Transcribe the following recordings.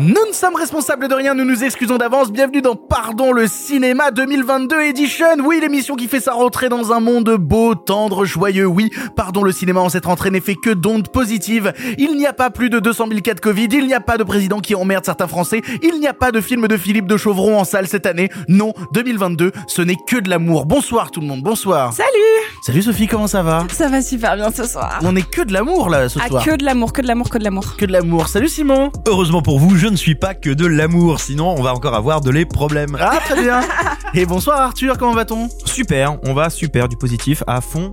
Nous ne sommes responsables de rien, nous nous excusons d'avance. Bienvenue dans Pardon le cinéma 2022 Edition. Oui, l'émission qui fait sa rentrée dans un monde beau, tendre, joyeux. Oui, Pardon le cinéma en cette rentrée n'est fait que d'ondes positives. Il n'y a pas plus de 200 000 cas de Covid, il n'y a pas de président qui emmerde certains Français, il n'y a pas de film de Philippe de Chauvron en salle cette année. Non, 2022, ce n'est que de l'amour. Bonsoir tout le monde, bonsoir. Salut Salut Sophie, comment ça va Ça va super bien ce soir. On est que de l'amour là ce Ah, soir. que de l'amour, que de l'amour, que de l'amour. Que de l'amour. Salut Simon. Heureusement pour vous, je ne suis pas que de l'amour, sinon on va encore avoir de les problèmes. Ah très bien. Et bonsoir Arthur, comment va-t-on? Super, on va super du positif à fond.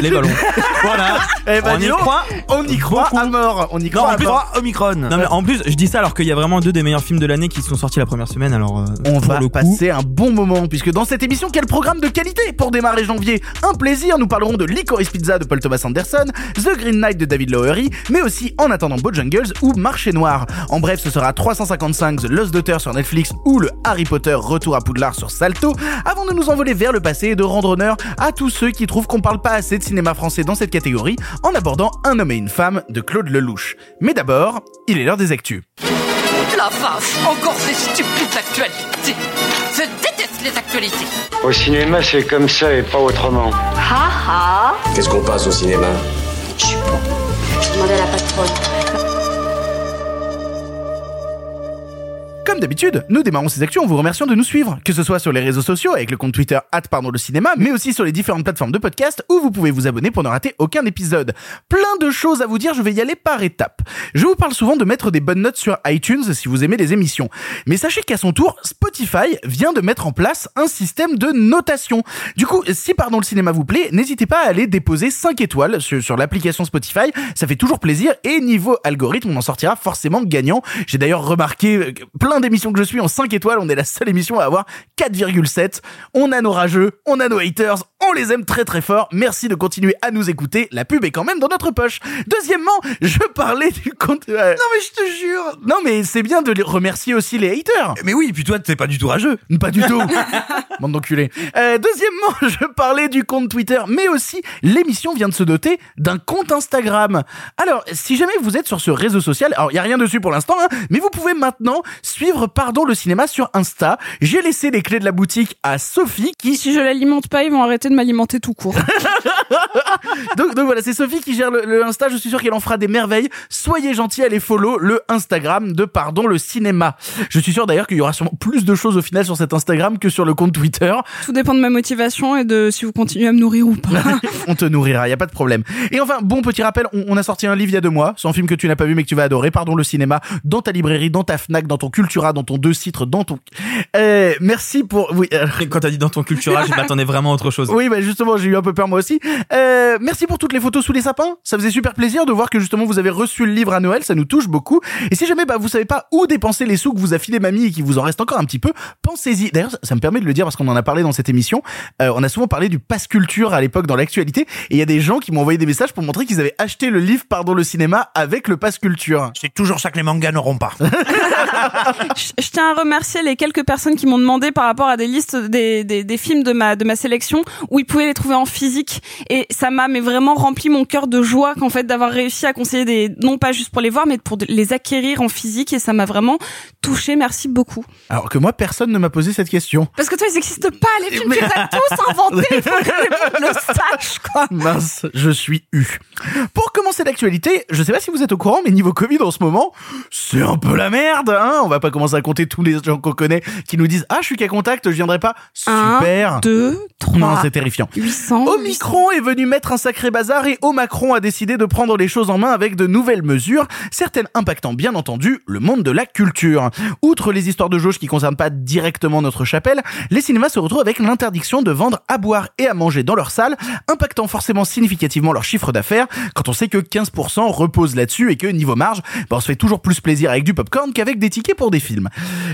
Les ballons. voilà. Eh ben, on y donc, croit. On y croit Beaucoup. à mort. On y Non, croit en à plus, mort. Omicron. Non, mais en plus, je dis ça alors qu'il y a vraiment deux des meilleurs films de l'année qui sont sortis la première semaine. Alors, euh, On va le passer un bon moment puisque dans cette émission, quel programme de qualité pour démarrer janvier? Un plaisir, nous parlerons de Licorice Pizza de Paul Thomas Anderson, The Green Knight de David Lowery, mais aussi En attendant Bojangles ou Marché Noir. En bref, ce sera 355 The Lost Daughter sur Netflix ou le Harry Potter Retour à Poudlard sur Salto, avant de nous envoler vers le passé et de rendre honneur à tous ceux qui trouvent qu'on parle pas assez de cinéma français dans cette catégorie en abordant Un homme et une femme de Claude Lelouch. Mais d'abord, il est l'heure des actus. La vache, encore ces stupides actualités. Je déteste les actualités. Au cinéma, c'est comme ça et pas autrement. Ha ha Qu'est-ce qu'on passe au cinéma? Je suis pas. Je demandais à la patronne. Comme d'habitude, nous démarrons ces actions en vous remerciant de nous suivre, que ce soit sur les réseaux sociaux avec le compte Twitter pardon le mais aussi sur les différentes plateformes de podcast où vous pouvez vous abonner pour ne rater aucun épisode. Plein de choses à vous dire, je vais y aller par étapes. Je vous parle souvent de mettre des bonnes notes sur iTunes si vous aimez les émissions. Mais sachez qu'à son tour, Spotify vient de mettre en place un système de notation. Du coup, si pardon le cinéma vous plaît, n'hésitez pas à aller déposer 5 étoiles sur, sur l'application Spotify, ça fait toujours plaisir et niveau algorithme, on en sortira forcément gagnant. J'ai d'ailleurs remarqué euh, que plein d'émissions que je suis en 5 étoiles, on est la seule émission à avoir 4,7. On a nos rageux, on a nos haters, on les aime très très fort. Merci de continuer à nous écouter. La pub est quand même dans notre poche. Deuxièmement, je parlais du compte. euh, Non mais je te jure. Non mais c'est bien de les remercier aussi les haters. Mais oui, puis toi, t'es pas du tout rageux. Pas du tout. Bande d'enculés. Euh, deuxièmement, je parlais du compte Twitter, mais aussi l'émission vient de se doter d'un compte Instagram. Alors, si jamais vous êtes sur ce réseau social, alors il y a rien dessus pour l'instant, hein, mais vous pouvez maintenant suivre Pardon le cinéma sur Insta. J'ai laissé les clés de la boutique à Sophie qui Si je l'alimente pas, ils vont arrêter de m'alimenter tout court. donc, donc voilà, c'est Sophie qui gère le, le Insta. Je suis sûr qu'elle en fera des merveilles. Soyez gentils, allez follow le Instagram de Pardon le cinéma. Je suis sûr d'ailleurs qu'il y aura sûrement plus de choses au final sur cet Instagram que sur le compte Twitter. Tout dépend de ma motivation et de si vous continuez à me nourrir ou pas. on te nourrira, y a pas de problème. Et enfin, bon petit rappel, on, on a sorti un livre il y a deux mois, c'est un film que tu n'as pas vu mais que tu vas adorer, pardon le cinéma, dans ta librairie, dans ta Fnac, dans ton Cultura, dans ton deux citres, dans ton. Euh, merci pour. Oui. euh, Quand t'as dit dans ton cultura, je m'attendais vraiment à autre chose. Oui, bah justement, j'ai eu un peu peur moi aussi. Euh, merci pour toutes les photos sous les sapins. Ça faisait super plaisir de voir que justement vous avez reçu le livre à Noël. Ça nous touche beaucoup. Et si jamais bah vous savez pas où dépenser les sous que vous a filé mamie et qu'il vous en reste encore un petit peu, pensez-y. D'ailleurs, ça, ça me permet de le dire parce qu'on en a parlé dans cette émission. Euh, on a souvent parlé du pass culture à l'époque dans l'actualité. Et il y a des gens qui m'ont envoyé des messages pour montrer qu'ils avaient acheté le livre Pardon le cinéma avec le pass culture. C'est toujours ça que les mangas n'auront pas. je, je tiens à remercier les quelques personnes qui m'ont demandé par rapport à des listes des, des, des films de ma, de ma sélection où ils pouvaient les trouver en physique. Et ça m'a mais vraiment rempli mon cœur de joie qu'en fait d'avoir réussi à conseiller des, non pas juste pour les voir, mais pour les acquérir en physique. Et ça m'a vraiment touché. Merci beaucoup. Alors que moi, personne ne m'a posé cette question. Parce que toi, ils n'existent pas, les films, Mais- tu les as tous inventés. Il faut que le sache, quoi. Mince, je suis eu. Pour commencer l'actualité, je sais pas si vous êtes au courant, mais niveau Covid en ce moment, c'est un peu la merde, hein On va pas commencer à compter tous les gens qu'on connaît qui nous disent Ah, je suis qu'à contact, je viendrai pas. Super. Un, deux, trois. Non, c'est terrifiant. 800. Omicron est venu mettre un sacré bazar et Omacron a décidé de prendre les choses en main avec de nouvelles mesures, certaines impactant bien entendu le monde de la culture. Outre les histoires de jauge qui concernent pas directement notre chapelle, les cinémas se retrouvent avec l'interdiction de vendre à boire et à manger dans leur salle, impactant forcément significativement leur chiffre d'affaires quand on sait que 15% repose là-dessus et que niveau marge, bah, on se fait toujours plus plaisir avec du popcorn qu'avec des tickets pour des films.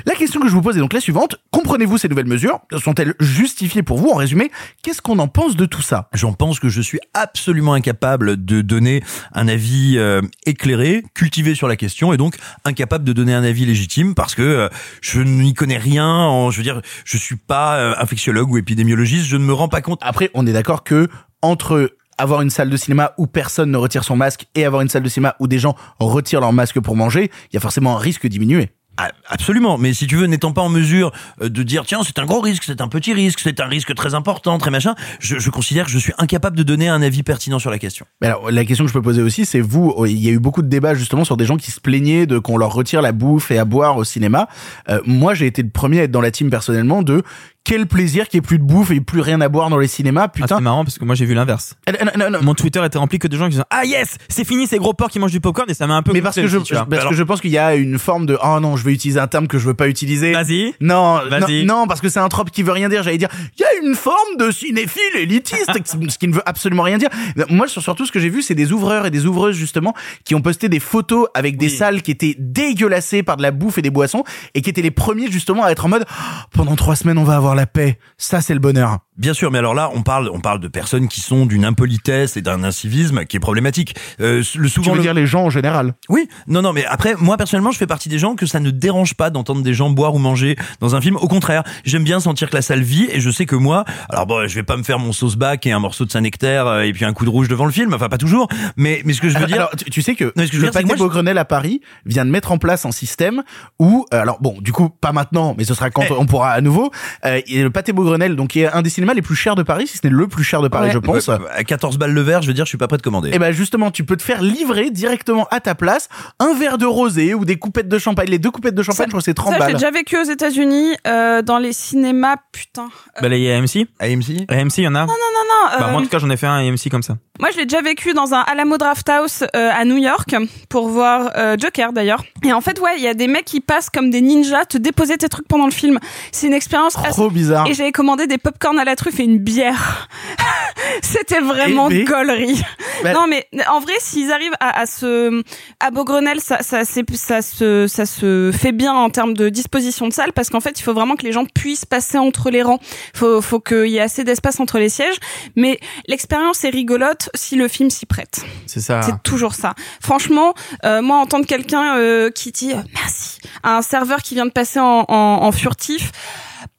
La question que je vous pose est donc la suivante. Comprenez-vous ces nouvelles mesures? Sont-elles justifiées pour vous? En résumé, qu'est-ce qu'on en pense de tout ça? J'en pense que je suis absolument incapable de donner un avis euh, éclairé, cultivé sur la question et donc incapable de donner un avis légitime parce que euh, je n'y connais rien. En, je veux dire, je suis pas euh, infectiologue ou épidémiologiste, je ne me rends pas compte. Après, on est d'accord que entre avoir une salle de cinéma où personne ne retire son masque et avoir une salle de cinéma où des gens retirent leur masque pour manger, il y a forcément un risque diminué. Ah, Absolument, mais si tu veux, n'étant pas en mesure euh, de dire tiens c'est un gros risque, c'est un petit risque, c'est un risque très important, très machin, je, je considère que je suis incapable de donner un avis pertinent sur la question. Mais alors, la question que je peux poser aussi, c'est vous, il y a eu beaucoup de débats justement sur des gens qui se plaignaient de qu'on leur retire la bouffe et à boire au cinéma. Euh, moi, j'ai été le premier à être dans la team personnellement de quel plaisir qu'il n'y ait plus de bouffe et plus rien à boire dans les cinémas, Ah, putain. c'est marrant parce que moi j'ai vu l'inverse. Non, non, non. Mon Twitter était rempli que de gens qui disaient Ah yes, c'est fini ces gros porcs qui mangent du popcorn et ça m'a un peu mais parce que je, parce que je pense qu'il y a une forme de oh non je vais utiliser un terme que je veux pas utiliser Vas-y. non non, Vas-y. non parce que c'est un trope qui veut rien dire j'allais dire il y a une forme de cinéphile élitiste ce qui ne veut absolument rien dire moi sur- surtout ce que j'ai vu c'est des ouvreurs et des ouvreuses justement qui ont posté des photos avec des Oui. salles qui étaient dégueulassées par de la bouffe et des boissons et qui étaient les premiers justement à être en mode Oh, pendant trois semaines on va avoir la paix ça c'est le bonheur Bien sûr, mais alors là, on parle, on parle de personnes qui sont d'une impolitesse et d'un incivisme qui est problématique. Euh, le tu souvent veux le- dire les gens en général? Oui, non, non, mais après, moi personnellement, je fais partie des gens que ça ne dérange pas d'entendre des gens boire ou manger dans un film. Au contraire, j'aime bien sentir que la salle vit et je sais que moi, alors bon, je vais pas me faire mon sauce bac et un morceau de Saint-Nectaire euh, et puis un coup de rouge devant le film, enfin pas toujours, mais mais ce que je veux alors, dire, alors, tu, tu sais que Non, ce que je veux le dire, c'est que pâté Beaugrenelle à Paris vient de mettre en place un système où, euh, alors bon, du coup pas maintenant, mais ce sera quand Eh. on pourra à nouveau. Euh, le pâté Beaugrenelle, donc qui est un des cinémas les plus chers de Paris, si ce n'est le plus cher de Paris, Ouais. je pense. euh, à 14 balles le verre, je veux dire, je suis pas prêt de commander. Et ben justement, tu peux te faire livrer directement à ta place un verre de rosé ou des coupettes de champagne. Les deux coupettes de champagne, Ça- je crois que c'est 30 Ça, j'ai balles. déjà vécu aux États-Unis euh, dans les cinémas, putain. Bah là il y a AMC. AMC AMC il y en a. Non, non, Bah euh, moi en tout cas j'en ai fait un AMC comme ça. Moi, je l'ai déjà vécu dans un Alamo Draft House euh, à New York pour voir euh, Joker d'ailleurs. Et en fait, ouais, il y a des mecs qui passent comme des ninjas te déposer tes trucs pendant le film. C'est une expérience assez... Trop bizarre. Et j'avais commandé des popcorn à la truffe et une bière. C'était vraiment Eh ben. gaulerie. Ben. Non, mais en vrai, s'ils arrivent à, à se, à Beaugrenelle, ça, ça, ça se, ça se fait bien en termes de disposition de salle parce qu'en fait, il faut vraiment que les gens puissent passer entre les rangs. Faut, faut qu'il y ait assez d'espace entre les sièges. Mais l'expérience est rigolote si le film s'y prête. C'est ça. C'est toujours ça. Franchement, euh, moi, entendre quelqu'un euh, qui dit euh, merci à un serveur qui vient de passer en, en, en furtif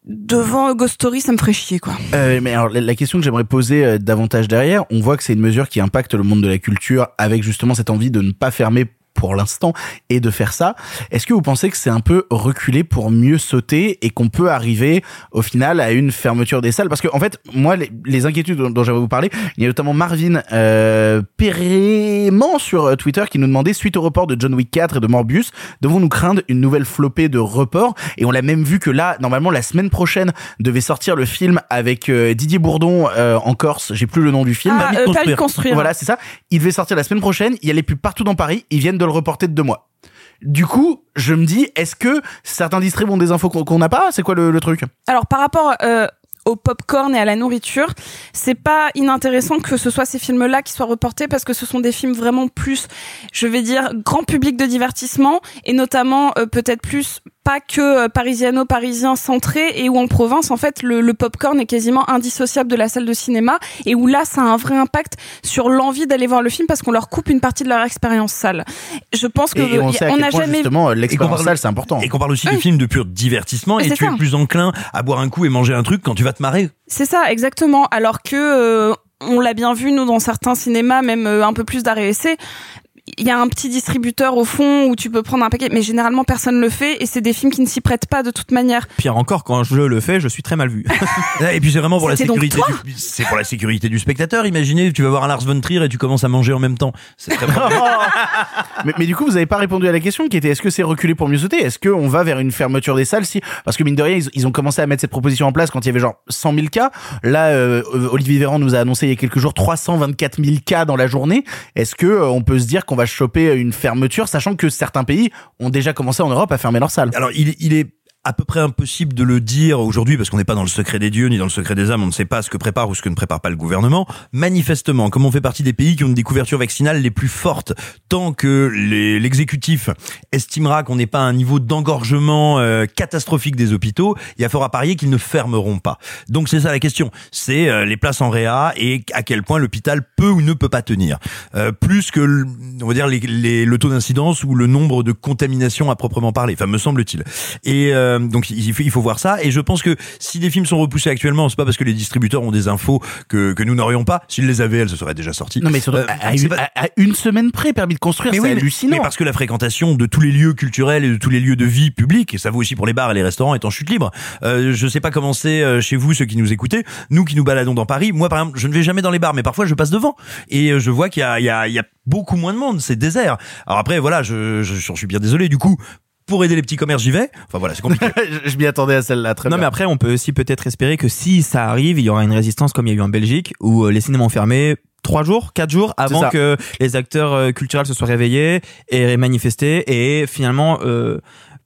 devant Ghost Story, ça me ferait chier, quoi. Euh, mais alors la, la question que j'aimerais poser euh, davantage derrière, on voit que c'est une mesure qui impacte le monde de la culture avec justement cette envie de ne pas fermer pour l'instant et de faire ça. Est-ce que vous pensez que c'est un peu reculé pour mieux sauter et qu'on peut arriver au final à une fermeture des salles? Parce que en fait, moi, les, les inquiétudes dont, dont j'avais vous parler, il y a notamment Marvin euh, Pérément sur euh, Twitter qui nous demandait suite au report de John Wick 4 et de Morbius, devons-nous craindre une nouvelle flopée de reports? Et on l'a même vu que là, normalement, la semaine prochaine devait sortir le film avec euh, Didier Bourdon euh, en Corse. J'ai plus le nom du film. Ah, euh, de construire. Voilà, c'est ça. Il devait sortir la semaine prochaine. Il y a les pubs partout dans Paris. Ils viennent de le reporter de deux mois. Du coup, je me dis, est-ce que certains distribs ont des infos qu'on n'a pas? C'est quoi le, le truc? Alors, par rapport euh, au popcorn et à la nourriture, c'est pas inintéressant que ce soit ces films-là qui soient reportés parce que ce sont des films vraiment plus, je vais dire, grand public de divertissement et notamment euh, peut-être plus pas que euh, parisiano-parisien centré et où en province en fait le, le popcorn est quasiment indissociable de la salle de cinéma et où là ça a un vrai impact sur l'envie d'aller voir le film parce qu'on leur coupe une partie de leur expérience salle. Je pense que Et, et on sait à on quel n'a point jamais justement Et qu'on l'expérience parle- salle, c'est important. Et qu'on parle aussi Oui. films de pur divertissement et c'est tu ça. es plus enclin à boire un coup et manger un truc quand tu vas te marrer. C'est ça, exactement. Alors que euh, on l'a bien vu nous dans certains cinémas, même euh, un peu plus d'arrêt essai. Il y a un petit distributeur au fond où tu peux prendre un paquet, mais généralement personne le fait et c'est des films qui ne s'y prêtent pas de toute manière. Pire encore quand je le fais, je suis très mal vu. Et puis c'est vraiment pour la sécurité du, c'est pour la sécurité du spectateur. Imaginez, tu vas voir un Lars von Trier et tu commences à manger en même temps. C'est très mais, mais du coup, vous avez pas répondu à la question qui était est-ce que c'est reculé pour mieux sauter? Est-ce qu'on va vers une fermeture des salles si Parce que mine de rien, ils, ils ont commencé à mettre cette proposition en place quand il y avait genre 100 000 cas. Là, euh, Olivier Véran nous a annoncé il y a quelques jours 324 000 cas dans la journée. Est-ce que euh, on peut se dire qu'on va choper une fermeture, sachant que certains pays ont déjà commencé en Europe à fermer leurs salles. Alors il, il est à peu près impossible de le dire aujourd'hui parce qu'on n'est pas dans le secret des dieux ni dans le secret des âmes, on ne sait pas ce que prépare ou ce que ne prépare pas le gouvernement. Manifestement, comme on fait partie des pays qui ont des couvertures vaccinales les plus fortes, tant que l'exécutif estimera qu'on n'est pas à un niveau d'engorgement euh, catastrophique des hôpitaux, il y a fort à parier qu'ils ne fermeront pas. Donc c'est ça la question, c'est euh, les places en réa et à quel point l'hôpital peut ou ne peut pas tenir. Euh, plus que, on va dire, les, les- le taux d'incidence ou le nombre de contaminations à proprement parler, enfin me semble-t-il. Et euh, donc il faut, il faut voir ça. Et je pense que si des films sont repoussés actuellement, c'est pas parce que les distributeurs ont des infos que, que nous n'aurions pas. S'ils les avaient, elles se seraient déjà sorties. Non, mais surtout, Euh, à, une, pas- à- à une semaine près, permis de construire, c'est oui, hallucinant. Mais parce que la fréquentation de tous les lieux culturels et de tous les lieux de vie publique, et ça vaut aussi pour les bars et les restaurants, est en chute libre. Euh, je sais pas comment c'est euh, chez vous, ceux qui nous écoutez, nous qui nous baladons dans Paris. Moi, par exemple, je ne vais jamais dans les bars, mais parfois je passe devant et euh, je vois qu'il y a, il y, a, il y a beaucoup moins de monde, c'est désert. Alors après, voilà, je, je, je suis bien désolé. Du coup, pour aider les petits commerces, j'y vais. Enfin voilà, c'est compliqué. je m'y attendais à celle-là, très Non, mais après, on peut aussi peut-être espérer que si ça arrive, il y aura une résistance comme il y a eu en Belgique, où euh, les cinémas ont fermé trois jours, quatre jours avant que les acteurs euh, culturels se soient réveillés et manifestés et finalement euh,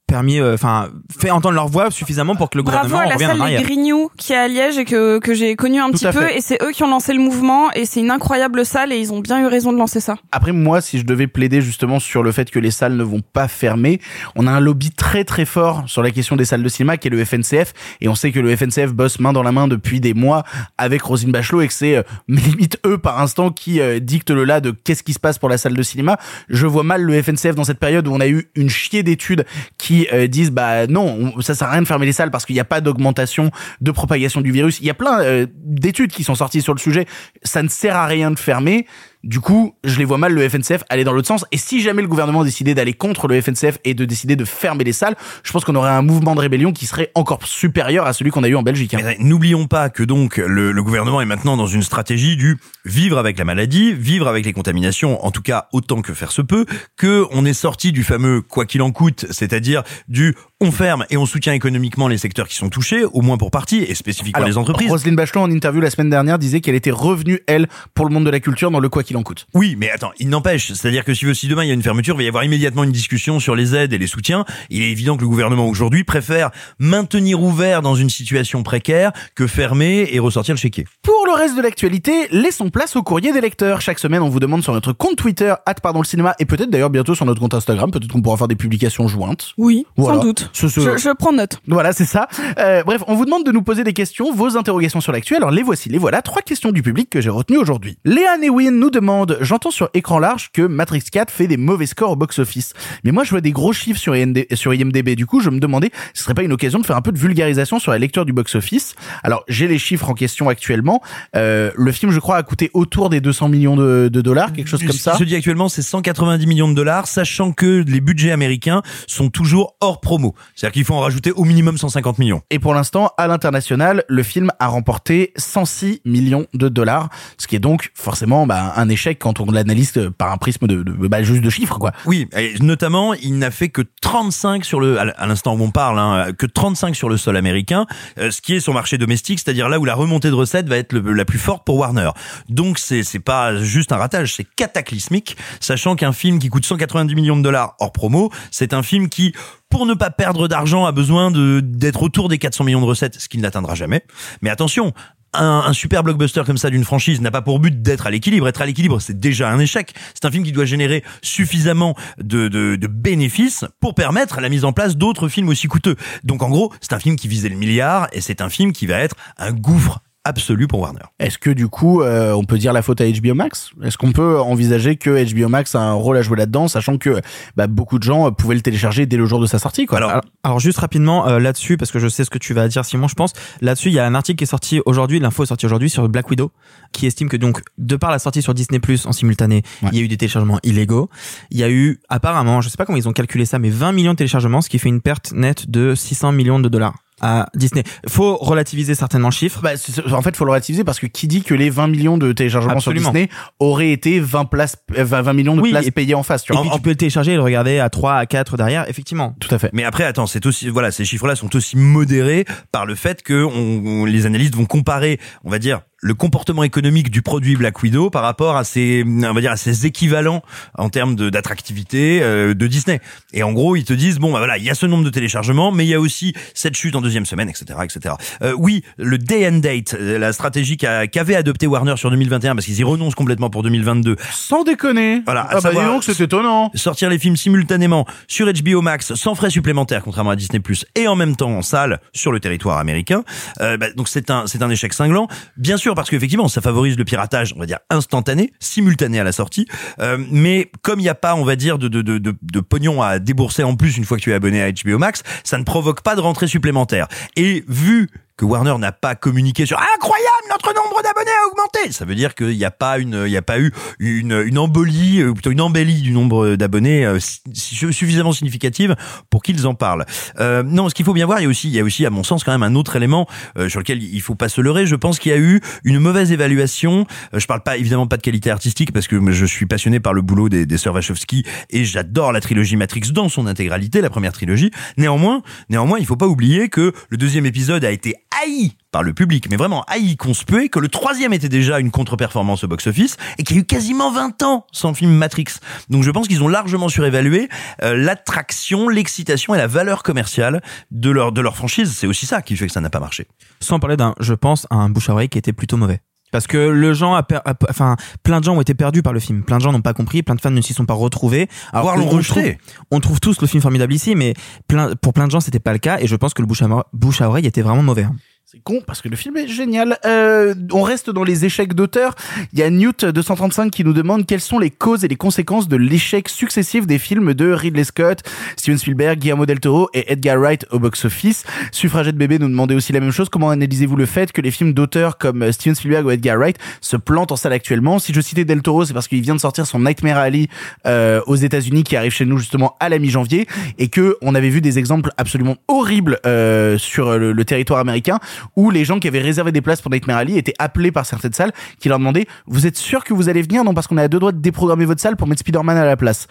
permis, euh, enfin, fait entendre leur voix suffisamment pour que le Bravo gouvernement à la salle. Grignoux qui est à Liège et que, que j'ai connu un Tout petit peu fait. et c'est eux qui ont lancé le mouvement et c'est une incroyable salle et ils ont bien eu raison de lancer ça. Après, moi, si je devais plaider justement sur le fait que les salles ne vont pas fermer, on a un lobby très très fort sur la question des salles de cinéma qui est le FNCF et on sait que le FNCF bosse main dans la main depuis des mois avec Rosine Bachelot et que c'est euh, limite eux par instant qui euh, dictent le là de qu'est-ce qui se passe pour la salle de cinéma. Je vois mal le FNCF dans cette période où on a eu une chier d'études qui euh, disent bah non, on- ça sert à rien de fermer les salles parce qu'il n'y a pas d'augmentation de propagation du virus. Il y a plein euh, d'études qui sont sorties sur le sujet. Ça ne sert à rien de fermer. Du coup, je les vois mal le FNCF aller dans l'autre sens. Et si jamais le gouvernement décidait d'aller contre le FNCF et de décider de fermer les salles, je pense qu'on aurait un mouvement de rébellion qui serait encore supérieur à celui qu'on a eu en Belgique. hein. N'oublions pas que donc le, le gouvernement est maintenant dans une stratégie du vivre avec la maladie, vivre avec les contaminations, en tout cas autant que faire se peut, que on est sorti du fameux quoi qu'il en coûte, c'est-à-dire du on ferme et on soutient économiquement les secteurs qui sont touchés, au moins pour partie, et spécifiquement Alors, les entreprises. Roselyne Bachelot, en interview la semaine dernière, disait qu'elle était revenue, elle, pour le monde de la culture dans le quoi qu'il en coûte. Oui, mais attends, il n'empêche, c'est-à-dire que si si demain il y a une fermeture, il va y avoir immédiatement une discussion sur les aides et les soutiens. Il est évident que le gouvernement aujourd'hui préfère maintenir ouvert dans une situation précaire que fermer et ressortir le chéquier. Pour le reste de l'actualité, laissons place au courrier des lecteurs. Chaque semaine, on vous demande sur notre compte Twitter, pardon le cinéma, et peut-être d'ailleurs bientôt sur notre compte Instagram, peut-être qu'on pourra faire des publications jointes. Oui, Voilà. sans doute. Ce- ce- Je, je prends note. Voilà, c'est ça. Euh, bref, on vous demande de nous poser des questions, vos interrogations sur l'actu. Alors les voici, les voilà. Trois questions du public que j'ai retenues aujourd'hui. Léa Newin nous demande, j'entends sur écran large que Matrix 4 fait des mauvais scores au box-office. Mais moi, je vois des gros chiffres sur, IND sur IMDB. Du coup, je me demandais, ce serait pas une occasion de faire un peu de vulgarisation sur la lecture du box-office. Alors, j'ai les chiffres en question actuellement. Euh, le film, je crois, a coûté autour des 200 millions de, de dollars, quelque chose comme Ce ça. qui se dit actuellement, c'est 190 millions de dollars, sachant que les budgets américains sont toujours hors promo. C'est-à-dire qu'il faut en rajouter au minimum 150 millions. Et pour l'instant, à l'international, le film a remporté 106 millions de dollars, ce qui est donc forcément bah, un échec quand on l'analyse par un prisme de, de bah, juste de chiffres, quoi. Oui, et notamment, il n'a fait que 35 sur le, à l'instant où on parle, hein, que 35 sur le sol américain, euh, ce qui est son marché domestique, c'est-à-dire là où la remontée de recettes va être le- la plus forte pour Warner. Donc c'est c'est pas juste un ratage, c'est cataclysmique, sachant qu'un film qui coûte 190 millions de dollars hors promo, c'est un film qui pour ne pas perdre d'argent, a besoin de d'être autour des 400 millions de recettes, ce qu'il n'atteindra jamais. Mais attention, un, un super blockbuster comme ça d'une franchise n'a pas pour but d'être à l'équilibre. Être à l'équilibre, c'est déjà un échec. C'est un film qui doit générer suffisamment de, de, de bénéfices pour permettre la mise en place d'autres films aussi coûteux. Donc en gros, c'est un film qui visait le milliard et c'est un film qui va être un gouffre absolu pour Warner. Est-ce que du coup, euh, on peut dire la faute à HBO Max? Est-ce qu'on peut envisager que HBO Max a un rôle à jouer là-dedans, sachant que bah, beaucoup de gens euh, pouvaient le télécharger dès le jour de sa sortie, quoi? Alors, Alors, alors juste rapidement euh, là-dessus, parce que je sais ce que tu vas dire Simon, je pense. Là-dessus, il y a un article qui est sorti aujourd'hui, l'info est sortie aujourd'hui sur Black Widow, qui estime que donc, de par la sortie sur Disney Plus en simultané, Ouais. il y a eu des téléchargements illégaux. Il y a eu apparemment, je sais pas comment ils ont calculé ça, mais 20 millions de téléchargements, ce qui fait une perte nette de 600 millions de dollars à Disney. Faut relativiser certainement le chiffre. Bah, en fait, faut le relativiser parce que qui dit que les 20 millions de téléchargements Absolument. sur Disney auraient été 20 places, euh, 20 20 millions de Oui, places et- payées en face, tu Et vois. puis tu peux le télécharger et le regarder à 3 à 4 derrière, effectivement. Tout à fait. Mais après, attends, c'est aussi voilà, ces chiffres-là sont aussi modérés par le fait que on, on- les analystes vont comparer, on va dire, le comportement économique du produit Black Widow par rapport à ses, on va dire, à ses équivalents en termes de- d'attractivité euh, de Disney. Et en gros, ils te disent bon, bah voilà, il y a ce nombre de téléchargements, mais il y a aussi cette chute en deuxième semaine, etc., etc. Euh, oui, le day and date, euh, la stratégie qu'a- qu'avait adopté Warner sur 2021, parce qu'ils y renoncent complètement pour 2022. Sans déconner. Voilà, à Ah bah dis donc, c'est étonnant. sortir les films simultanément sur HBO Max sans frais supplémentaires contrairement à Disney Plus et en même temps en salle sur le territoire américain euh, bah, donc c'est un c'est un échec cinglant bien sûr parce qu'effectivement ça favorise le piratage on va dire instantané simultané à la sortie. Euh, mais comme il n'y a pas on va dire de, de, de, de, de pognon à débourser en plus une fois que tu es abonné à HBO Max ça ne provoque pas de rentrée supplémentaire. Et vu que Warner n'a pas communiqué sur incroyable notre nombre d'abonnés a augmenté. Ça veut dire qu'il n'y a pas une, il y a pas eu une, une embolie, euh, ou plutôt une embellie du nombre d'abonnés euh, suffisamment significative pour qu'ils en parlent. Euh, non, ce qu'il faut bien voir, il y a aussi, il y a aussi, à mon sens, quand même un autre élément euh, sur lequel il faut pas se leurrer. Je pense qu'il y a eu une mauvaise évaluation. Euh, je parle pas évidemment pas de qualité artistique parce que je suis passionné par le boulot des, des sœurs Wachowski et j'adore la trilogie Matrix dans son intégralité, la première trilogie. Néanmoins, néanmoins, il faut pas oublier que le deuxième épisode a été haï par le public, mais vraiment haï conspué, que le troisième était déjà une contre-performance au box-office et qu'il y a eu quasiment 20 ans sans film Matrix. Donc je pense qu'ils ont largement surévalué euh, l'attraction, l'excitation et la valeur commerciale de leur de leur franchise. C'est aussi ça qui fait que ça n'a pas marché. Sans parler d'un, je pense, à un bouche à oreille qui était plutôt mauvais. Parce que le gens a, per- a- enfin, plein de gens ont été perdus par le film. Plein de gens n'ont pas compris, plein de fans ne s'y sont pas retrouvés. Que l'ont on trouve- On trouve tous le film formidable ici, mais plein, pour plein de gens, c'était pas le cas. Et je pense que le bouche à, bouche à oreille était vraiment mauvais. C'est con parce que le film est génial. Euh, on reste dans les échecs d'auteur. Il y a Newt 235 qui nous demande quelles sont les causes et les conséquences de l'échec successif des films de Ridley Scott, Steven Spielberg, Guillermo del Toro et Edgar Wright au box-office. Suffragette bébé nous demandait aussi la même chose. Comment analysez-vous le fait que les films d'auteurs comme euh, Steven Spielberg ou Edgar Wright se plantent en salle actuellement? Si je citais del Toro, c'est parce qu'il vient de sortir son Nightmare Alley euh, aux États-Unis qui arrive chez nous justement à la mi-janvier et que on avait vu des exemples absolument horribles euh, sur le territoire américain où les gens qui avaient réservé des places pour Nightmare Alley étaient appelés par certaines salles qui leur demandaient vous êtes sûr que vous allez venir? Non parce qu'on est à deux doigts de déprogrammer votre salle pour mettre Spider-Man à la place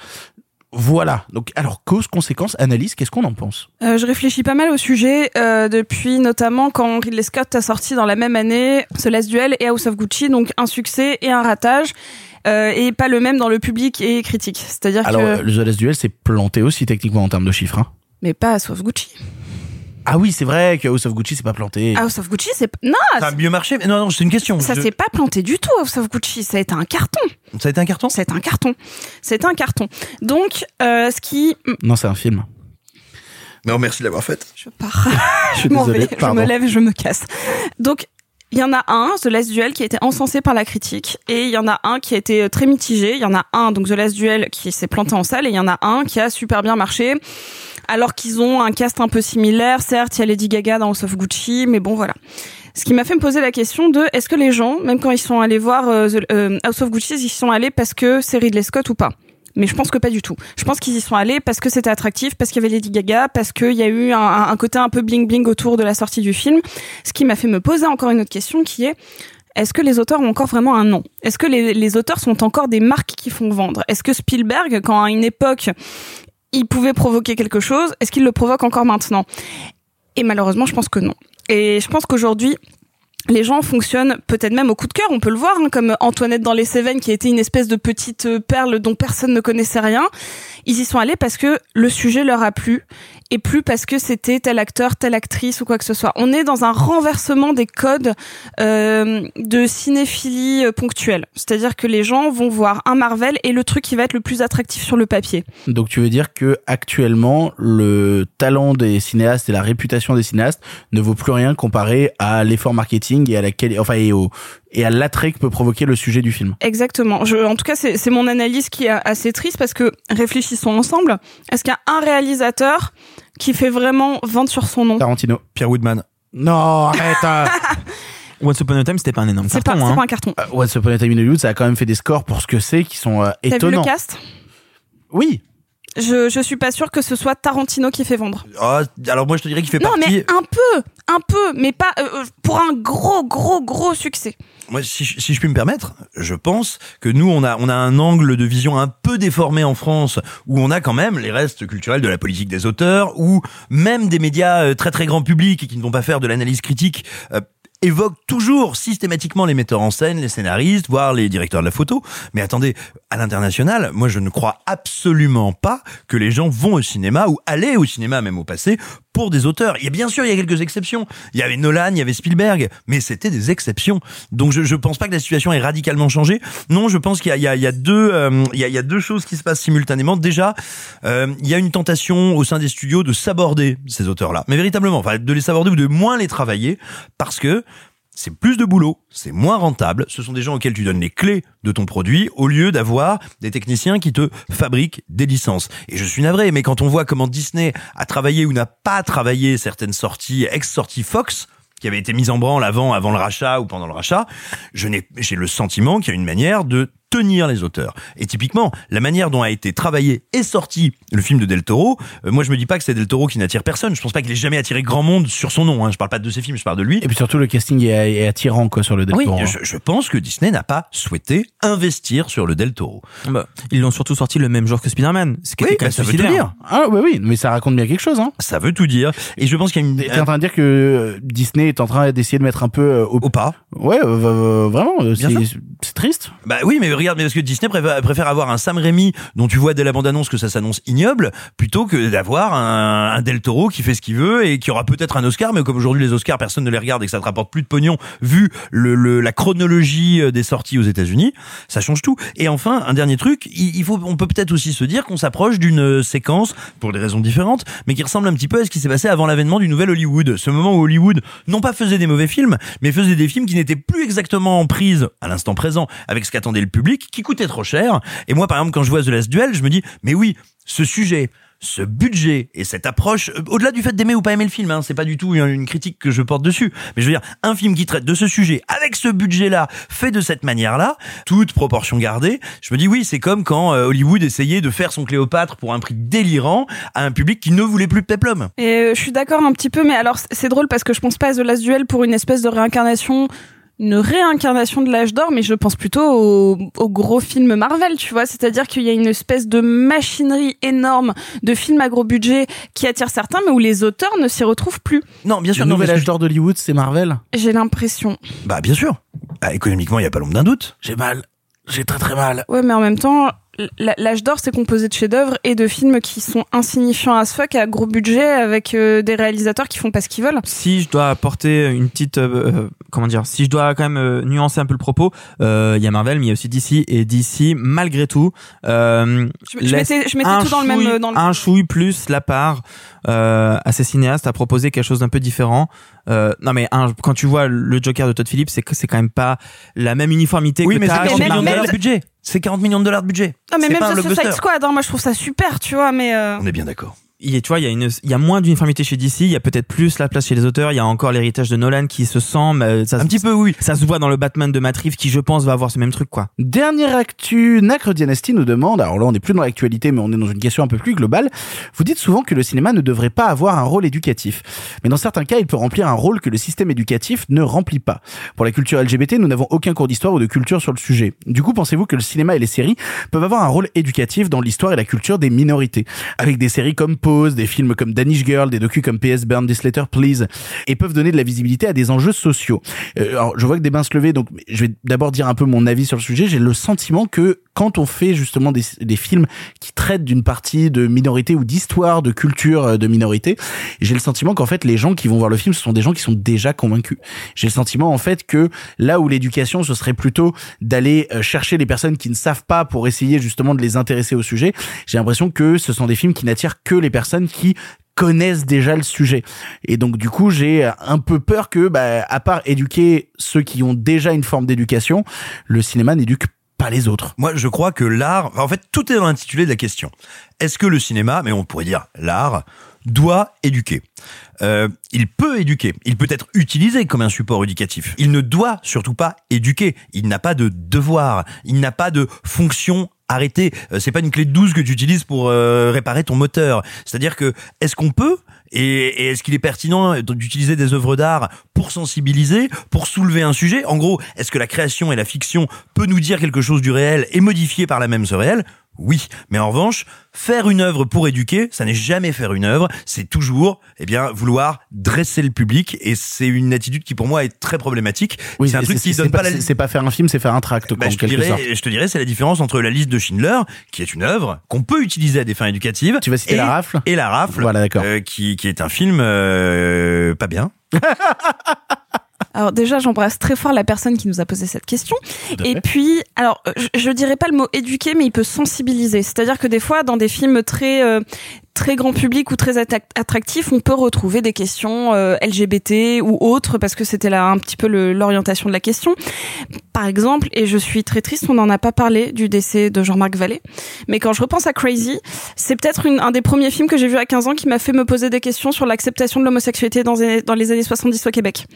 voilà donc alors cause conséquence analyse qu'est-ce qu'on en pense? Euh, je réfléchis pas mal au sujet euh, depuis notamment quand Ridley Scott a sorti dans la même année The Last Duel et House of Gucci, donc un succès et un ratage. euh, et pas le même dans le public et critique. C'est-à-dire alors que... le The Last Duel s'est planté aussi techniquement en termes de chiffres hein. Mais pas House of Gucci. Ah oui c'est vrai que House of Gucci c'est pas planté House of Gucci, c'est... Non Ça a mieux marché, mais non, non, c'est une question. Ça Je- s'est pas planté du tout, House of Gucci. Ça a été un carton. Ça a été un carton? C'est un carton. C'est un carton. Donc, euh, ce qui... non c'est un film Non, merci de l'avoir fait. Je pars. je suis je m'en désolé vais. Je me lève, je me casse. Donc, il y en a un, The Last Duel, qui a été encensé par la critique, et il y en a un qui a été euh, très mitigé. Il y en a un, donc The Last Duel, qui s'est planté en salle, et il y en a un qui a super bien marché. Alors qu'ils ont un cast un peu similaire, certes, il y a Lady Gaga dans House of Gucci, mais bon, voilà. Ce qui m'a fait me poser la question de est-ce que les gens, même quand ils sont allés voir euh, euh, House of Gucci, ils sont allés parce que c'est Ridley Scott ou pas? Mais je pense que pas du tout. Je pense qu'ils y sont allés parce que c'était attractif, parce qu'il y avait Lady Gaga, parce qu'il y a eu un, côté un peu bling bling autour de la sortie du film. Ce qui m'a fait me poser encore une autre question qui est est-ce que les auteurs ont encore vraiment un nom? Est-ce que les auteurs sont encore des marques qui font vendre? Est-ce que Spielberg, quand à une époque il pouvait provoquer quelque chose, est-ce qu'il le provoque encore maintenant? Et malheureusement, je pense que non. Et je pense qu'aujourd'hui, les gens fonctionnent peut-être même au coup de cœur, on peut le voir, hein, comme Antoinette dans les Cévennes qui était une espèce de petite euh, perle dont personne ne connaissait rien. Ils y sont allés parce que le sujet leur a plu et plus parce que c'était tel acteur, telle actrice ou quoi que ce soit. On est dans un renversement des codes euh, de cinéphilie euh, ponctuelle. C'est-à-dire que les gens vont voir un Marvel et le truc qui va être le plus attractif sur le papier. Donc tu veux dire que actuellement le talent des cinéastes et la réputation des cinéastes ne vaut plus rien comparé à l'effort marketing et à la enfin et au et à l'attrait que peut provoquer le sujet du film. Exactement. Je, en tout cas, c'est c'est mon analyse qui est assez triste parce que réfléchissons ensemble. Est-ce qu'il y a un réalisateur qui fait vraiment vendre sur son nom? Tarantino. Pierre Woodman. Non, arrête. hein. Once Upon a Time, c'était pas un énorme C'est pas, carton. c'est hein. pas un carton. Euh, Once Upon a Time in Hollywood, ça a quand même fait des scores pour ce que c'est qui sont euh, T'as vu le étonnants. cast? Oui. Je, je suis pas sûre que ce soit Tarantino qui fait vendre. Ah, alors moi je te dirais qu'il fait Non, partie. mais un peu, un peu, mais pas euh, euh, pour un gros, gros, gros succès. Moi, si, je- si je puis me permettre, je pense que nous, on a, on a un angle de vision un peu déformé en France, où on a quand même les restes culturels de la politique des auteurs, ou même des médias euh, très très grand public et qui ne vont pas faire de l'analyse critique. Évoque toujours systématiquement les metteurs en scène, les scénaristes, voire les directeurs de la photo. Mais attendez, à l'international, moi je ne crois absolument pas que les gens vont au cinéma ou aller au cinéma même au passé pour des auteurs. A bien sûr il y a quelques exceptions. Il y avait Nolan, il y avait Spielberg, mais c'était des exceptions. Donc je je pense pas que la situation ait radicalement changé. Non, je pense qu'il y y y a deux euh, y a y a deux choses qui se passent simultanément. Déjà, euh, il y a une tentation au sein des studios de s'aborder ces auteurs-là, mais véritablement, enfin de les s'aborder ou de moins les travailler parce que c'est plus de boulot, c'est moins rentable, ce sont des gens auxquels tu donnes les clés de ton produit au lieu d'avoir des techniciens qui te fabriquent des licences. Et je suis navré, mais quand on voit comment Disney a travaillé ou n'a pas travaillé certaines sorties, ex-sorties Fox, qui avaient été mises en branle avant, avant le rachat ou pendant le rachat, je n'ai, j'ai le sentiment qu'il y a une manière de tenir les auteurs. Et typiquement, la manière dont a été travaillé et sorti le film de Del Toro, euh, moi je me dis pas que c'est Del Toro qui n'attire personne. Je pense pas qu'il ait jamais attiré grand monde sur son nom. Hein. Je parle pas de ses films, je parle de lui. Et puis surtout, le casting est, est attirant quoi sur le Del Oui, Toro. je, je pense que Disney n'a pas souhaité investir sur le Del Toro. Bah, ils l'ont surtout sorti le même jour que Spider-Man. Ce qui Oui, était quand bah, même ça veut tout dire. Ah ouais, oui, mais ça raconte bien quelque chose. Hein. Ça veut tout dire. Et je pense qu'il y a une T'es en train de dire que euh, Disney est en train d'essayer de mettre un peu euh, au... au pas. Ouais, euh, vraiment, c'est triste. Bah oui, mais regarde, mais parce que Disney préfère, avoir un Sam Raimi dont tu vois dès la bande-annonce que ça s'annonce ignoble, plutôt que d'avoir un, un Del Toro qui fait ce qu'il veut et qui aura peut-être un Oscar, mais comme aujourd'hui les Oscars personne ne les regarde et que ça te rapporte plus de pognon vu la chronologie euh, des sorties aux États-Unis, ça change tout. Et enfin, un dernier truc, il faut, on peut peut-être aussi se dire qu'on s'approche d'une euh, séquence pour des raisons différentes, mais qui ressemble un petit peu à ce qui s'est passé avant l'avènement du nouvel Hollywood. Ce moment où Hollywood non pas faisait des mauvais films, mais faisait des films qui n'étaient plus exactement en prise à l'instant présent avec ce qu'attendait le public, qui coûtaient trop cher. Et moi, par exemple, quand je vois The Last Duel, je me dis, mais oui, ce sujet, ce budget et cette approche, euh, au-delà du fait d'aimer ou pas aimer le film, hein, c'est pas du tout une, critique que je porte dessus, mais je veux dire, un film qui traite de ce sujet avec ce budget-là, fait de cette manière-là, toute proportion gardée, je me dis oui, c'est comme quand euh, Hollywood essayait de faire son Cléopâtre pour un prix délirant à un public qui ne voulait plus de Peplum. Et euh, je suis d'accord un petit peu, mais alors c'est drôle parce que je pense pas à The Last Duel pour une espèce de réincarnation, une réincarnation de l'âge d'or, mais je pense plutôt au, au gros film Marvel, tu vois. C'est-à-dire qu'il y a une espèce de machinerie énorme de films à gros budget qui attire certains, mais où les auteurs ne s'y retrouvent plus. Non, bien sûr, Le nouvel âge d'or d'Hollywood, c'est Marvel. J'ai l'impression. Bah bien sûr. Bah, économiquement, il y a pas l'ombre d'un doute. J'ai mal. J'ai très très mal. Ouais, mais en même temps, l'âge d'or, c'est composé de chefs-d'œuvre et de films qui sont insignifiants as fuck à gros budget avec euh, des réalisateurs qui font pas ce qu'ils veulent. si je dois apporter une petite euh, euh, comment dire si je dois quand même euh, nuancer un peu le propos euh, il y a Marvel mais il y a aussi DC et DC malgré tout euh, Je, je mettais, je mettais un tout dans le même. Dans le... un chouille plus la part euh, à ces cinéastes à proposer quelque chose d'un peu différent euh, non mais un, quand tu vois le Joker de Todd Phillips c'est que c'est quand même pas la même uniformité Oui, que mais c'est t'as 40 chez même- millions de Marvel. dollars de budget. C'est 40 millions de dollars de budget. Non, mais C'est même The Suicide. Squad, hein, moi je trouve ça super, tu vois, mais. euh, On est bien d'accord. Il y a, tu vois, il y a une, il y a moins d'uniformité chez DC, il y a peut-être plus la place chez les auteurs, il y a encore l'héritage de Nolan qui se sent, mais ça, Un petit peu, oui. ça se voit dans le Batman de Matt Reeves qui, je pense, va avoir ce même truc, quoi. Dernière actu, Nacre Dynasty nous demande, alors là on n'est plus dans l'actualité mais on est dans une question un peu plus globale, vous dites souvent que le cinéma ne devrait pas avoir un rôle éducatif. Mais dans certains cas il peut remplir un rôle que le système éducatif ne remplit pas. Pour la culture LGBT nous n'avons aucun cours d'histoire ou de culture sur le sujet. Du coup pensez-vous que le cinéma et les séries peuvent avoir un rôle éducatif dans l'histoire et la culture des minorités? Avec des séries comme Des films comme Danish Girl, des docus comme PS Burn This Letter Please et peuvent donner de la visibilité à des enjeux sociaux. Euh, alors je vois que des bains se lever donc je vais d'abord dire un peu mon avis sur le sujet. J'ai le sentiment que quand on fait justement des, films qui traitent d'une partie de minorité ou d'histoire de culture euh, de minorité, j'ai le sentiment qu'en fait les gens qui vont voir le film ce sont des gens qui sont déjà convaincus. J'ai le sentiment en fait que là où l'éducation ce serait plutôt d'aller euh, chercher les personnes qui ne savent pas pour essayer justement de les intéresser au sujet, j'ai l'impression que ce sont des films qui n'attirent que les personnes qui connaissent déjà le sujet. Et donc du coup, j'ai un peu peur que, bah, à part éduquer ceux qui ont déjà une forme d'éducation, le cinéma n'éduque pas les autres. Moi, je crois que l'art, en fait, tout est dans l'intitulé de la question. Est-ce que le cinéma, mais on pourrait dire l'art, doit éduquer? Euh, Il peut éduquer, il peut être utilisé comme un support éducatif. Il ne doit surtout pas éduquer. Il n'a pas de devoir, il n'a pas de fonction arrêtée. Euh, c'est pas une clé de 12 que tu utilises pour euh, réparer ton moteur. C'est-à-dire que est-ce qu'on peut et, est-ce qu'il est pertinent d'utiliser des œuvres d'art pour sensibiliser, pour soulever un sujet? En gros, est-ce que la création et la fiction peut nous dire quelque chose du réel et modifier par la même ce réel? Oui. Mais en revanche, faire une œuvre pour éduquer, ça n'est jamais faire une œuvre, c'est toujours, eh bien, vouloir dresser le public, et c'est une attitude qui pour moi est très problématique. Oui, c'est un truc qui donne pas, pas la c'est pas faire un film, c'est faire un tract, bah, je, te dirais, sorte. je te dirais, c'est la différence entre la liste de Schindler, qui est une œuvre qu'on peut utiliser à des fins éducatives. Tu vas citer et, La Rafle Et La Rafle, Voilà, d'accord. euh, qui, qui est un film euh, pas bien. Alors déjà, j'embrasse très fort la personne qui nous a posé cette question. Et fait. puis, alors, je, je dirais pas le mot éduquer, mais il peut sensibiliser. C'est-à-dire que des fois, dans des films très euh, très grand public ou très attractifs, on peut retrouver des questions euh, LGBT ou autres, parce que c'était là un petit peu l'orientation de la question. Par exemple, et je suis très triste, on n'en a pas parlé du décès de Jean-Marc Vallée, mais quand je repense à Crazy, c'est peut-être un des premiers films que j'ai vu à 15 ans qui m'a fait me poser des questions sur l'acceptation de l'homosexualité dans, les- années 70 au Québec.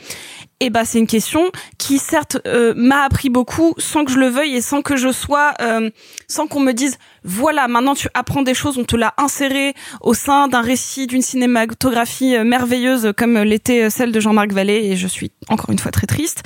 Et bah c'est une question qui certes euh, m'a appris beaucoup sans que je le veuille et sans que je sois euh, sans qu'on me dise voilà maintenant tu apprends des choses on te l'a inséré au sein d'un récit d'une cinématographie euh, merveilleuse comme l'était euh, celle de Jean-Marc Vallée et je suis encore une fois très triste.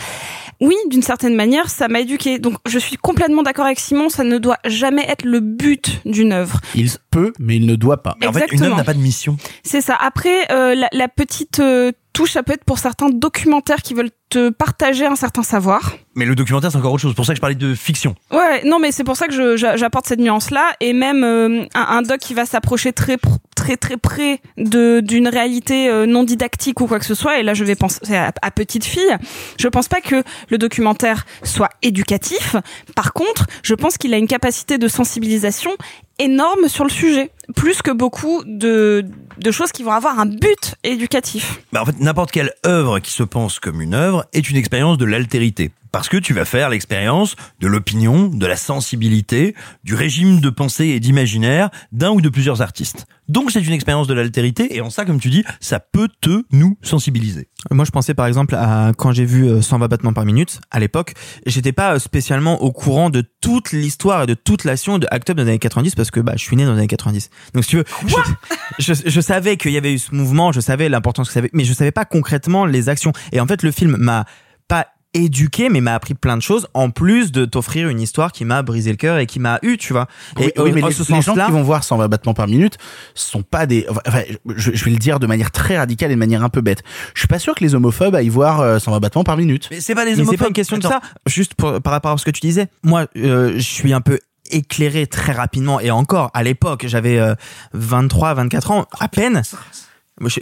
Oui, d'une certaine manière, ça m'a éduqué. Donc je suis complètement d'accord avec Simon, ça ne doit jamais être le but d'une œuvre. Il peut, mais il ne doit pas. Mais en fait, une œuvre n'a pas de mission. C'est ça. Après, euh, la, la petite euh, touche, ça peut être pour certains documentaires qui veulent te partager un certain savoir. Mais le documentaire, c'est encore autre chose. C'est pour ça que je parlais de fiction. Ouais, non, mais c'est pour ça que j'apporte cette nuance-là, et même euh, un, un doc qui va s'approcher très très très près d'une réalité euh, non didactique ou quoi que ce soit. Et là, je vais penser à, à petite fille. Je pense pas que le documentaire soit éducatif. Par contre, je pense qu'il a une capacité de sensibilisation énorme sur le sujet, plus que beaucoup de de choses qui vont avoir un but éducatif. Bah, en fait, n'importe quelle œuvre qui se pense comme une œuvre est une expérience de l'altérité. Parce que tu vas faire l'expérience de l'opinion, de la sensibilité, du régime de pensée et d'imaginaire d'un ou de plusieurs artistes. Donc c'est une expérience de l'altérité et en ça, comme tu dis, ça peut te, nous, sensibiliser. Moi, je pensais par exemple à quand j'ai vu euh, 120 battements par minute à l'époque. J'étais pas euh, spécialement au courant de toute l'histoire et de toute l'action de Act Up dans les années 90 parce que bah, je suis né dans les années 90. Donc, si tu veux, je, je, je savais qu'il y avait eu ce mouvement, je savais l'importance que ça avait, mais je savais pas concrètement les actions. Et en fait, le film m'a pas éduqué mais m'a appris plein de choses en plus de t'offrir une histoire qui m'a brisé le cœur et qui m'a eu tu vois Oui, et oui, mais en les, ce les gens qui vont voir 120 battements par minute sont pas des. Enfin, je, je vais le dire de manière très radicale et de manière un peu bête. Je suis pas sûr que les homophobes aillent voir euh, 120 battements par minute. Mais c'est pas les Mais c'est homophobes. pas une question de ça. Juste pour- par rapport à ce que tu disais. Moi, euh, je suis un peu éclairé très rapidement et encore à l'époque, j'avais euh, 23, 24 ans à peine.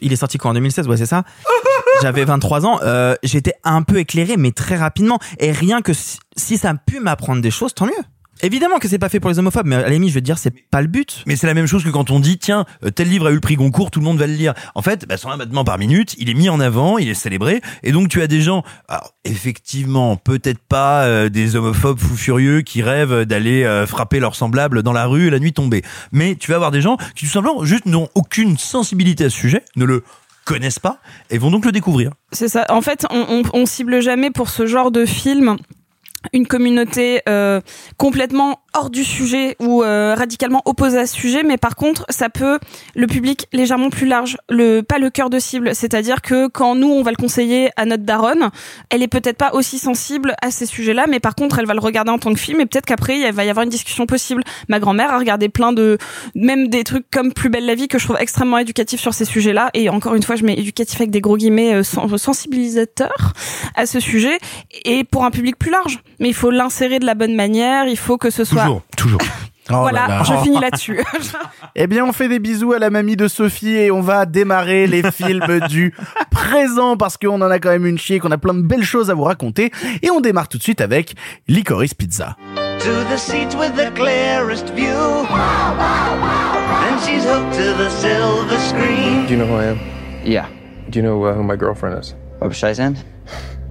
Il est sorti quoi en 2016, ouais c'est ça. J'avais 23 ans, euh, j'étais un peu éclairé mais très rapidement et rien que si, si ça a pu m'apprendre des choses, tant mieux. Évidemment que c'est pas fait pour les homophobes, mais à la limite, je veux te dire, c'est pas le but. Mais c'est la même chose que quand on dit tiens euh, tel livre a eu le prix Goncourt, tout le monde va le lire. En fait, bah, 120 battements par minute, il est mis en avant, il est célébré, et donc tu as des gens, alors effectivement peut-être pas euh, des homophobes fous furieux qui rêvent d'aller euh, frapper leurs semblables dans la rue la nuit tombée, mais tu vas avoir des gens qui tout simplement juste n'ont aucune sensibilité à ce sujet, ne le connaissent pas et vont donc le découvrir. C'est ça. En fait, on, on, on cible jamais pour ce genre de film une communauté euh, complètement hors du sujet ou euh, radicalement opposée à ce sujet, mais par contre, ça peut le public légèrement plus large, le pas le cœur de cible. C'est-à-dire que quand nous on va le conseiller à notre daronne, elle est peut-être pas aussi sensible à ces sujets-là, mais par contre, elle va le regarder en tant que film et peut-être qu'après il va y avoir une discussion possible. Ma grand-mère a regardé plein de même des trucs comme Plus belle la vie que je trouve extrêmement éducatifs sur ces sujets-là et encore une fois, je mets éducatif avec des gros guillemets euh, sen- sensibilisateurs à ce sujet et pour un public plus large. Mais il faut l'insérer de la bonne manière, il faut que ce soit Toujours, toujours. Oh voilà, là là. je finis là-dessus. Eh bien, on fait des bisous à la mamie de Sophie et on va démarrer les films du présent parce qu'on en a quand même une chier, qu'on a plein de belles choses à vous raconter. Et on démarre tout de suite avec Licorice Pizza. To the seat with the clearest view. And she's hooked to the silver screen. Do you know who I am? Yeah. Do you know uh, who my girlfriend is? Barbara Streisand?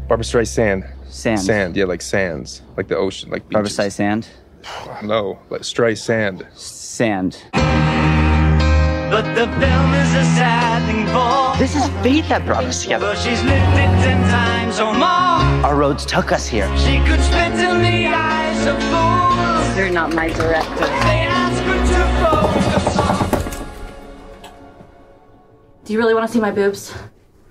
Barbara Streisand. Sand. Sand, yeah, like sands, like the ocean, like Barbara beaches. Streisand? No, like stray Sand. Sand. But the film is a sad thing for. This is fate that brought us together. But she's lived it ten times or more. Our roads took us here. She could spit in the eyes of fools. You're not my director. They ask her to focus on. Do you really want to see my boobs?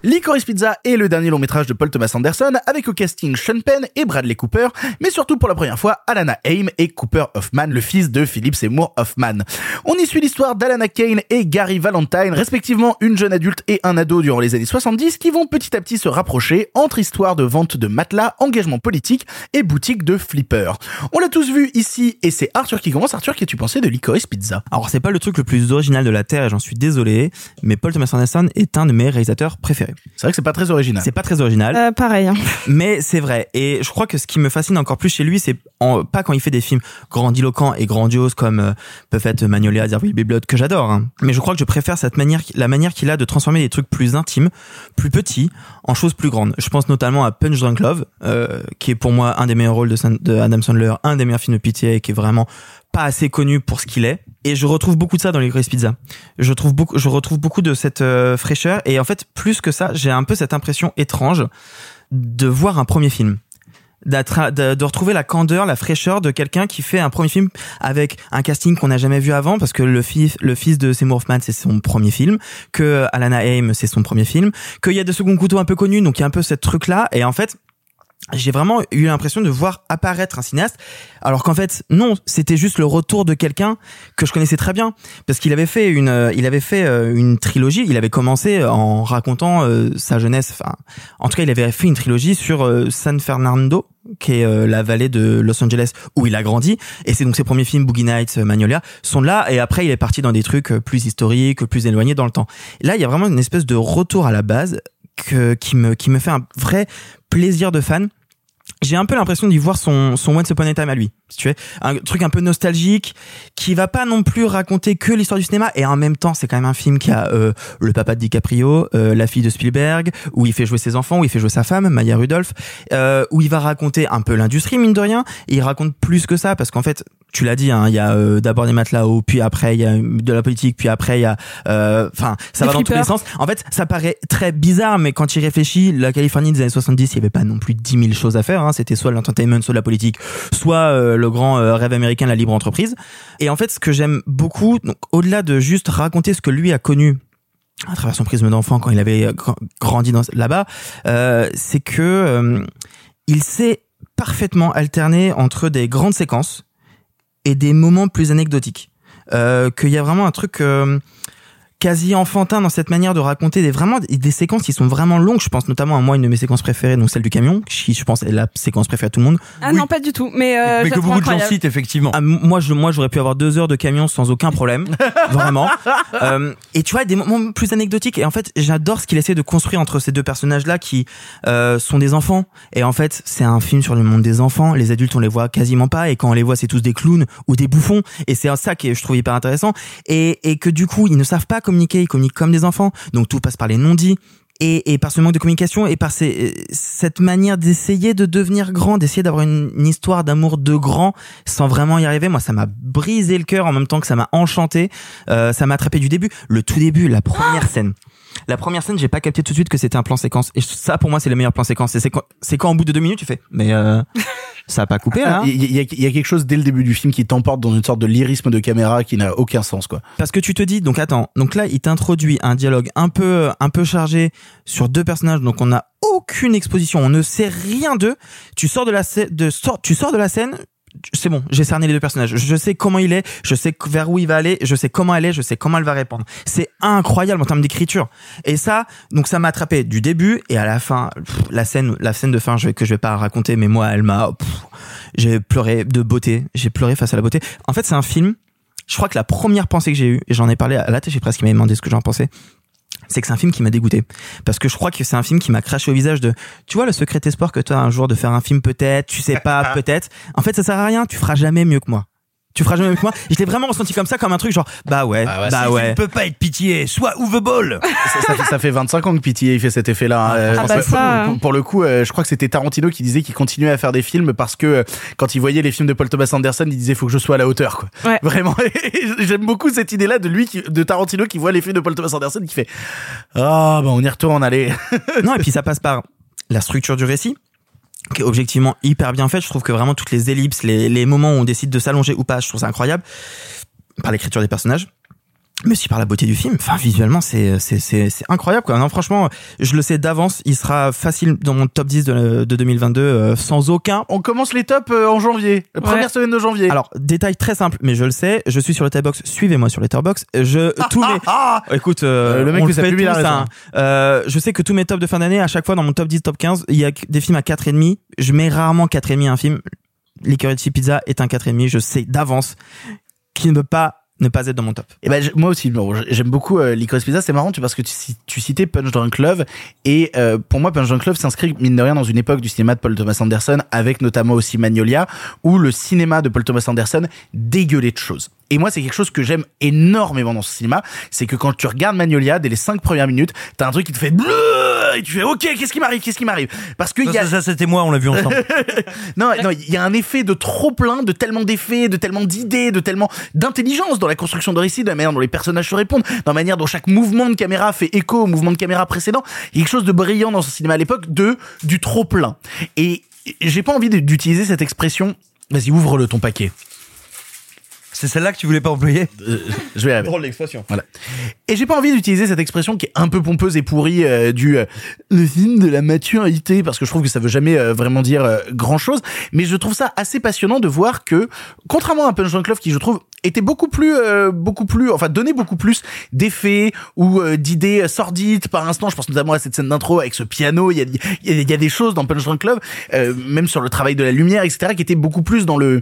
Licorice Pizza est le dernier long métrage de Paul Thomas Anderson avec au casting Sean Penn et Bradley Cooper, mais surtout pour la première fois Alana Haim et Cooper Hoffman, le fils de Philip Seymour Hoffman. On y suit l'histoire d'Alana Kane et Gary Valentine, respectivement une jeune adulte et un ado durant les années 70 qui vont petit à petit se rapprocher entre histoire de vente de matelas, engagement politique et boutique de flipper. On l'a tous vu ici et c'est Arthur qui commence. Arthur, qu'as-tu pensé de Licorice Pizza? Alors c'est pas le truc le plus original de la Terre et j'en suis désolé, mais Paul Thomas Anderson est un de mes réalisateurs préférés. C'est vrai que c'est pas très original. C'est pas très original. Euh, pareil. hein. Mais c'est vrai. Et je crois que ce qui me fascine encore plus chez lui, c'est en- pas quand il fait des films grandiloquents et grandioses comme euh, peuvent être Magnolia, There Will Be Blood, que j'adore. hein. Mais je crois que je préfère cette manière, la manière qu'il a de transformer des trucs plus intimes, plus petits, en choses plus grandes. Je pense notamment à Punch Drunk Love, euh, qui est pour moi un des meilleurs rôles de, San- de Adam Sandler, un des meilleurs films de pitié, et qui est vraiment pas assez connu pour ce qu'il est. Et je retrouve beaucoup de ça dans les Grace Pizza. Je trouve beaucoup, je retrouve beaucoup de cette euh, fraîcheur. Et en fait, plus que ça, j'ai un peu cette impression étrange de voir un premier film. De, de retrouver la candeur, la fraîcheur de quelqu'un qui fait un premier film avec un casting qu'on n'a jamais vu avant parce que le fils, le fils de Seymour Hoffman c'est son premier film, que Alana Haim c'est son premier film, qu'il y a de second couteau un peu connu donc il y a un peu ce truc là et en fait j'ai vraiment eu l'impression de voir apparaître un cinéaste, alors qu'en fait non, c'était juste le retour de quelqu'un que je connaissais très bien, parce qu'il avait fait une, euh, il avait fait euh, une trilogie. Il avait commencé en racontant euh, sa jeunesse. Enfin, en tout cas, il avait fait une trilogie sur San Fernando, qui est la vallée de Los Angeles où il a grandi, et c'est donc ses premiers films, Boogie Nights, Magnolia, sont là. Et après, il est parti dans des trucs plus historiques, plus éloignés dans le temps. Là, il y a vraiment une espèce de retour à la base que, qui me, qui me fait un vrai plaisir de fan j'ai un peu l'impression d'y voir son, son Once Upon a Time à lui, si tu veux. Un truc un peu nostalgique, qui va pas non plus raconter que l'histoire du cinéma, et en même temps, c'est quand même un film qui a euh, le papa de DiCaprio, euh, la fille de Spielberg, où il fait jouer ses enfants, où il fait jouer sa femme, Maya Rudolph, euh, où il va raconter un peu l'industrie, mine de rien, et il raconte plus que ça, parce qu'en fait, tu l'as dit, hein, il y a euh, d'abord des matelas hauts, puis après il y a de la politique, puis après il y a, euh, enfin, ça va dans tous les sens. En fait, ça paraît très bizarre, mais quand il réfléchit, la Californie des années 70, il y avait pas non plus 10 000 choses à faire. Hein. C'était soit l'entertainment, soit la politique, soit euh, le grand euh, rêve américain, la libre entreprise. Et en fait, ce que j'aime beaucoup, donc au-delà de juste raconter ce que lui a connu à travers son prisme d'enfant quand il avait gr- grandi là-bas, euh, c'est que euh, il sait parfaitement alterner entre des grandes séquences et des moments plus anecdotiques. Euh, qu'il y a vraiment un truc euh, quasi enfantin dans cette manière de raconter des vraiment des séquences qui sont vraiment longues. Je pense notamment à moi une de mes séquences préférées, donc celle du camion, qui je pense est la séquence préférée à tout le monde. Ah non, pas du tout. Mais, euh, mais que beaucoup de gens incroyable. citent effectivement. Ah, moi, je, moi, j'aurais pu avoir deux heures de camion sans aucun problème, vraiment. Euh, et tu vois, des moments plus anecdotiques. Et en fait, j'adore ce qu'il essaie de construire entre ces deux personnages-là qui euh, sont des enfants. Et en fait, c'est un film sur le monde des enfants. Les adultes, on les voit quasiment pas. Et quand on les voit, c'est tous des clowns ou des bouffons. Et c'est ça que je trouve hyper intéressant. Et, et que du coup, ils ne savent pas communiquer. Ils communiquent comme des enfants. Donc tout passe par les non-dits. Et, par ce manque de communication et par cette manière d'essayer de devenir grand, d'essayer d'avoir une, une histoire d'amour de grand sans vraiment y arriver, moi ça m'a brisé le cœur en même temps que ça m'a enchanté. Euh, ça m'a attrapé du début. Le tout début, la première scène. La première scène, j'ai pas capté tout de suite que c'était un plan séquence. Et ça, pour moi, c'est le meilleur plan séquence. C'est quand, c'est quand, au bout de deux minutes, tu fais, mais euh, ça a pas coupé là. hein. Il y, y a quelque chose dès le début du film qui t'emporte dans une sorte de lyrisme de caméra qui n'a aucun sens, quoi. Parce que tu te dis, donc attends, donc là, il t'introduit un dialogue un peu, un peu chargé sur deux personnages, donc on n'a aucune exposition, on ne sait rien d'eux. Tu sors de la scène, de tu sors de la scène. C'est bon, j'ai cerné les deux personnages. Je sais comment il est, je sais vers où il va aller, je sais comment elle est, je sais comment elle va répondre. C'est incroyable en termes d'écriture. Et ça, donc ça m'a attrapé du début et à la fin, la scène, la scène de fin, je, que je vais pas raconter, mais moi, elle m'a, j'ai pleuré de beauté, j'ai pleuré face à la beauté. En fait, c'est un film je crois que la première pensée que j'ai eue, et j'en ai parlé à l'attaché presque qui m'avait demandé ce que j'en pensais, c'est que c'est un film qui m'a dégoûté. Parce que je crois que c'est un film qui m'a craché au visage de, tu vois, le secret espoir que tu as un jour de faire un film peut-être, tu sais pas, peut-être. En fait, ça sert à rien, tu feras jamais mieux que moi. Tu feras jamais mieux que moi. Je l'ai vraiment ressenti comme ça, comme un truc genre, bah ouais, Ah ouais, bah ouais. film peut pas être pitié, soit Uwe Boll. ça, ça fait, ça fait 25 ans que Pitié il fait cet effet-là. hein. Euh, Ah bah ça, pour, pour le coup, euh, je crois que c'était Tarantino qui disait qu'il continuait à faire des films parce que euh, quand il voyait les films de Paul Thomas Anderson, il disait faut que je sois à la hauteur, quoi. Ouais. Vraiment. J'aime beaucoup cette idée-là de lui, qui, de Tarantino qui voit les films de Paul Thomas Anderson qui fait ah bah on y retourne, allez. non, et puis ça passe par la structure du récit, qui est objectivement hyper bien faite. Je trouve que vraiment toutes les ellipses, les, les moments où on décide de s'allonger ou pas, je trouve ça incroyable. Par l'écriture des personnages. Mais aussi par la beauté du film. Enfin, visuellement, c'est c'est c'est c'est incroyable quoi. Non, franchement, je le sais d'avance, il sera facile dans mon top 10 de, de 2022 euh, sans aucun. On commence les tops euh, en janvier, la première semaine de janvier. Alors, détail très simple, mais je le sais, je suis sur Letterboxd, suivez-moi sur Letterboxd. Je tous mes écoute euh, Euh, le mec on sa fait tous, raison. hein. Euh, je sais que tous mes tops de fin d'année à chaque fois dans mon top 10, top 15, il y a des films à 4 et demi, je mets rarement 4 et demi à un film. Licorice Pizza est un 4 et demi, je sais d'avance qu'il ne peut pas ne pas être dans mon top. Et ben je- moi aussi, bon, j'aime beaucoup euh, Licorice Pizza. C'est marrant, tu parce que tu, ci- tu citais Punch Drunk Love et euh, pour moi Punch Drunk Love s'inscrit mine de rien dans une époque du cinéma de Paul Thomas Anderson, avec notamment aussi Magnolia, où le cinéma de Paul Thomas Anderson dégueulait de choses. Et moi, c'est quelque chose que j'aime énormément dans ce cinéma, c'est que quand tu regardes Magnolia, dès les cinq premières minutes, t'as un truc qui te fait bleu et tu fais ok, qu'est-ce qui m'arrive, qu'est-ce qui m'arrive? Parce que il y a Ça, ça, c'était moi, on l'a vu ensemble. non, non, il y a un effet de trop plein, de tellement d'effets, de tellement d'idées, de tellement d'intelligence dans la construction de récit, de la manière dont les personnages se répondent, dans la manière dont chaque mouvement de caméra fait écho au mouvement de caméra précédent. Il y a quelque chose de brillant dans ce cinéma à l'époque, de du trop plein. Et j'ai pas envie d'utiliser cette expression. Vas-y, ouvre-le ton paquet. C'est celle-là que tu voulais pas employer? Euh, Je vais. Drôle d'expression. Voilà. Et j'ai pas envie d'utiliser cette expression qui est un peu pompeuse et pourrie euh, du euh, le film de la maturité parce que je trouve que ça veut jamais euh, vraiment dire grand chose. Mais je trouve ça assez passionnant de voir que, contrairement à Punch Drunk Love qui je trouve était beaucoup plus, euh, beaucoup plus, enfin donnait beaucoup plus d'effets ou euh, d'idées sordides par instant. Je pense notamment à cette scène d'intro avec ce piano. Il y a, des choses dans Punch Drunk Love, euh, même sur le travail de la lumière, etc., qui étaient beaucoup plus dans le,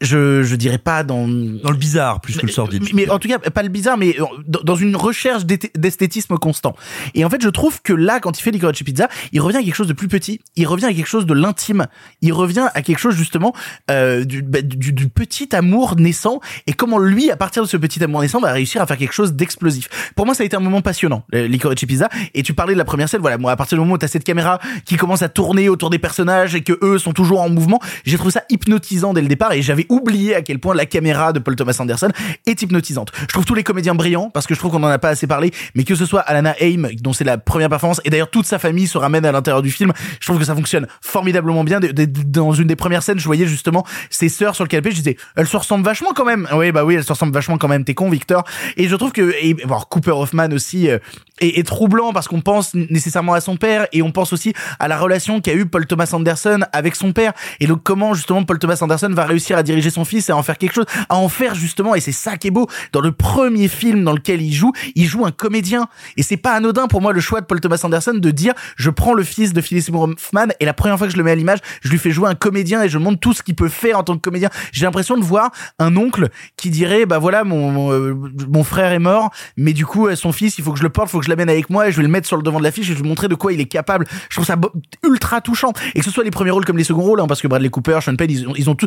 je, je dirais pas dans Dans le bizarre, plus que le sordide. mais, mais en tout cas, pas le bizarre, mais euh, dans une recherche d'esthétisme constant. Et en fait, je trouve que là, quand il fait Licorice Pizza, il revient à quelque chose de plus petit. Il revient à quelque chose de l'intime. Il revient à quelque chose justement euh, du, bah, du, du petit amour naissant et comment lui, à partir de ce petit amour naissant, va réussir à faire quelque chose d'explosif. Pour moi, ça a été un moment passionnant, Licorice Pizza. Et tu parlais de la première scène. Voilà, moi, à partir du moment où t'as cette caméra qui commence à tourner autour des personnages et que eux sont toujours en mouvement, j'ai trouvé ça hypnotisant dès le départ et j'avais oublié à quel point la caméra de Paul Thomas Anderson est hypnotisante. Je trouve tous les comédiens brillants parce que je trouve qu'on en a pas assez parlé, mais que ce soit Alana Haim dont c'est la première performance et d'ailleurs toute sa famille se ramène à l'intérieur du film, je trouve que ça fonctionne formidablement bien. Dans une des premières scènes, je voyais justement ses sœurs sur le canapé, je disais elles se ressemblent vachement quand même. Oui bah oui, elles se ressemblent vachement quand même. T'es con Victor. Et je trouve que et bon, Cooper Hoffman aussi euh, est troublant parce qu'on pense nécessairement à son père et on pense aussi à la relation qu'a eu Paul Thomas Anderson avec son père et donc comment justement Paul Thomas Anderson va réussir à diriger son fils et à en faire quelque chose, à en faire justement et c'est ça qui est beau dans le premier film dans lequel il joue, il joue un comédien et c'est pas anodin pour moi le choix de Paul Thomas Anderson de dire je prends le fils de Philip Seymour Hoffman et la première fois que je le mets à l'image, je lui fais jouer un comédien et je montre tout ce qu'il peut faire en tant que comédien. J'ai l'impression de voir un oncle qui dirait bah voilà mon mon, euh, frère est mort mais du coup euh, son fils il faut que je le porte, il faut que je l'amène avec moi et je vais le mettre sur le devant de l'affiche et je vais lui montrer de quoi il est capable. Je trouve ça ultra touchant et que ce soit les premiers rôles comme les seconds rôles hein, parce que Bradley Cooper, Sean Penn ils ont, ils tout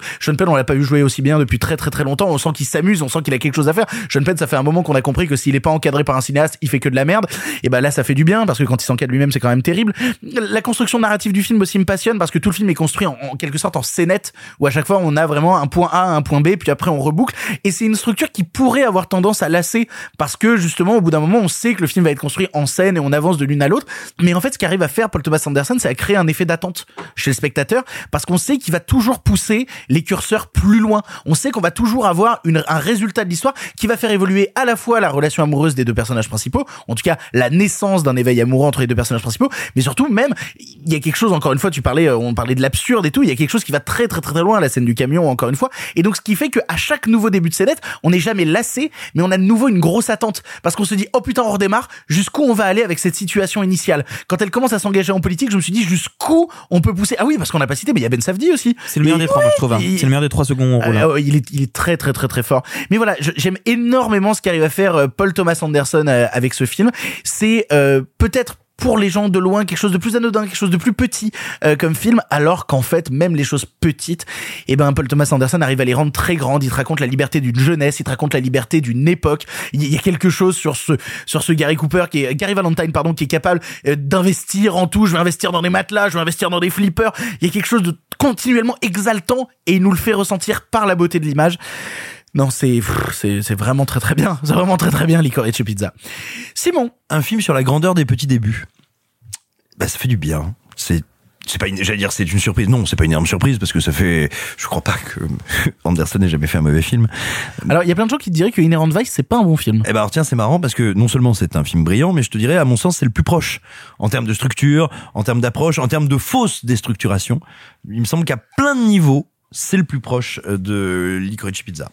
on l'a pas vu jouer aussi bien depuis très très très longtemps, on sent qu'il s'amuse, on sent qu'il a quelque chose à faire. Sean Penn ça fait un moment qu'on a compris que s'il est pas encadré par un cinéaste, il fait que de la merde et ben là ça fait du bien parce que quand il s'encadre lui-même c'est quand même terrible. La construction narrative du film aussi me passionne parce que tout le film est construit en, en quelque sorte en scénette où à chaque fois on a vraiment un point A, un point B puis après on reboucle et c'est une structure qui pourrait avoir tendance à lasser parce que justement au bout d'un moment on sait que le film va être construit en scène et on avance de l'une à l'autre mais en fait ce qu'arrive à faire Paul Thomas Anderson c'est à créer un effet d'attente chez le spectateur parce qu'on sait qu'il va toujours pousser les curseurs plus loin. On sait qu'on va toujours avoir une, un résultat de l'histoire qui va faire évoluer à la fois la relation amoureuse des deux personnages principaux en tout cas la naissance d'un éveil amoureux entre les deux personnages principaux mais surtout même il y a quelque chose encore une fois tu parlais euh, on parlait de l'absurde et tout il y a quelque chose qui va très très très très loin la scène du camion encore une fois. Et donc ce qui fait que à chaque nouveau début de scénette on n'est jamais lassé mais on a de nouveau une grosse attente. Parce qu'on se dit oh putain on redémarre jusqu'où on va aller avec cette situation initiale? Quand elle commence à s'engager en politique je me suis dit jusqu'où on peut pousser? Ah oui parce qu'on n'a pas cité mais il y a Ben Safdie aussi. C'est le meilleur des trois, je trouve. hein. C'est le meilleur des trois seconds rôles. hein. ah il, est, il est très très très très fort. Mais voilà, j'aime énormément ce qu'arrive à faire euh, Paul Thomas Anderson euh, avec ce film. C'est euh, peut-être pour les gens de loin quelque chose de plus anodin, quelque chose de plus petit euh, comme film, alors qu'en fait même les choses petites, eh ben Paul Thomas Anderson arrive à les rendre très grandes. Il te raconte la liberté d'une jeunesse, il te raconte la liberté d'une époque. Il y a quelque chose sur ce sur ce Gary Cooper qui est Gary Valentine pardon qui est capable euh, d'investir en tout. Je vais investir dans des matelas, je vais investir dans des flippers. Il y a quelque chose de continuellement exaltant et il nous le fait ressentir par la beauté de l'image. Non, c'est c'est c'est vraiment très très bien. C'est vraiment très très bien Licorice Pizza. Simon, Un film sur la grandeur des petits débuts. Bah, ça fait du bien. C'est c'est pas une, j'allais dire c'est une surprise. Non, c'est pas une énorme surprise parce que ça fait, je crois pas que Anderson ait jamais fait un mauvais film. Alors, il y a plein de gens qui diraient que Inherent Vice, c'est pas un bon film. Eh ben alors tiens, c'est marrant parce que non seulement c'est un film brillant, mais je te dirais, à mon sens, c'est le plus proche en termes de structure, en termes d'approche, en termes de fausse déstructuration. Il me semble qu'à plein de niveaux, c'est le plus proche euh, de Licorice Pizza.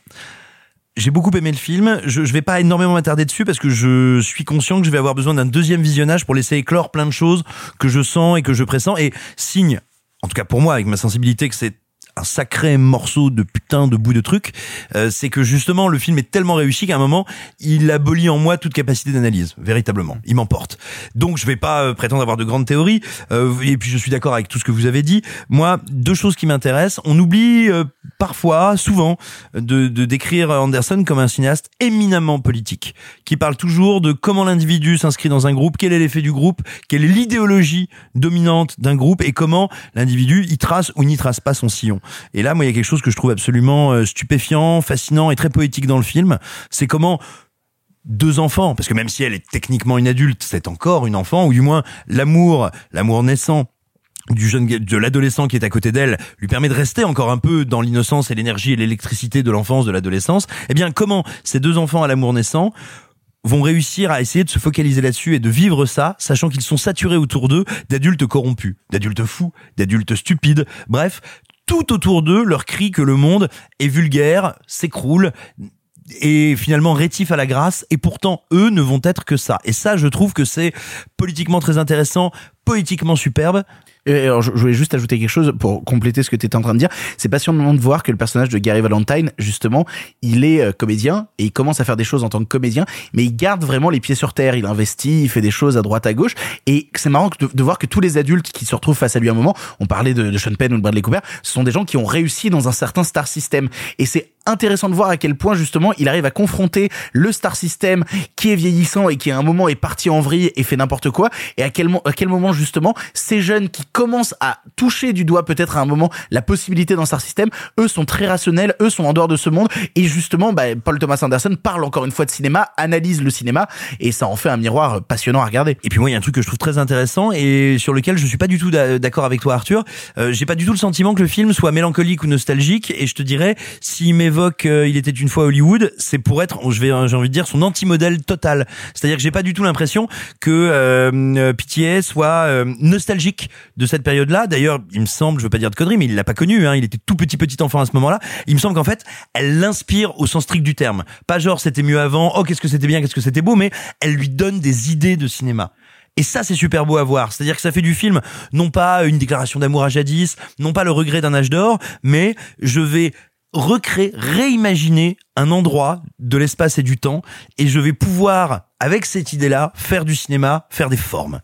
J'ai beaucoup aimé le film. Je, je vais pas énormément m'attarder dessus parce que je suis conscient que je vais avoir besoin d'un deuxième visionnage pour laisser éclore plein de choses que je sens et que je pressens et signe, en tout cas pour moi, avec ma sensibilité, que c'est un sacré morceau de putain de bout de truc, euh, c'est que justement le film est tellement réussi qu'à un moment il abolit en moi toute capacité d'analyse, véritablement. Il m'emporte. Donc je vais pas euh, prétendre avoir de grandes théories. euh, et puis je suis d'accord avec tout ce que vous avez dit. Moi, deux choses qui m'intéressent. On oublie euh, parfois, souvent, de, de décrire Anderson comme un cinéaste éminemment politique, qui parle toujours de comment l'individu s'inscrit dans un groupe, quel est l'effet du groupe, quelle est l'idéologie dominante d'un groupe et comment l'individu y trace ou n'y trace pas son sillon. Et là, moi, il y a quelque chose que je trouve absolument euh, stupéfiant, fascinant et très poétique dans le film. C'est comment deux enfants, parce que même si elle est techniquement une adulte, c'est encore une enfant, ou du moins l'amour, l'amour naissant du jeune de l'adolescent qui est à côté d'elle lui permet de rester encore un peu dans l'innocence et l'énergie et l'électricité de l'enfance de l'adolescence eh bien comment ces deux enfants à l'amour naissant vont réussir à essayer de se focaliser là-dessus et de vivre ça, sachant qu'ils sont saturés autour d'eux d'adultes corrompus, d'adultes fous, d'adultes stupides, bref, tout autour d'eux leur crie que le monde est vulgaire, s'écroule, et finalement rétif à la grâce et pourtant eux ne vont être que ça. Et ça je trouve que c'est politiquement très intéressant poétiquement superbe Et alors, je voulais juste ajouter quelque chose pour compléter ce que tu étais en train de dire. C'est passionnant de voir que le personnage de Gary Valentine, justement, il est euh, comédien et il commence à faire des choses en tant que comédien, mais il garde vraiment les pieds sur terre. Il investit, il fait des choses à droite, à gauche. Et c'est marrant de, de voir que tous les adultes qui se retrouvent face à lui à un moment, on parlait de, de Sean Penn ou de Bradley Cooper, ce sont des gens qui ont réussi dans un certain star system. Et c'est intéressant de voir à quel point justement il arrive à confronter le star system qui est vieillissant et qui à un moment est parti en vrille et fait n'importe quoi et à quel, à quel moment justement ces jeunes qui commencent à toucher du doigt peut-être à un moment la possibilité dans star system eux sont très rationnels eux sont en dehors de ce monde et justement bah, Paul Thomas Anderson parle encore une fois de cinéma analyse le cinéma et ça en fait un miroir passionnant à regarder Et puis moi, il y a un truc que je trouve très intéressant et sur lequel je suis pas du tout d'a- d'accord avec toi, Arthur. Euh, J'ai pas du tout le sentiment que le film soit mélancolique ou nostalgique. Et je te dirais, s'il m'évoque euh, Il était une fois Hollywood, c'est pour être, je vais, j'ai envie de dire, son anti-modèle total. C'est-à-dire que j'ai pas du tout l'impression que euh, euh, PTA euh, nostalgique de cette période-là. D'ailleurs, il me semble, je veux pas dire de conneries, mais il l'a pas connu. Hein, il était tout petit petit enfant à ce moment-là. Il me semble qu'en fait, elle l'inspire au sens strict du terme. Pas genre c'était mieux avant. Oh qu'est-ce que c'était bien, qu'est-ce que c'était beau, mais elle lui donne des idées de cinéma. Et ça, c'est super beau à voir. C'est-à-dire que ça fait du film, non pas une déclaration d'amour à jadis, non pas le regret d'un âge d'or, mais je vais recréer, réimaginer un endroit de l'espace et du temps, et je vais pouvoir, avec cette idée-là, faire du cinéma, faire des formes.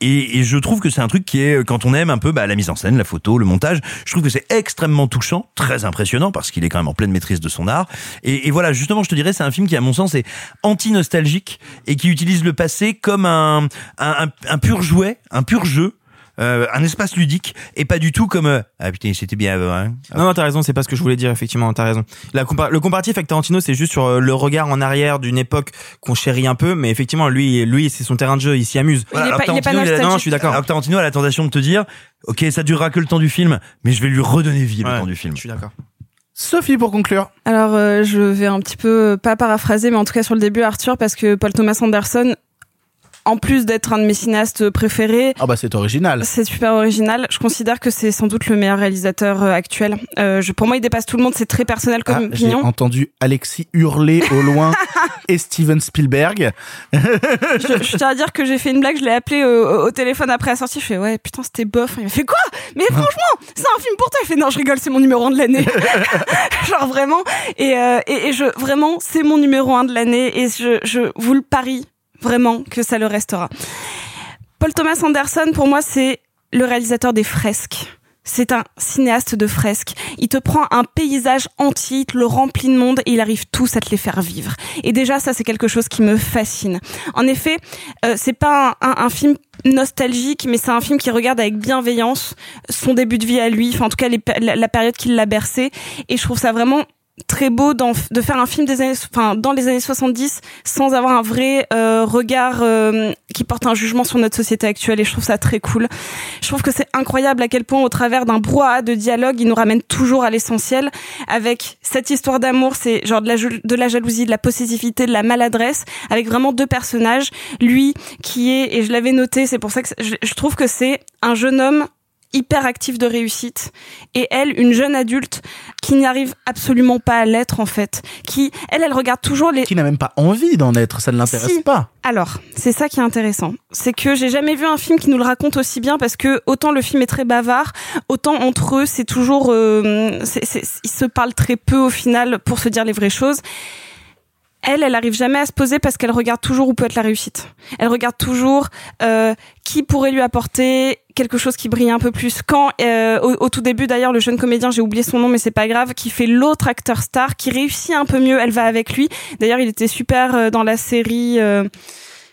Et, et je trouve que c'est un truc qui est, quand on aime un peu bah, la mise en scène, la photo, le montage, je trouve que c'est extrêmement touchant, très impressionnant, parce qu'il est quand même en pleine maîtrise de son art. Et, et voilà, justement, je te dirais, c'est un film qui, à mon sens, est anti-nostalgique et qui utilise le passé comme un, un, un, un pur jouet, un pur jeu. Euh, un espace ludique et pas du tout comme euh, ah putain c'était bien avant hein. Non, non, t'as raison, c'est pas ce que je voulais dire, effectivement, t'as raison. La compa- le comparatif avec Tarantino, c'est juste sur euh, le regard en arrière d'une époque qu'on chérit un peu, mais effectivement, lui, lui, c'est son terrain de jeu, il s'y amuse. Il est alors pas- il est pas Tarantino, a-. Non, je suis d'accord. Tarantino a la tentation de te dire ok ça durera que le temps du film mais je vais lui redonner vie le temps du film Je suis d'accord. Sophie pour conclure Alors, euh, je vais un petit peu, euh, pas paraphraser, mais en tout cas sur le début, Arthur, parce que Paul Thomas Anderson, en plus d'être un de mes cinéastes préférés, ah bah c'est original c'est super original. Je considère que c'est sans doute le meilleur réalisateur euh, actuel. Euh, je, pour moi, il dépasse tout le monde. C'est très personnel Ah, comme j'ai opinion. entendu Alexis hurler au loin et Steven Spielberg je, je tiens à dire que j'ai fait une blague. Je l'ai appelé euh, au téléphone après la sortie. Je fais ouais, putain, c'était bof. Il m'a fait quoi? Mais franchement, c'est un film pour toi. Il fait non, je rigole, c'est mon numéro 1 de l'année. Genre vraiment. Et, euh, et, et je vraiment, c'est mon numéro 1 de l'année. Et je, je vous le parie vraiment que ça le restera. Paul Thomas Anderson, pour moi, c'est le réalisateur des fresques. C'est un cinéaste de fresques. Il te prend un paysage entier, il te le remplit de monde et il arrive tous à te les faire vivre. Et déjà, ça, c'est quelque chose qui me fascine. En effet, euh, c'est pas un, film nostalgique, mais c'est un film qui regarde avec bienveillance son début de vie à lui, enfin en tout cas la, la période qui l'a bercé. Et je trouve ça vraiment très beau de faire un film des années, enfin dans les années 70 sans avoir un vrai euh, regard euh, qui porte un jugement sur notre société actuelle et je trouve ça très cool. Je trouve que c'est incroyable à quel point au travers d'un brouhaha de dialogue, il nous ramène toujours à l'essentiel avec cette histoire d'amour, c'est genre de la, de la jalousie, de la possessivité, de la maladresse avec vraiment deux personnages, lui qui est et je l'avais noté, c'est pour ça que je, je trouve que c'est un jeune homme hyper actif de réussite et elle une jeune adulte qui n'y arrive absolument pas à l'être en fait qui elle elle regarde toujours les Qui n'a même pas envie d'en être, ça ne l'intéresse Si. pas. alors, c'est ça qui est intéressant. C'est que j'ai jamais vu un film qui nous le raconte aussi bien parce que autant le film est très bavard, autant entre eux, c'est toujours, euh, c'est- c'est- ils se parlent très peu au final pour se dire les vraies choses. Elle, elle arrive jamais à se poser parce qu'elle regarde toujours où peut être la réussite. Elle regarde toujours euh, qui pourrait lui apporter quelque chose qui brille un peu plus. Quand euh, au, au tout début d'ailleurs le jeune comédien, j'ai oublié son nom mais c'est pas grave, qui fait l'autre acteur star, qui réussit un peu mieux, elle va avec lui. D'ailleurs il était super euh, dans la série. euh,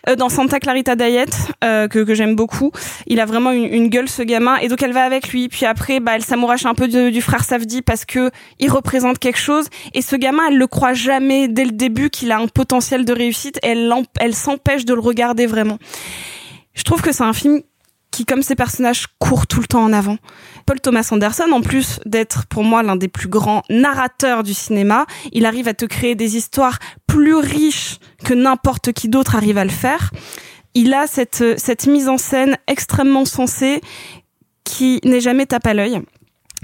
euh, dans Santa Clarita Diet euh, que, que j'aime beaucoup il a vraiment une, une gueule ce gamin et donc elle va avec lui puis après bah elle s'amourache un peu du frère Safdie parce que il représente quelque chose et ce gamin elle le croit jamais dès le début qu'il a un potentiel de réussite et elle elle s'empêche de le regarder vraiment je trouve que c'est un film qui, comme ses personnages, court tout le temps en avant. Paul Thomas Anderson, en plus d'être pour moi l'un des plus grands narrateurs du cinéma, il arrive à te créer des histoires plus riches que n'importe qui d'autre arrive à le faire. Il a cette, cette mise en scène extrêmement sensée qui n'est jamais tape à l'œil.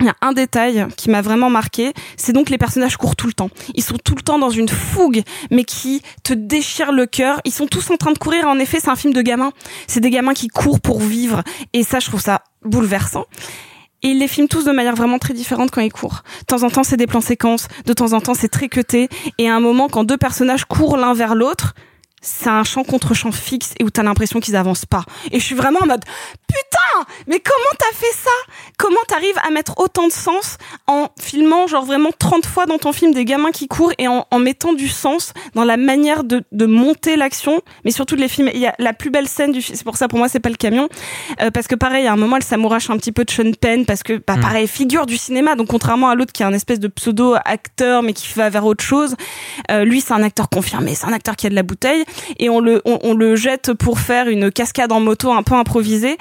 Il y a un détail qui m'a vraiment marqué, c'est donc les personnages courent tout le temps. Ils sont tout le temps dans une fougue, mais qui te déchirent le cœur. Ils sont tous en train de courir. En effet, c'est un film de gamins. C'est des gamins qui courent pour vivre. Et ça, je trouve ça bouleversant. Et il les filme tous de manière vraiment très différente quand ils courent. De temps en temps, c'est des plans séquences. De temps en temps, c'est très cuté. Et à un moment, quand deux personnages courent l'un vers l'autre, c'est un champ contre champ fixe et où t'as l'impression qu'ils avancent pas. Et je suis vraiment en mode putain, mais comment t'as fait ça? Comment t'arrives à mettre autant de sens en filmant genre vraiment 30 fois dans ton film des gamins qui courent et en, en mettant du sens dans la manière de, de monter l'action, mais surtout de les filmer? Il y a la plus belle scène du film, c'est pour ça pour moi c'est pas le camion, euh, parce que pareil à un moment elle s'amourache un petit peu de Sean Penn parce que bah, Mm. pareil figure du cinéma, donc contrairement à l'autre qui est un espèce de pseudo acteur mais qui va vers autre chose, euh, lui c'est un acteur confirmé, c'est un acteur qui a de la bouteille et on le on, on le jette pour faire une cascade en moto un peu improvisée.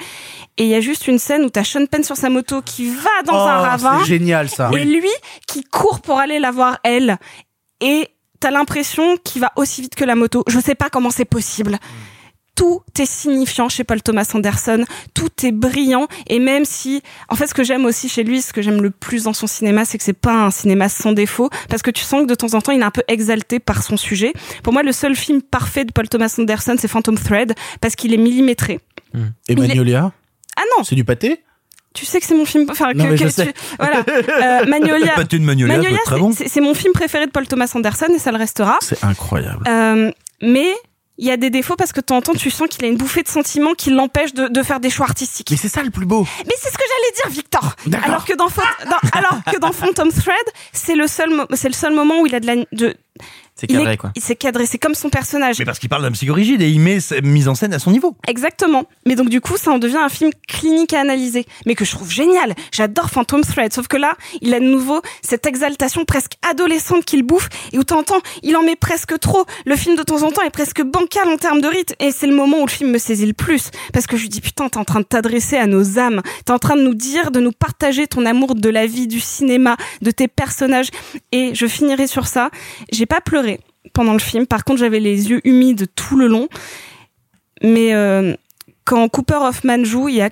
Et il y a juste une scène où t'as Sean Penn sur sa moto qui va dans Oh, un ravin c'est génial, ça. et lui qui court pour aller la voir elle. Et t'as l'impression qu'il va aussi vite que la moto. Je sais pas comment c'est possible tout est signifiant chez Paul Thomas Anderson, tout est brillant et même si en fait ce que j'aime aussi chez lui, ce que j'aime le plus dans son cinéma, c'est que c'est pas un cinéma sans défaut parce que tu sens que de temps en temps il est un peu exalté par son sujet. Pour moi le seul film parfait de Paul Thomas Anderson c'est Phantom Thread parce qu'il est millimétré. Et Magnolia Ah non, C'est du pâté? Tu sais que c'est mon film enfin Non, que, mais que je tu- sais. voilà euh, Magnolia Le pâté de Magnolia, très c'est- bon. mon film préféré de Paul Thomas Anderson et ça le restera C'est incroyable. euh, mais il y a des défauts parce que de temps en temps, tu sens qu'il a une bouffée de sentiments qui l'empêche de, de faire des choix artistiques. Mais c'est ça le plus beau. Mais c'est ce que j'allais dire, Victor. D'accord. Alors que dans, dans- alors que dans Phantom Thread, c'est le seul, mo- c'est le seul moment où il a de la, de, C'est il cadré, est- quoi. C'est cadré, c'est comme son personnage. Mais parce qu'il parle d'un psychorigide et il met sa mise en scène à son niveau. Exactement. Mais donc du coup, ça en devient un film clinique à analyser, mais que je trouve génial. J'adore Phantom Thread, sauf que là, il a de nouveau cette exaltation presque adolescente qu'il bouffe et où t'entends, il en met presque trop. Le film de temps en temps est presque bancal en termes de rythme et c'est le moment où le film me saisit le plus parce que je lui dis putain, t'es en train de t'adresser à nos âmes, t'es en train de nous dire, de nous partager ton amour de la vie, du cinéma, de tes personnages et je finirai sur ça. J'ai pas pleuré pendant le film. Par contre, j'avais les yeux humides tout le long. Mais euh, quand Cooper Hoffman joue, il y a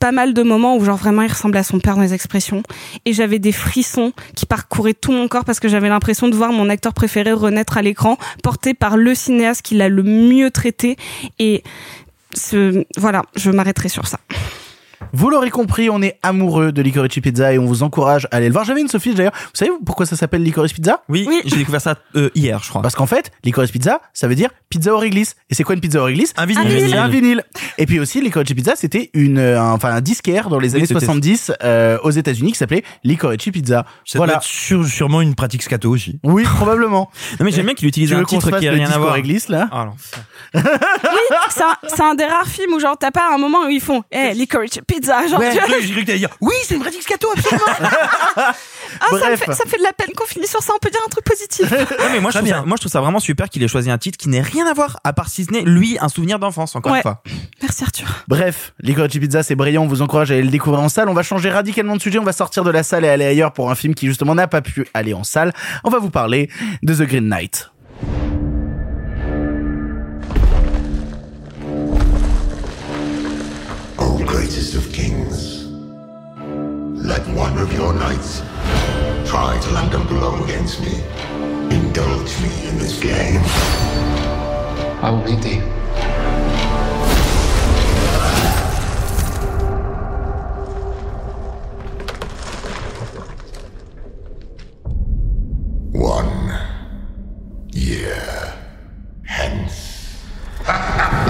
pas mal de moments où genre vraiment il ressemble à son père dans les expressions et j'avais des frissons qui parcouraient tout mon corps parce que j'avais l'impression de voir mon acteur préféré renaître à l'écran porté par le cinéaste qui l'a le mieux traité et ce, voilà je m'arrêterai sur ça Vous l'aurez compris, on est amoureux de Licorice Pizza et on vous encourage à aller le voir. J'avais une Sophie d'ailleurs. Vous savez pourquoi ça s'appelle Licorice Pizza? Oui, j'ai découvert ça euh, hier, je crois. Parce qu'en fait, Licorice Pizza, ça veut dire pizza au réglisse. Et c'est quoi une pizza au réglisse? Un vinyle. Un vinyle. C'est un vinyle. Et puis aussi, Licorice Pizza, c'était une, euh, un- enfin un disquaire dans les Oui, années c'était- 70 euh, aux États-Unis qui s'appait Licorice Pizza. Ça doit voilà. être sûr- sûrement une pratique scato aussi. Oui, probablement. Non mais j'aime bien qu'il utilise un titre qui a le rien à voir. réglisse là? Ah, l'enfer. oui c'est un, c'est un des rares films où genre t'as pas un moment où ils font eh licorice pizza. Genre, Ouais, tu vois. j'ai cru que t'allais dire oui, c'est une vraie Scato, absolument. Ah, ça, me fait, ça me fait de la peine qu'on finisse sur ça. On peut dire un truc positif. Non, mais moi, je trouve ça, moi, je trouve ça vraiment super qu'il ait choisi un titre qui n'ait rien à voir, à part si ce n'est, lui, un souvenir d'enfance, encore Ouais. une fois. Merci Arthur. Bref, Licorice Pizza, c'est brillant, on vous encourage à aller le découvrir en salle. On va changer radicalement de sujet, on va sortir de la salle et aller ailleurs pour un film qui justement n'a pas pu aller en salle. On va vous parler de The Green Knight. Let one of your knights try to land a blow against me. Indulge me in this game. I will beat thee. One year hence.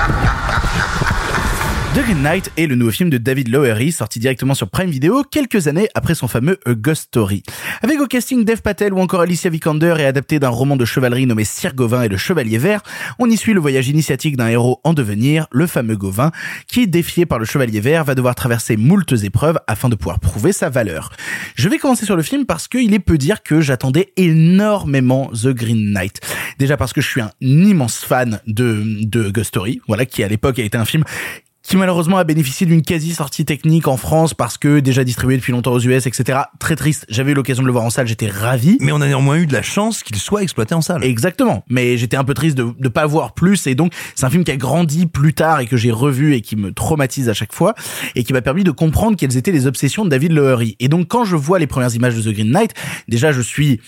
The Green Knight est le nouveau film de David Lowery, sorti directement sur Prime Video quelques années après son fameux Ghost Story. Avec au casting Dev Patel ou encore Alicia Vikander et adapté d'un roman de chevalerie nommé Sir Gauvin et le Chevalier Vert, on y suit le voyage initiatique d'un héros en devenir, le fameux Gauvin, qui, défié par le Chevalier Vert, va devoir traverser moultes épreuves afin de pouvoir prouver sa valeur. Je vais commencer sur le film parce qu'il est peu dire que j'attendais énormément The Green Knight. Déjà parce que je suis un immense fan de, de Ghost Story, voilà, qui à l'époque a été un film qui malheureusement a bénéficié d'une quasi-sortie technique en France parce que déjà distribué depuis longtemps aux US, etc. Très triste. J'avais eu l'occasion de le voir en salle, j'étais ravi. Mais on a néanmoins eu de la chance qu'il soit exploité en salle. Exactement. Mais j'étais un peu triste de ne pas voir plus et donc c'est un film qui a grandi plus tard et que j'ai revu et qui me traumatise à chaque fois et qui m'a permis de comprendre quelles étaient les obsessions de David Lowery. Et donc quand je vois les premières images de The Green Knight, déjà je suis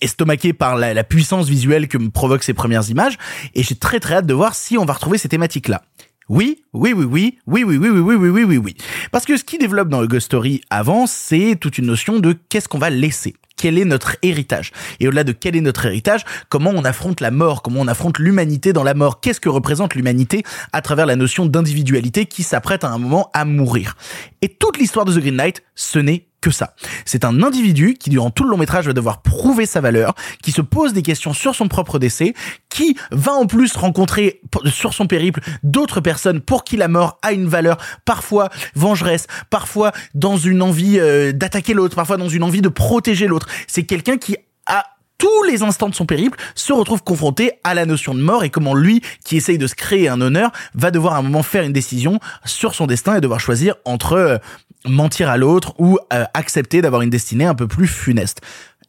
estomaqué par la, la puissance visuelle que me provoquent ces premières images et j'ai très très hâte de voir si on va retrouver ces thématiques-là. Oui, oui, oui, oui, oui, oui, oui, oui, oui, oui, oui, oui, oui. Parce que ce qui développe dans le Ghost Story avant, c'est toute une notion de qu'est-ce qu'on va laisser. Quel est notre héritage Et au-delà de quel est notre héritage, comment on affronte la mort, comment on affronte l'humanité dans la mort, qu'est-ce que représente l'humanité à travers la notion d'individualité qui s'apprête à un moment à mourir. Et toute l'histoire de The Green Knight, ce n'est que ça. C'est un individu qui, durant tout le long métrage, va devoir prouver sa valeur, qui se pose des questions sur son propre décès, qui va en plus rencontrer sur son périple d'autres personnes pour qui la mort a une valeur, parfois vengeresse, parfois dans une envie euh, d'attaquer l'autre, parfois dans une envie de protéger l'autre. C'est quelqu'un qui a tous les instants de son périple se retrouve confronté à la notion de mort et comment lui, qui essaye de se créer un honneur, va devoir à un moment faire une décision sur son destin et devoir choisir entre euh, mentir à l'autre ou euh, accepter d'avoir une destinée un peu plus funeste.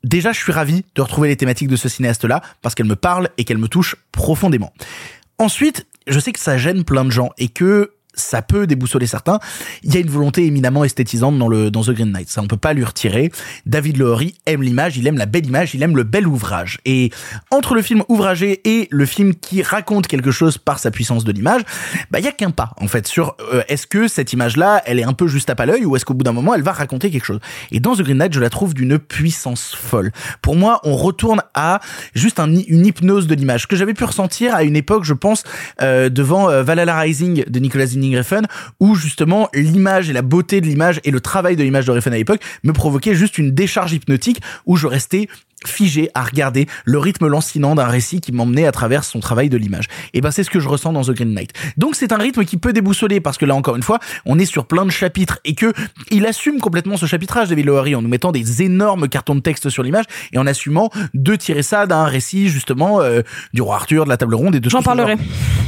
Déjà, je suis ravi de retrouver les thématiques de ce cinéaste-là parce qu'elles me parlent et qu'elles me touchent profondément. Ensuite, je sais que ça gêne plein de gens et que ça peut déboussoler certains. Il y a une volonté éminemment esthétisante dans le dans The Green Knight. Ça, on peut pas lui retirer. David Lowery aime l'image, il aime la belle image, il aime le bel ouvrage. Et entre le film ouvragé et le film qui raconte quelque chose par sa puissance de l'image, bah il y a qu'un pas en fait sur euh, est-ce que cette image-là, elle est un peu juste à pas l'œil ou est-ce qu'au bout d'un moment elle va raconter quelque chose. Et dans The Green Knight, je la trouve d'une puissance folle. Pour moi, on retourne à juste un, une hypnose de l'image que j'avais pu ressentir à une époque, je pense, euh, devant euh, Valhalla Rising de Nicolas Winding Refn, où justement l'image et la beauté de l'image et le travail de l'image de Refn à l'époque me provoquaient juste une décharge hypnotique où je restais figé à regarder le rythme lancinant d'un récit qui m'emmenait à travers son travail de l'image. Et ben c'est ce que je ressens dans The Green Knight. Donc c'est un rythme qui peut déboussoler parce que là encore une fois, on est sur plein de chapitres et que il assume complètement ce chapitrage David Lowery en nous mettant des énormes cartons de texte sur l'image et en assumant de tirer ça d'un récit justement euh, du roi Arthur, de la table ronde et de J'en parlerai.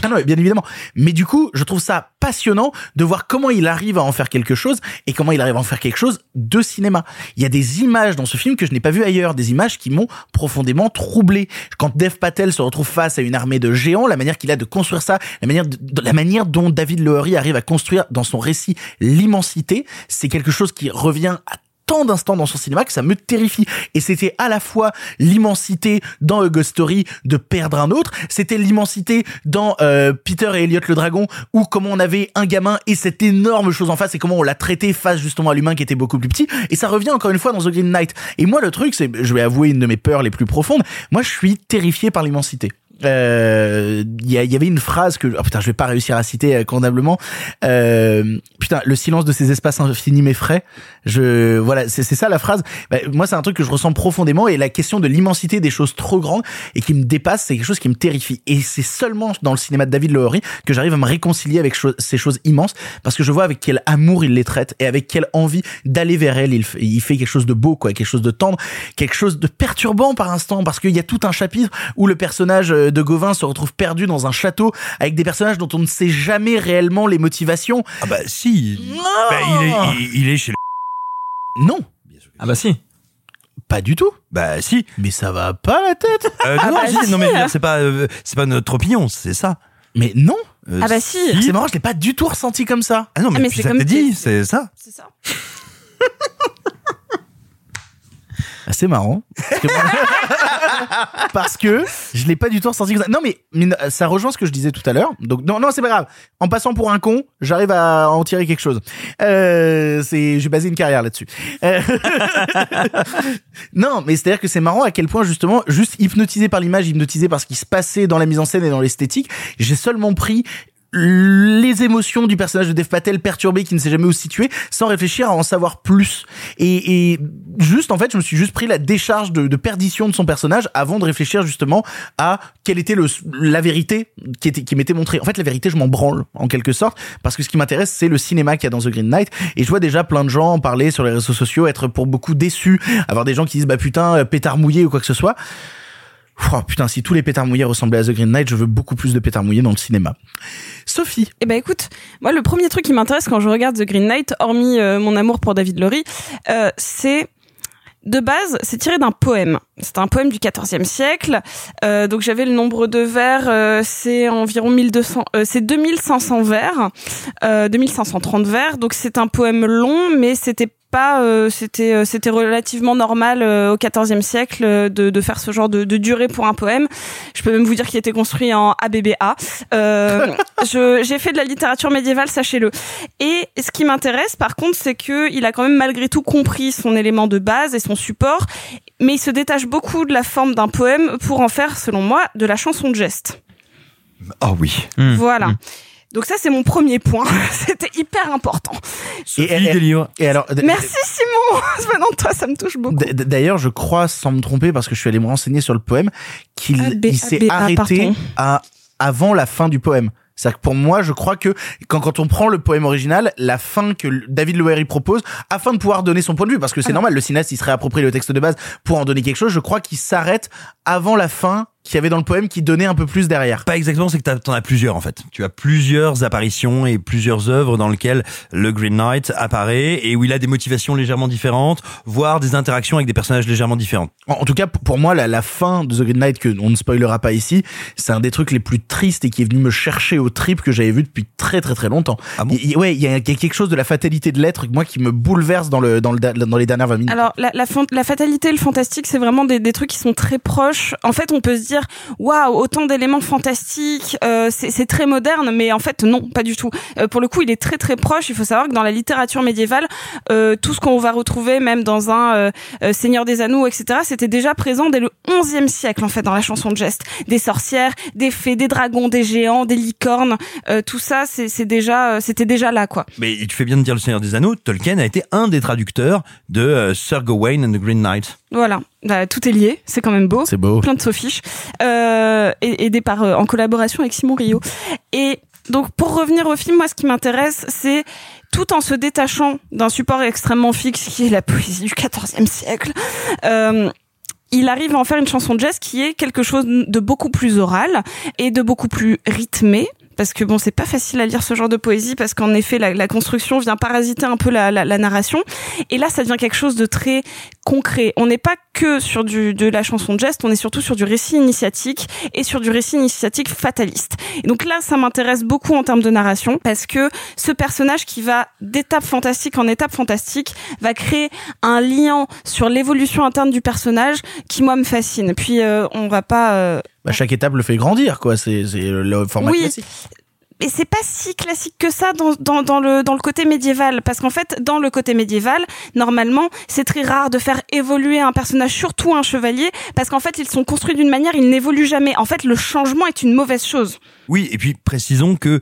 Ah non, bien évidemment. Mais du coup, je trouve ça passionnant de voir comment il arrive à en faire quelque chose et comment il arrive à en faire quelque chose de cinéma. Il y a des images dans ce film que je n'ai pas vues ailleurs, des images qui m'ont profondément troublé. Quand Dev Patel se retrouve face à une armée de géants, la manière qu'il a de construire ça, la manière, la manière dont David Lowery arrive à construire dans son récit l'immensité, c'est quelque chose qui revient à tant d'instants dans son cinéma que ça me terrifie. Et c'était à la fois l'immensité dans A Ghost Story de perdre un autre, c'était l'immensité dans euh, Peter et Elliot le dragon, où comment on avait un gamin et cette énorme chose en face et comment on l'a traité face justement à l'humain qui était beaucoup plus petit. Et ça revient encore une fois dans The Green Knight. Et moi le truc, c'est, je vais avouer une de mes peurs les plus profondes, moi je suis terrifié par l'immensité. Euh, Il y, a- il y avait une phrase que oh putain je vais pas réussir à citer euh, convenablement. Euh, putain le silence de ces espaces infinis m'effraie. Je voilà c'est ça la phrase. Bah, moi c'est un truc que je ressens profondément et la question de l'immensité des choses trop grandes et qui me dépasse c'est quelque chose qui me terrifie. Et c'est seulement dans le cinéma de David Lowery que j'arrive à me réconcilier avec ces choses immenses parce que je vois avec quel amour il les traite et avec quelle envie d'aller vers elle. Il, il fait quelque chose de beau quoi, quelque chose de tendre, quelque chose de perturbant par instant parce qu'il y a tout un chapitre où le personnage euh, de Gauvin se retrouve perdu dans un château avec des personnages dont on ne sait jamais réellement les motivations. Ah bah si. Bah, il, est, il, il est chez le... Non. Ah bah si. Pas du tout. Bah si. Mais ça va pas la tête. Euh, Ah non, bah si, non mais c'est pas euh, c'est pas notre opinion, c'est ça. Mais non. Euh, Ah bah si. C'est marrant, je l'ai pas du tout ressenti comme ça. Ah non mais, Ah, mais puis ça dit, c'est ça. C'est ça. Ah, c'est marrant. Parce que, Parce que je l'ai pas du tout ressenti comme ça. Non, mais, mais ça rejoint ce que je disais tout à l'heure. Donc, non, non, c'est pas grave. En passant pour un con, j'arrive à en tirer quelque chose. Euh, j'ai basé une carrière là-dessus. Euh, non, mais c'est-à-dire que c'est marrant à quel point, justement, juste hypnotisé par l'image, hypnotisé par ce qui se passait dans la mise en scène et dans l'esthétique, j'ai seulement pris les émotions du personnage de Dev Patel perturbé qui ne sait jamais où se situer sans réfléchir à en savoir plus. Et, et juste en fait je me suis juste pris la décharge de, de perdition de son personnage avant de réfléchir justement à quelle était le, la vérité qui était qui m'était montrée. En fait la vérité je m'en branle en quelque sorte parce que ce qui m'intéresse c'est le cinéma qu'il y a dans The Green Knight. Et je vois déjà plein de gens en parler sur les réseaux sociaux être pour beaucoup déçus avoir des gens qui disent bah putain euh, pétard mouillé ou quoi que ce soit Oh, putain, si tous les pétards mouillés ressemblaient à The Green Knight, je veux beaucoup plus de pétards mouillés dans le cinéma. Sophie. Eh ben écoute, moi le premier truc qui m'intéresse quand je regarde The Green Knight, hormis euh, mon amour pour David Laurie, euh, c'est de base, c'est tiré d'un poème. C'est un poème du XIVe siècle. Euh, donc j'avais le nombre de vers, euh, c'est environ 1200, euh, c'est 2500 vers, euh, 2530 vers. Donc c'est un poème long, mais c'était pas, euh, c'était euh, c'était relativement normal euh, au XIVe siècle euh, de, de faire ce genre de, de durée pour un poème. Je peux même vous dire qu'il était construit en ABBA. Euh, j'ai fait de la littérature médiévale, sachez-le. Et ce qui m'intéresse, par contre, c'est que il a quand même malgré tout compris son élément de base et son support, mais il se détache beaucoup de la forme d'un poème pour en faire, selon moi, de la chanson de geste. Ah oui. Voilà. Donc ça, c'est mon premier point. C'était hyper important. Et, et- et alors, Merci Simon. Venant de toi, ça me touche beaucoup. D'ailleurs, je crois, sans me tromper, parce que je suis allé me renseigner sur le poème, qu'il Ah, s'est ah, ah, arrêté à avant la fin du poème. C'est-à-dire que pour moi, je crois que quand, quand on prend le poème original, la fin que David Lowery propose, afin de pouvoir donner son point de vue, parce que c'est Alors. normal, le cinéaste, il se réapproprie le texte de base pour en donner quelque chose, je crois qu'il s'arrête avant la fin qu'il y avait dans le poème qui donnait un peu plus derrière. Pas exactement, c'est que t'en as plusieurs en fait. Tu as plusieurs apparitions et plusieurs œuvres dans lesquelles le Green Knight apparaît et où il a des motivations légèrement différentes, voire des interactions avec des personnages légèrement différents. En, en tout cas, pour moi, la, la fin de The Green Knight, que on ne spoilera pas ici, c'est un des trucs les plus tristes et qui est venu me chercher au trip que j'avais vu depuis très très très longtemps. Il- il- ouais, il y, a il y a quelque chose de la fatalité de l'être, moi, qui me bouleverse dans le dans le da- dans les dernières 20 minutes. Alors la, la, fan- la fatalité, le fantastique, c'est vraiment des, des trucs qui sont très proches. En fait, on peut se dire waouh, autant d'éléments fantastiques, euh, c'est très moderne, mais en fait non, pas du tout. Euh, pour le coup, il est très très proche. Il faut savoir que dans la littérature médiévale, euh, tout ce qu'on va retrouver, même dans un Seigneur des Anneaux, etc., c'était déjà présent dès le 11e siècle en fait dans la chanson de geste. Des sorcières, des fées, des dragons, des géants, des licornes, tout ça, c'est déjà, c'était déjà là quoi. Mais tu fais bien de dire le Seigneur des Anneaux, Tolkien a été un des traducteurs de Sir Gawain and the Green Knight. Voilà, Bah, tout est lié, c'est quand même beau. C'est beau. Plein de sophiches. Euh, aidé par, euh, en collaboration avec Simon Rio. Et donc, pour revenir au film, moi, ce qui m'intéresse, c'est tout en se détachant d'un support extrêmement fixe qui est la poésie du XIVe siècle. Euh, il arrive à en faire une chanson de jazz qui est quelque chose de beaucoup plus oral et de beaucoup plus rythmé. Parce que bon, c'est pas facile à lire ce genre de poésie parce qu'en effet, la, la construction vient parasiter un peu la, la, la narration. Et là, ça devient quelque chose de très concret. On n'est pas que sur du, de la chanson de geste, on est surtout sur du récit initiatique et sur du récit initiatique fataliste. Et donc là, ça m'intéresse beaucoup en termes de narration parce que ce personnage qui va d'étape fantastique en étape fantastique va créer un lien sur l'évolution interne du personnage qui moi me fascine. Puis euh, on va pas euh, Bah, chaque étape le fait grandir, quoi. C'est c'est le format Oui. classique. et c'est pas si classique que ça dans, dans, dans le dans le côté médiéval parce qu'en fait dans le côté médiéval normalement c'est très rare de faire évoluer un personnage surtout un chevalier parce qu'en fait ils sont construits d'une manière ils n'évoluent jamais en fait le changement est une mauvaise chose Oui, et puis précisons que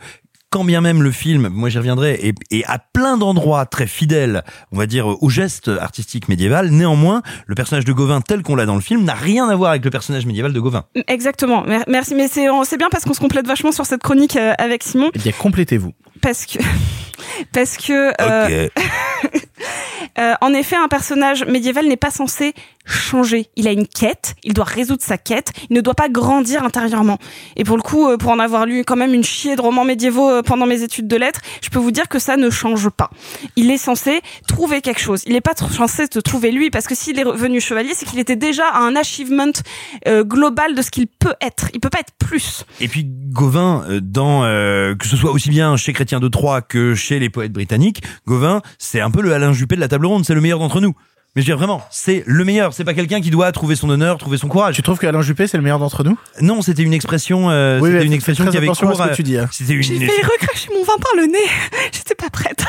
quand bien même le film, moi j'y reviendrai, est, est à plein d'endroits très fidèle, on va dire, au geste artistique médiéval, néanmoins, le personnage de Gauvin tel qu'on l'a dans le film n'a rien à voir avec le personnage médiéval de Gauvin. exactement Mer- merci mais c'est bien parce qu'on se complète vachement sur cette chronique euh, avec Simon Eh bien, complétez-vous. parce que parce que euh, Euh, en effet, un personnage médiéval n'est pas censé changer. Il a une quête, il doit résoudre sa quête, il ne doit pas grandir intérieurement. Et pour le coup, euh, pour en avoir lu quand même une chier de romans médiévaux euh, pendant mes études de lettres, je peux vous dire que ça ne change pas. Il est censé trouver quelque chose. Il n'est pas censé se trouver lui, parce que s'il est revenu chevalier, c'est qu'il était déjà à un achievement global de ce qu'il peut être. Il peut pas être plus. Et puis Gauvin, dans que ce soit aussi bien chez Chrétien de Troyes que chez les poètes britanniques, Gauvin, c'est un peu le Alain Juppé de la table ronde, c'est le meilleur d'entre nous. Mais je veux dire vraiment, c'est le meilleur. C'est pas quelqu'un qui doit trouver son honneur, trouver son courage. Tu trouves que Alain Juppé c'est le meilleur d'entre nous? Non, c'était une expression. euh, Oui, c'était une expression qui avait attention à cours. ce que tu dis, hein. C'était une. J'ai failli recracher mon vin par le nez. J'étais pas prête.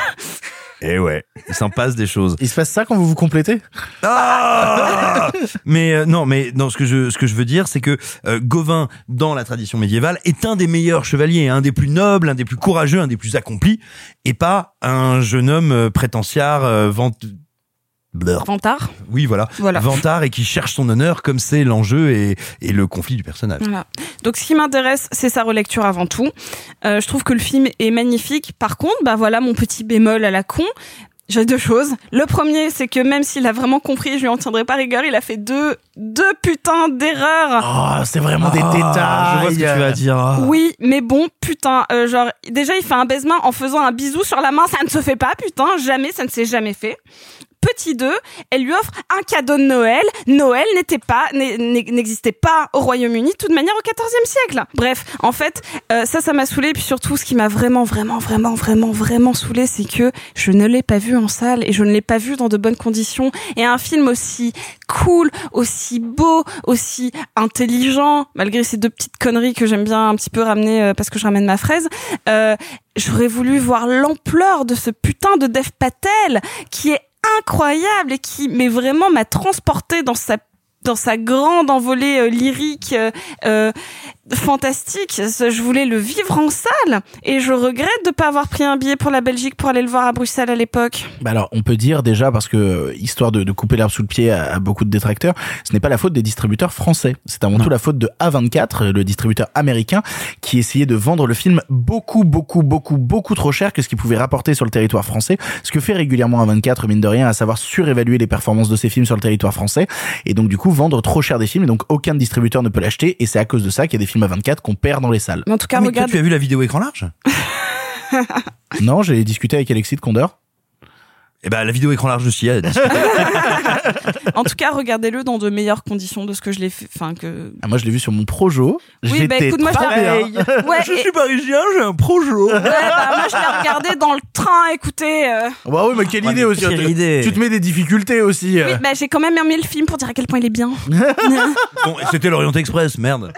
Et ouais, il s'en passe des choses. Il se passe ça quand vous vous complétez? Ah mais euh, non, mais non, ce que je ce que je veux dire, c'est que euh, Gauvin, dans la tradition médiévale, est un des meilleurs chevaliers, un des plus nobles, un des plus courageux, un des plus accomplis, et pas un jeune homme euh, prétentiard, euh, vent- Blur. Vantard. Oui, voilà. Voilà. Vantard et qui cherche son honneur comme c'est l'enjeu et, et le conflit du personnage. Voilà. Donc ce qui m'intéresse, c'est sa relecture avant tout. Euh, je trouve que le film est magnifique. Par contre, bah voilà mon petit bémol à la con. J'ai deux choses. Le premier, c'est que même s'il a vraiment compris, je lui en tiendrai pas rigueur, il a fait deux, deux putains d'erreurs. Oh, c'est vraiment des détails. Ah, Je vois ce que tu vas dire. Oui, mais bon, putain, euh, genre, déjà, il fait un baisement en faisant un bisou sur la main, ça ne se fait pas, putain, jamais, ça ne s'est jamais fait. Petit 2, elle lui offre un cadeau de Noël. Noël n'était pas, n'existait pas au Royaume-Uni, de toute manière, au XIVe siècle. Bref, en fait, euh, ça, ça m'a saoulé. Puis surtout, ce qui m'a vraiment, vraiment, vraiment, vraiment, vraiment saoulé, c'est que je ne l'ai pas vu en salle et je ne l'ai pas vu dans de bonnes conditions. Et un film aussi cool, aussi beau, aussi intelligent, malgré ces deux petites conneries que j'aime bien un petit peu ramener euh, parce que je ramène ma fraise. Euh, J'aurais voulu voir l'ampleur de ce putain de Dev Patel qui est incroyable et qui mais vraiment m'a transporté dans sa dans sa grande envolée euh, lyrique euh, euh, fantastique. Je voulais le vivre en salle et je regrette de pas avoir pris un billet pour la Belgique pour aller le voir à Bruxelles à l'époque. Bah alors, on peut dire déjà, parce que histoire de, de couper l'herbe sous le pied à, à beaucoup de détracteurs, ce n'est pas la faute des distributeurs français. C'est avant tout la faute de A24, le distributeur américain, qui essayait de vendre le film beaucoup, beaucoup, beaucoup, beaucoup trop cher que ce qu'il pouvait rapporter sur le territoire français. Ce que fait régulièrement A24, mine de rien, à savoir surévaluer les performances de ses films sur le territoire français. Et donc, du coup, vendre trop cher des films. Et donc, aucun distributeur ne peut l'acheter. Et c'est à cause de ça qu'il y a des films A24 qu'on perd dans les salles. Mais en tout cas, Ah, mais toi, regarde. tu as vu la vidéo écran large? Non, j'ai discuté avec Alexis de Condor. Eh ben, la vidéo écran large aussi. elle- En tout cas, regardez-le dans de meilleures conditions de ce que je l'ai fait. Enfin que. Ah, moi, je l'ai vu sur mon Projo. Oui, bah écoute, moi je trop l'ai. bien. Ouais, Je et- suis parisien, j'ai un projo. Ouais, bah, moi je l'ai regardé dans le train, écoutez. euh. Bah oui, mais quelle Ouais, idée mais aussi. quelle tu, idée. tu te mets des difficultés aussi. euh. Oui, bah j'ai quand même aimé le film pour dire à quel point il est bien. Bon, c'était l'Orient Express, merde.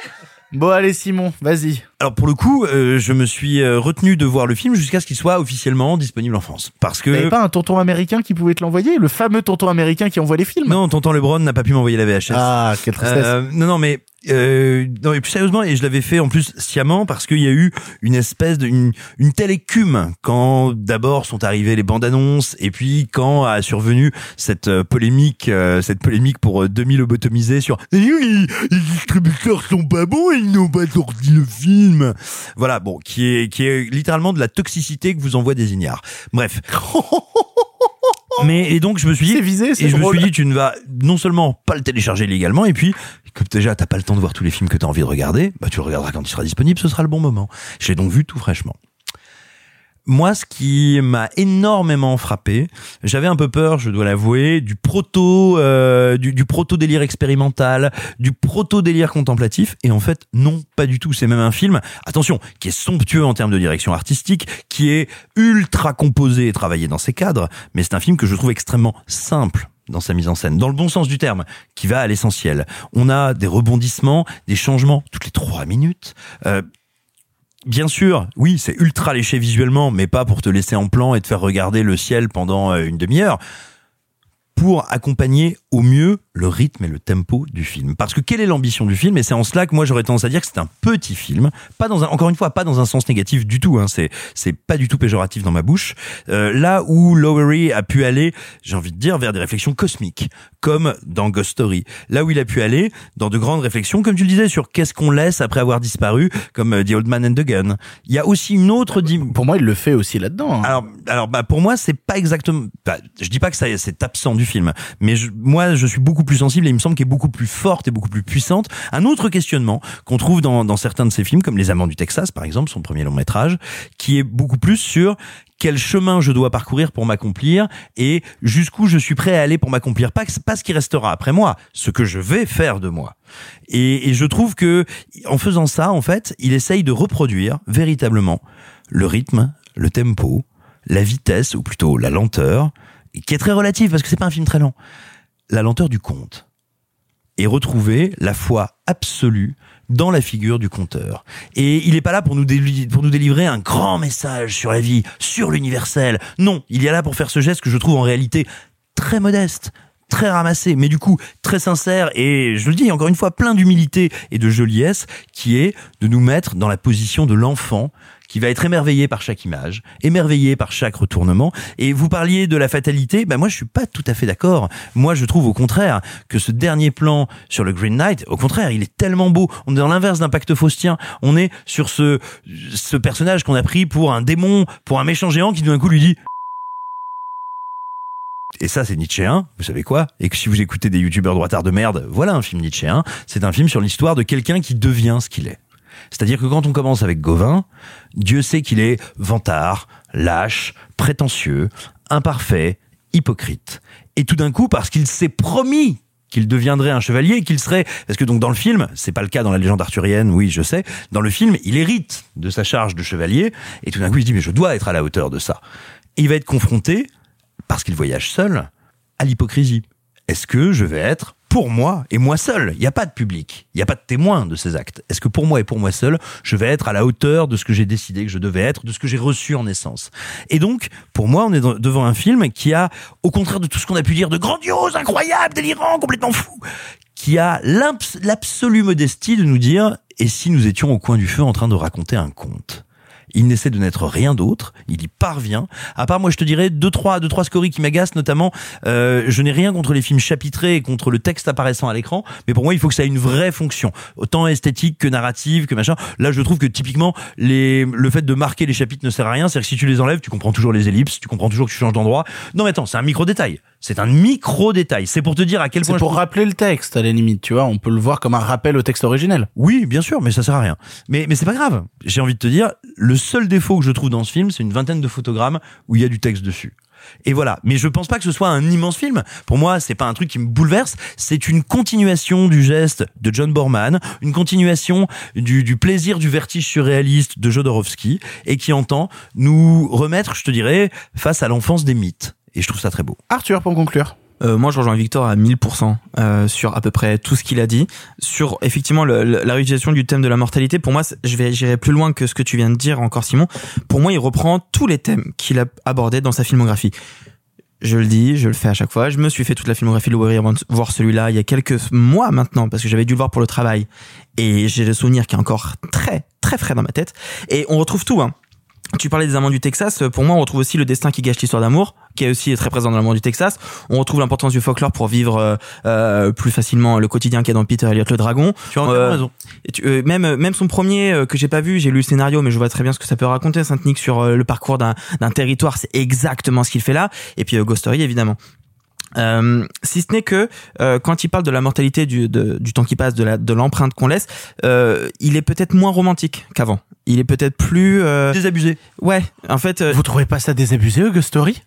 Bon, allez, Simon, vas-y. Alors pour le coup, euh, je me suis euh, retenu de voir le film jusqu'à ce qu'il soit officiellement disponible en France. Parce que T'avais pas un tonton américain qui pouvait te l'envoyer? Le fameux tonton américain qui envoie les films? Non, tonton Lebron n'a pas pu m'envoyer la VHS. Ah, quelle tristesse. Euh, non, non, mais euh, non, mais plus sérieusement, et je l'avais fait en plus sciemment parce qu'il y a eu une espèce de une, une telle écume quand d'abord sont arrivées les bandes annonces et puis quand a survenu cette euh, polémique, euh, cette polémique pour euh, 2000 lobotomisés sur les, les distributeurs sont pas bons, ils n'ont pas sorti le film. Voilà, bon, qui est qui est littéralement de la toxicité que vous envoie des ignares. Bref. Mais et donc je me suis dit visé, et je me suis dit tu ne vas non seulement pas le télécharger légalement et puis comme déjà t'as pas le temps de voir tous les films que t'as envie de regarder, bah tu le regarderas quand il sera disponible, ce sera le bon moment. Je l'ai donc vu tout fraîchement. Moi, ce qui m'a énormément frappé, j'avais un peu peur, je dois l'avouer, du proto, euh, du, proto délire expérimental, du proto délire contemplatif, et en fait, non, pas du tout. C'est même un film, attention, qui est somptueux en termes de direction artistique, qui est ultra composé et travaillé dans ses cadres, mais c'est un film que je trouve extrêmement simple dans sa mise en scène, dans le bon sens du terme, qui va à l'essentiel. On a des rebondissements, des changements toutes les trois minutes. Euh, bien sûr, oui, c'est ultra léché visuellement, mais pas pour te laisser en plan et te faire regarder le ciel pendant euh, une demi-heure. Pour accompagner au mieux le rythme et le tempo du film. Parce que quelle est l'ambition du film? Et c'est en cela que moi j'aurais tendance à dire que c'est un petit film, pas dans un, encore une fois, pas dans un sens négatif du tout. Hein, c'est c'est pas du tout péjoratif dans ma bouche. Euh, là où Lowery a pu aller, j'ai envie de dire, vers des réflexions cosmiques, comme dans Ghost Story. Là où il a pu aller dans de grandes réflexions, comme tu le disais, sur qu'est-ce qu'on laisse après avoir disparu, comme euh, The Old Man and the Gun. Il y a aussi une autre dim- Pour moi, il le fait aussi là-dedans. hein. alors, alors bah pour moi c'est pas exactement. Bah, je dis pas que ça c'est absent du film, mais moi je suis beaucoup plus sensible et il me semble qu'elle est beaucoup plus forte et beaucoup plus puissante. Un autre questionnement qu'on trouve dans, certains de ces films, comme Les Amants du Texas par exemple, son premier long métrage, qui est beaucoup plus sur quel chemin je dois parcourir pour m'accomplir et jusqu'où je suis prêt à aller pour m'accomplir. Pas ce qui restera après moi, ce que je vais faire de moi. Et, et je trouve que en faisant ça, en fait, il essaye de reproduire véritablement le rythme, le tempo, la vitesse, ou plutôt la lenteur, qui est très relative parce que c'est pas un film très lent, la lenteur du conte. Et retrouver la foi absolue dans la figure du conteur. Et il n'est pas là pour nous, pour nous délivrer un grand message sur la vie, sur l'universel. Non, il est là pour faire ce geste que je trouve en réalité très modeste, très ramassé, mais du coup très sincère et je le dis encore une fois plein d'humilité et de joliesse, qui est de nous mettre dans la position de l'enfant qui va être émerveillé par chaque image, émerveillé par chaque retournement. Et vous parliez de la fatalité, ben moi je suis pas tout à fait d'accord. Moi je trouve au contraire que ce dernier plan sur le Green Knight, au contraire, il est tellement beau. On est dans l'inverse d'un pacte faustien. On est sur ce ce personnage qu'on a pris pour un démon, pour un méchant géant qui d'un coup lui dit et ça, c'est Nietzschéen, vous savez quoi? Et que si vous écoutez des youtubeurs droitards de merde, voilà un film Nietzschéen. C'est un film sur l'histoire de quelqu'un qui devient ce qu'il est. C'est-à-dire que quand on commence avec Gauvin, Dieu sait qu'il est vantard, lâche, prétentieux, imparfait, hypocrite. Et tout d'un coup, parce qu'il s'est promis qu'il deviendrait un chevalier, qu'il serait, parce que donc dans le film, c'est pas le cas dans la légende arthurienne, oui, je sais, dans le film, il hérite de sa charge de chevalier, et tout d'un coup, il se dit, mais je dois être à la hauteur de ça. Et il va être confronté, parce qu'il voyage seul, à l'hypocrisie. Est-ce que je vais être pour moi et moi seul. Il n'y a pas de public, il n'y a pas de témoin de ces actes. Est-ce que pour moi et pour moi seul, je vais être à la hauteur de ce que j'ai décidé que je devais être, de ce que j'ai reçu en essence? Et donc, pour moi, on est devant un film qui a, au contraire de tout ce qu'on a pu dire de grandiose, incroyable, délirant, complètement fou, qui a l'abs- l'absolue modestie de nous dire et si nous étions au coin du feu en train de raconter un conte? Il n'essaie de n'être rien d'autre, il y parvient. À part moi, je te dirais deux trois deux trois scories qui m'agacent, notamment. euh, je n'ai rien contre les films chapitrés et contre le texte apparaissant à l'écran, mais pour moi, il faut que ça ait une vraie fonction, autant esthétique que narrative que machin. Là, je trouve que typiquement, les le fait de marquer les chapitres ne sert à rien. C'est-à-dire que si tu les enlèves, tu comprends toujours les ellipses, tu comprends toujours que tu changes d'endroit. Non, mais attends, c'est un micro détail. C'est un micro détail. C'est pour te dire à quel point. C'est pour rappeler le texte, à la limite, tu vois. On peut le voir comme un rappel au texte originel. Oui, bien sûr, mais ça sert à rien. Mais, mais c'est pas grave. J'ai envie de te dire, le seul défaut que je trouve dans ce film, c'est une vingtaine de photogrammes où il y a du texte dessus. Et voilà. Mais je pense pas que ce soit un immense film. Pour moi, c'est pas un truc qui me bouleverse. C'est une continuation du geste de John Borman, une continuation du, du plaisir du vertige surréaliste de Jodorowsky et qui entend nous remettre, je te dirais, face à l'enfance des mythes. Et je trouve ça très beau. Arthur, pour conclure. Euh, moi, je rejoins Victor à 1000% euh, sur à peu près tout ce qu'il a dit. Sur effectivement le- le- la réutilisation du thème de la mortalité, pour moi, je vais j'irai plus loin que ce que tu viens de dire encore, Simon. Pour moi, il reprend tous les thèmes qu'il a abordés dans sa filmographie. Je le dis, je le fais à chaque fois. Je me suis fait toute la filmographie de Lowery avant de voir celui-là il y a quelques mois maintenant, parce que j'avais dû le voir pour le travail. Et j'ai le souvenir qui est encore très, très frais dans ma tête. Et on retrouve tout, hein. Tu parlais des amants du Texas. Pour moi, on retrouve aussi le destin qui gâche l'histoire d'amour, qui est aussi très présent dans l'amant du Texas. On retrouve l'importance du folklore pour vivre euh, euh, plus facilement le quotidien qu'il y a dans Peter Elliott le dragon. Tu as entièrement raison. et tu- euh, même même son premier euh, que j'ai pas vu, j'ai lu le scénario, mais je vois très bien ce que ça peut raconter Saint-Nick sur euh, le parcours d'un d'un territoire. C'est exactement ce qu'il fait là. Et puis euh, Ghost Story, évidemment. Euh, si ce n'est que euh, quand il parle de la mortalité du, de- du temps qui passe, de la de l'empreinte qu'on laisse, euh, il est peut-être moins romantique qu'avant. Il est peut-être plus euh, Désabusé. Ouais, en fait. euh, Vous trouvez pas ça désabusé, Ghost Story?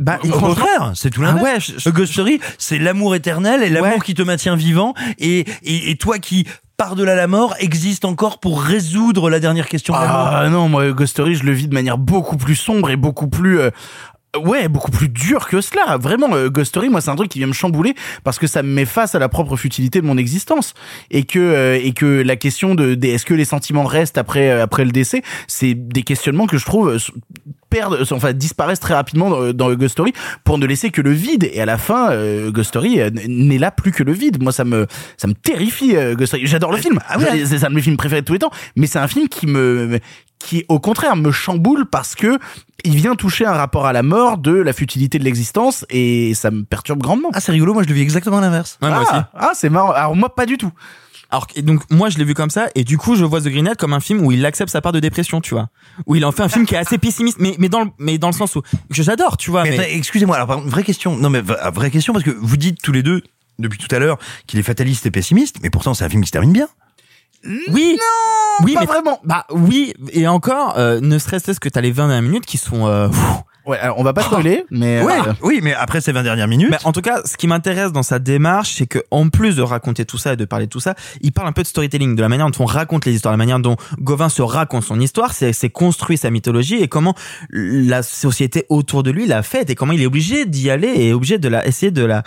Bah, Au contraire, c'est tout Ah l'inverse. ouais, je- je- A Ghost Story, c'est l'amour éternel et l'amour Ouais. qui te maintient vivant et, et, et toi qui par-delà la mort existe encore pour résoudre la dernière question de la mort. Ah non, moi, Ghost Story, je le vis de manière beaucoup plus sombre et beaucoup plus... euh, Ouais, beaucoup plus dur que cela. Vraiment, euh, Ghost Story, moi, c'est un truc qui vient me chambouler parce que ça me met face à la propre futilité de mon existence et que euh, et que la question de, des- est-ce que les sentiments restent après euh, après le décès, c'est des questionnements que je trouve euh, perdent, euh, enfin disparaissent très rapidement dans, dans Ghost Story pour ne laisser que le vide. Et à la fin, euh, Ghost Story euh, n'est là plus que le vide. Moi, ça me ça me terrifie. euh, Ghost Story. J'adore le film. Ah oui, J'ai- c'est un de mes films préférés de tous les temps. Mais c'est un film qui me qui au contraire me chamboule parce que il vient toucher un rapport à la mort de la futilité de l'existence et ça me perturbe grandement. Ah, c'est rigolo, moi je le vis exactement à l'inverse. Ouais, ah. Ah, c'est marrant. Alors moi pas du tout. Alors et donc moi je l'ai vu comme ça et du coup je vois The Green Knight comme un film où il accepte sa part de dépression, tu vois. Où il en fait un film qui est assez pessimiste mais mais dans le mais dans le sens où que j'adore, tu vois. Mais excusez-moi, alors vraie question. Non mais vraie question parce que vous dites tous les deux depuis tout à l'heure qu'il est fataliste et pessimiste, mais pourtant c'est un film qui se termine bien. oui. Non, oui, pas mais vraiment. Bah oui, et encore euh, ne serait-ce que t'as les 20 dernières minutes qui sont euh, pff, Ouais, alors on va pas spoiler, mais Ouais, euh, oui, mais après ces 20 dernières minutes. Mais en tout cas, ce qui m'intéresse dans sa démarche, c'est que en plus de raconter tout ça et de parler de tout ça, il parle un peu de storytelling, de la manière dont on raconte les histoires, la manière dont Gauvin se raconte son histoire, c'est c'est construit sa mythologie et comment la société autour de lui l'a faite et comment il est obligé d'y aller et obligé de la essayer de la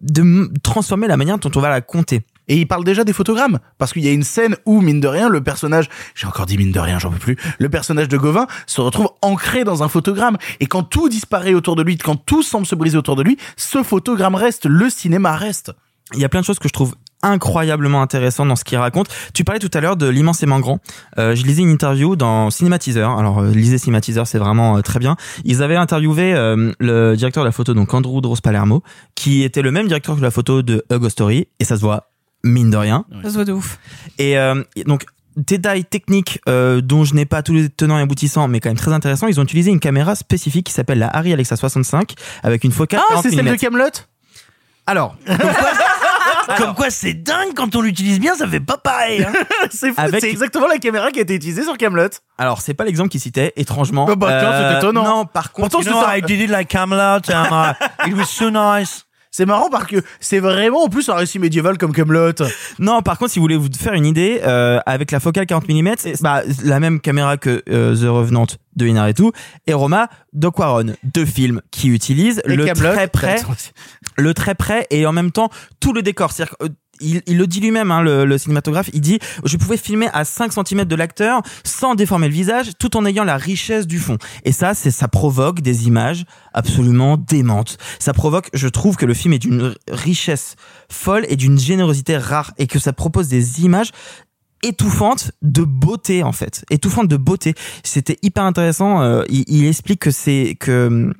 de transformer la manière dont on va la compter. Et il parle déjà des photogrammes parce qu'il y a une scène où mine de rien le personnage, j'ai encore dit mine de rien, j'en peux plus, le personnage de Gauvin se retrouve ancré dans un photogramme et quand tout disparaît autour de lui, quand tout semble se briser autour de lui, ce photogramme reste, le cinéma reste. Il y a plein de choses que je trouve incroyablement intéressantes dans ce qu'il raconte. Tu parlais tout à l'heure de l'immensément grand. Euh, je lisais une interview dans Cinématiseur. Alors, euh, lisez Cinématiseur, c'est vraiment euh, très bien. Ils avaient interviewé euh, le directeur de la photo, donc Andrew Dross Palermo, qui était le même directeur que la photo de Ghost Story, et ça se voit mine de rien. Ça se voit de ouf. Et euh, donc détail technique euh, dont je n'ai pas tous les tenants et aboutissants, mais quand même très intéressant. Ils ont utilisé une caméra spécifique qui s'appelle la Arri Alexa 65 avec une focale. Ah, 40 c'est celle de. Camelot? Alors, Comme quoi c'est dingue quand on l'utilise bien, ça fait pas pareil. hein. C'est fou, Avec- c'est exactement la caméra qui a été utilisée sur Camelot. alors c'est pas l'exemple qu'il citait, étrangement. Oh, bah, tiens, c'est étonnant. Non, par contre, Pourtant, You know, I did it like Camelot and uh, it was so nice. C'est marrant parce que c'est vraiment en plus un récit médiéval comme Camelot. non, par contre, si vous voulez vous faire une idée, euh, avec la focale 40 mm, c'est bah, la même caméra que euh, The Revenant de Inarritu et Roma d'Oquaron, deux films qui utilisent Et le très près, le très près et en même temps tout le décor. C'est-à-dire que, euh, il, il le dit lui-même, hein, le, le cinématographe, il dit je pouvais filmer à 5 cm de l'acteur sans déformer le visage, tout en ayant la richesse du fond. Et ça, c'est ça provoque des images absolument démentes. Ça provoque, je trouve que le film est d'une richesse folle et d'une générosité rare et que ça propose des images étouffantes de beauté en fait, étouffantes de beauté. C'était hyper intéressant. euh, il, il explique que c'est que hum,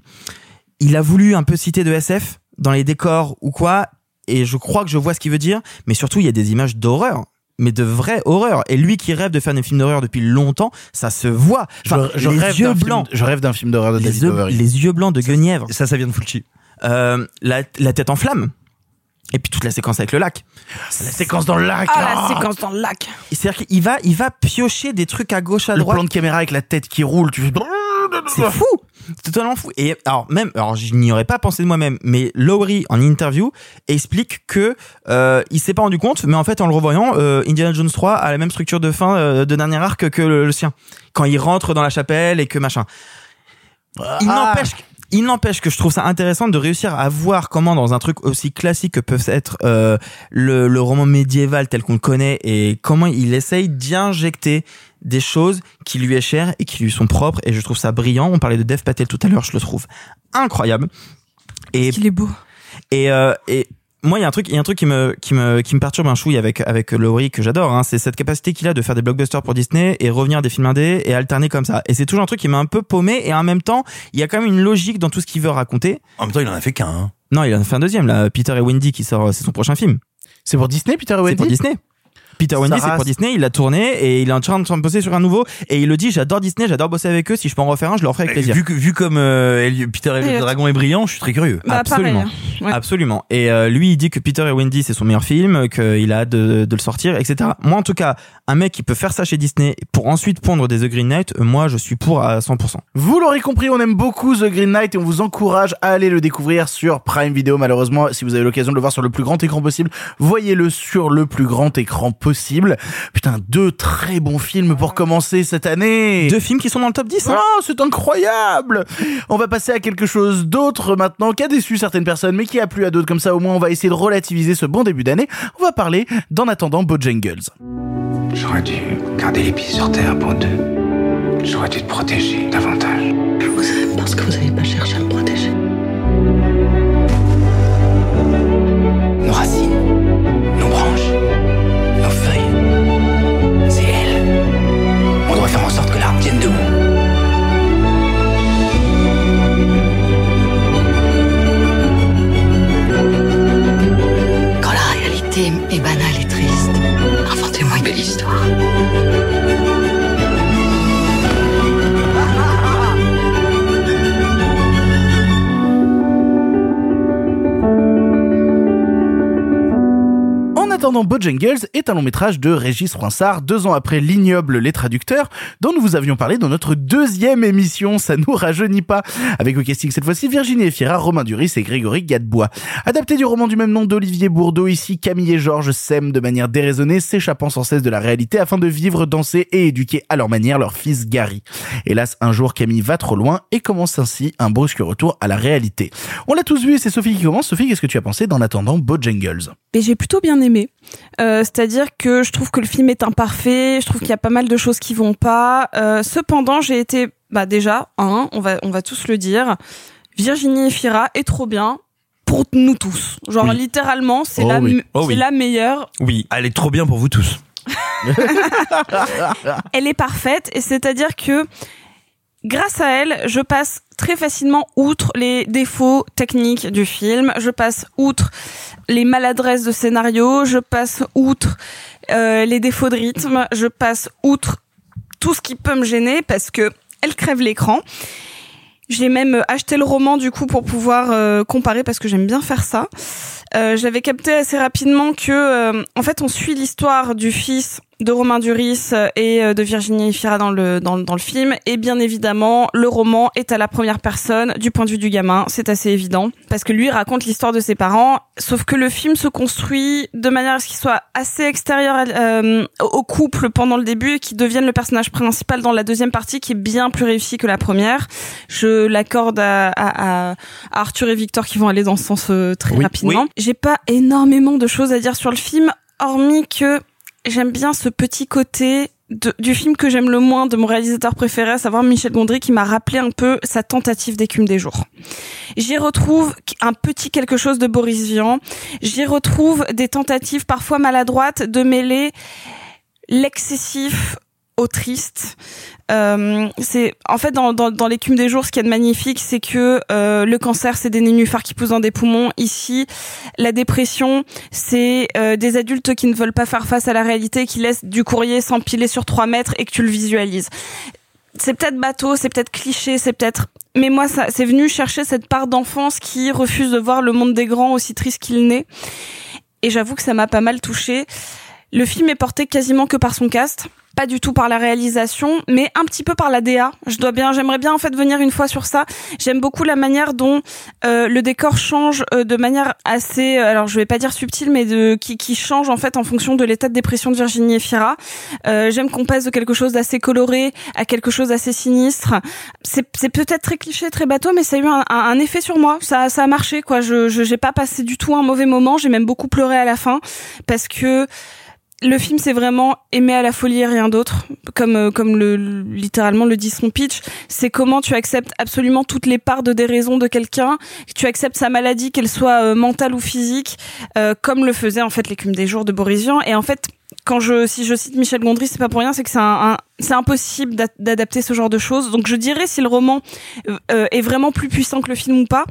il a voulu un peu citer de SF dans les décors ou quoi, et je crois que je vois ce qu'il veut dire. Mais surtout, il y a des images d'horreur. Mais de vraie horreur. Et lui qui rêve de faire des films d'horreur depuis longtemps, ça se voit. Enfin, je, je les rêve yeux d'un film- blancs. je rêve d'un film d'horreur de Les David Bowery. les yeux blancs de Guenièvre. Ça, ça vient de Fulci. Euh, la, la tête en flamme. Et puis toute la séquence avec le lac. La séquence dans le lac. Ah, oh. la séquence dans le lac. C'est-à-dire qu'il va, il va piocher des trucs à gauche, à le droite. plan de caméra avec la tête qui roule, tu fais C'est fou, c'est totalement fou. Et alors même, alors je n'y aurais pas pensé de moi-même, mais Lowry en interview explique que euh, il s'est pas rendu compte, mais en fait en le revoyant, euh, Indiana Jones 3 a la même structure de fin euh, de dernier arc que le, le sien. Quand il rentre dans la chapelle et que machin. Il Ah. n'empêche que- il n'empêche que je trouve ça intéressant de réussir à voir comment dans un truc aussi classique que peut être euh, le, le roman médiéval tel qu'on le connaît et comment il essaye d'y injecter des choses qui lui est chères et qui lui sont propres et je trouve ça brillant. On parlait de Dev Patel tout à l'heure, je le trouve incroyable. Et Il est beau. et, euh, et moi, il y a un truc, il y a un truc qui me, qui me, qui me perturbe un chouille avec, avec Laurie que j'adore, hein, c'est cette capacité qu'il a de faire des blockbusters pour Disney et revenir à des films indés et alterner comme ça. Et c'est toujours un truc qui m'a un peu paumé et en même temps, il y a quand même une logique dans tout ce qu'il veut raconter. En même temps, il en a fait qu'un. hein. Non, il en a fait un deuxième, là, Peter et Wendy qui sort, c'est son prochain film. C'est pour Disney, Peter et C'est Wendy? Pour Disney. Peter Wendy, c'est pour Disney, il l'a tourné et il est en train de se bosser sur un nouveau et il le dit, j'adore Disney, j'adore bosser avec eux, si je peux en refaire un, je le referai avec plaisir. Vu, que- vu comme euh, Eli- Peter et le dragon est brillant, je suis très curieux. Bah, Absolument. Ouais. Absolument. Et euh, lui, il dit que Peter et Wendy, c'est son meilleur film, qu'il a hâte de, de le sortir, etc. Moi, en tout cas, un mec qui peut faire ça chez Disney pour ensuite pondre des The Green Knight, moi, je suis pour à 100%. Vous l'aurez compris, on aime beaucoup The Green Knight et on vous encourage à aller le découvrir sur Prime Video. Malheureusement, si vous avez l'occasion de le voir sur le plus grand écran possible, voyez-le sur le plus grand écran possible. Possible. Putain, deux très bons films pour commencer cette année. Deux films qui sont dans le top 10. Hein oh, c'est incroyable On va passer à quelque chose d'autre maintenant, qui a déçu certaines personnes, mais qui a plu à d'autres. Comme ça, au moins, on va essayer de relativiser ce bon début d'année. On va parler d'en attendant Bojangles. J'aurais dû garder les pieds sur terre pour deux. J'aurais dû te protéger davantage. Vous savez parce que vous n'avez pas cherché à me protéger. Attendant Bojangles est un long métrage de Régis Froissart, deux ans après L'ignoble Les Traducteurs, dont nous vous avions parlé dans notre deuxième émission, ça nous rajeunit pas, avec au casting cette fois-ci Virginie Efira, Romain Duris et Grégory Gadebois. Adapté du roman du même nom d'Olivier Bourdeau, ici Camille et Georges s'aiment de manière déraisonnée, s'échappant sans cesse de la réalité afin de vivre, danser et éduquer à leur manière leur fils Gary. Hélas, un jour Camille va trop loin et commence ainsi un brusque retour à la réalité. On l'a tous vu et c'est Sophie qui commence. Sophie, qu'est-ce que tu as pensé d'en attendant Bojangles Et j'ai plutôt bien aimé. Euh, C'est-à-dire que je trouve que le film est imparfait, je trouve qu'il y a pas mal de choses qui vont pas. Euh, cependant, j'ai été, bah déjà, un, on va, on va tous le dire, Virginie Efira est trop bien pour nous tous. Genre Oui. littéralement, c'est Oh la, oui. Oh oui. la meilleure. Oui, elle est trop bien pour vous tous. Elle est parfaite et c'est-à-dire que grâce à elle, je passe très facilement outre les défauts techniques du film, je passe outre les maladresses de scénario, je passe outre euh, les défauts de rythme, je passe outre tout ce qui peut me gêner parce que elle crève l'écran. J'ai même acheté le roman du coup pour pouvoir euh, comparer parce que j'aime bien faire ça. Euh, J'avais capté assez rapidement que, euh, en fait, on suit l'histoire du fils de Romain Duris euh, et euh, de Virginie Efira dans le, dans, le- dans le film. Et bien évidemment, le roman est à la première personne du point de vue du gamin. C'est assez évident. Parce que lui raconte l'histoire de ses parents. Sauf que le film se construit de manière à ce qu'il soit assez extérieur euh, au couple pendant le début et qu'il devienne le personnage principal dans la deuxième partie qui est bien plus réussie que la première. Je l'accorde à, à, à Arthur et Victor qui vont aller dans ce sens euh, très Oui, rapidement. oui. J'ai pas énormément de choses à dire sur le film, hormis que j'aime bien ce petit côté du film que j'aime le moins de mon réalisateur préféré, à savoir Michel Gondry, qui m'a rappelé un peu sa tentative d'écume des jours. J'y retrouve un petit quelque chose de Boris Vian. J'y retrouve des tentatives parfois maladroites de mêler l'excessif triste. Euh, c'est en fait dans, dans, dans l'écume des jours, ce qu'il y a de magnifique, c'est que euh, le cancer, c'est des nénuphars qui poussent dans des poumons. Ici, la dépression, c'est euh, des adultes qui ne veulent pas faire face à la réalité, qui laissent du courrier s'empiler sur trois mètres et que tu le visualises. C'est peut-être bateau, c'est peut-être cliché, c'est peut-être. Mais moi, ça, c'est venu chercher cette part d'enfance qui refuse de voir le monde des grands aussi triste qu'il n'est. Et j'avoue que ça m'a pas mal touché. Le film est porté quasiment que par son cast, pas du tout par la réalisation, mais un petit peu par la DA. Je dois bien, j'aimerais bien en fait venir une fois sur ça. J'aime beaucoup la manière dont euh, le décor change euh, de manière assez, euh, alors je vais pas dire subtile, mais de qui, qui change en fait en fonction de l'état de dépression de Virginie Efira. Euh, J'aime qu'on passe de quelque chose d'assez coloré à quelque chose d'assez sinistre. C'est peut-être très cliché, très bateau, mais ça a eu un, un- un effet sur moi. Ça, ça a marché quoi. Je je- j'ai pas passé du tout un mauvais moment. J'ai même beaucoup pleuré à la fin parce que le film c'est vraiment aimer à la folie et rien d'autre comme euh, comme le le- littéralement le dit son pitch. C'est comment tu acceptes absolument toutes les parts de déraison de quelqu'un. Que tu acceptes sa maladie qu'elle soit euh, mentale ou physique euh, comme le faisait en fait l'écume des jours de Boris Vian et en fait quand je si je cite Michel Gondry c'est pas pour rien c'est que c'est un, un- c'est impossible d'a- d'adapter ce genre de choses. Donc je dirais si le roman euh, euh, est vraiment plus puissant que le film ou pas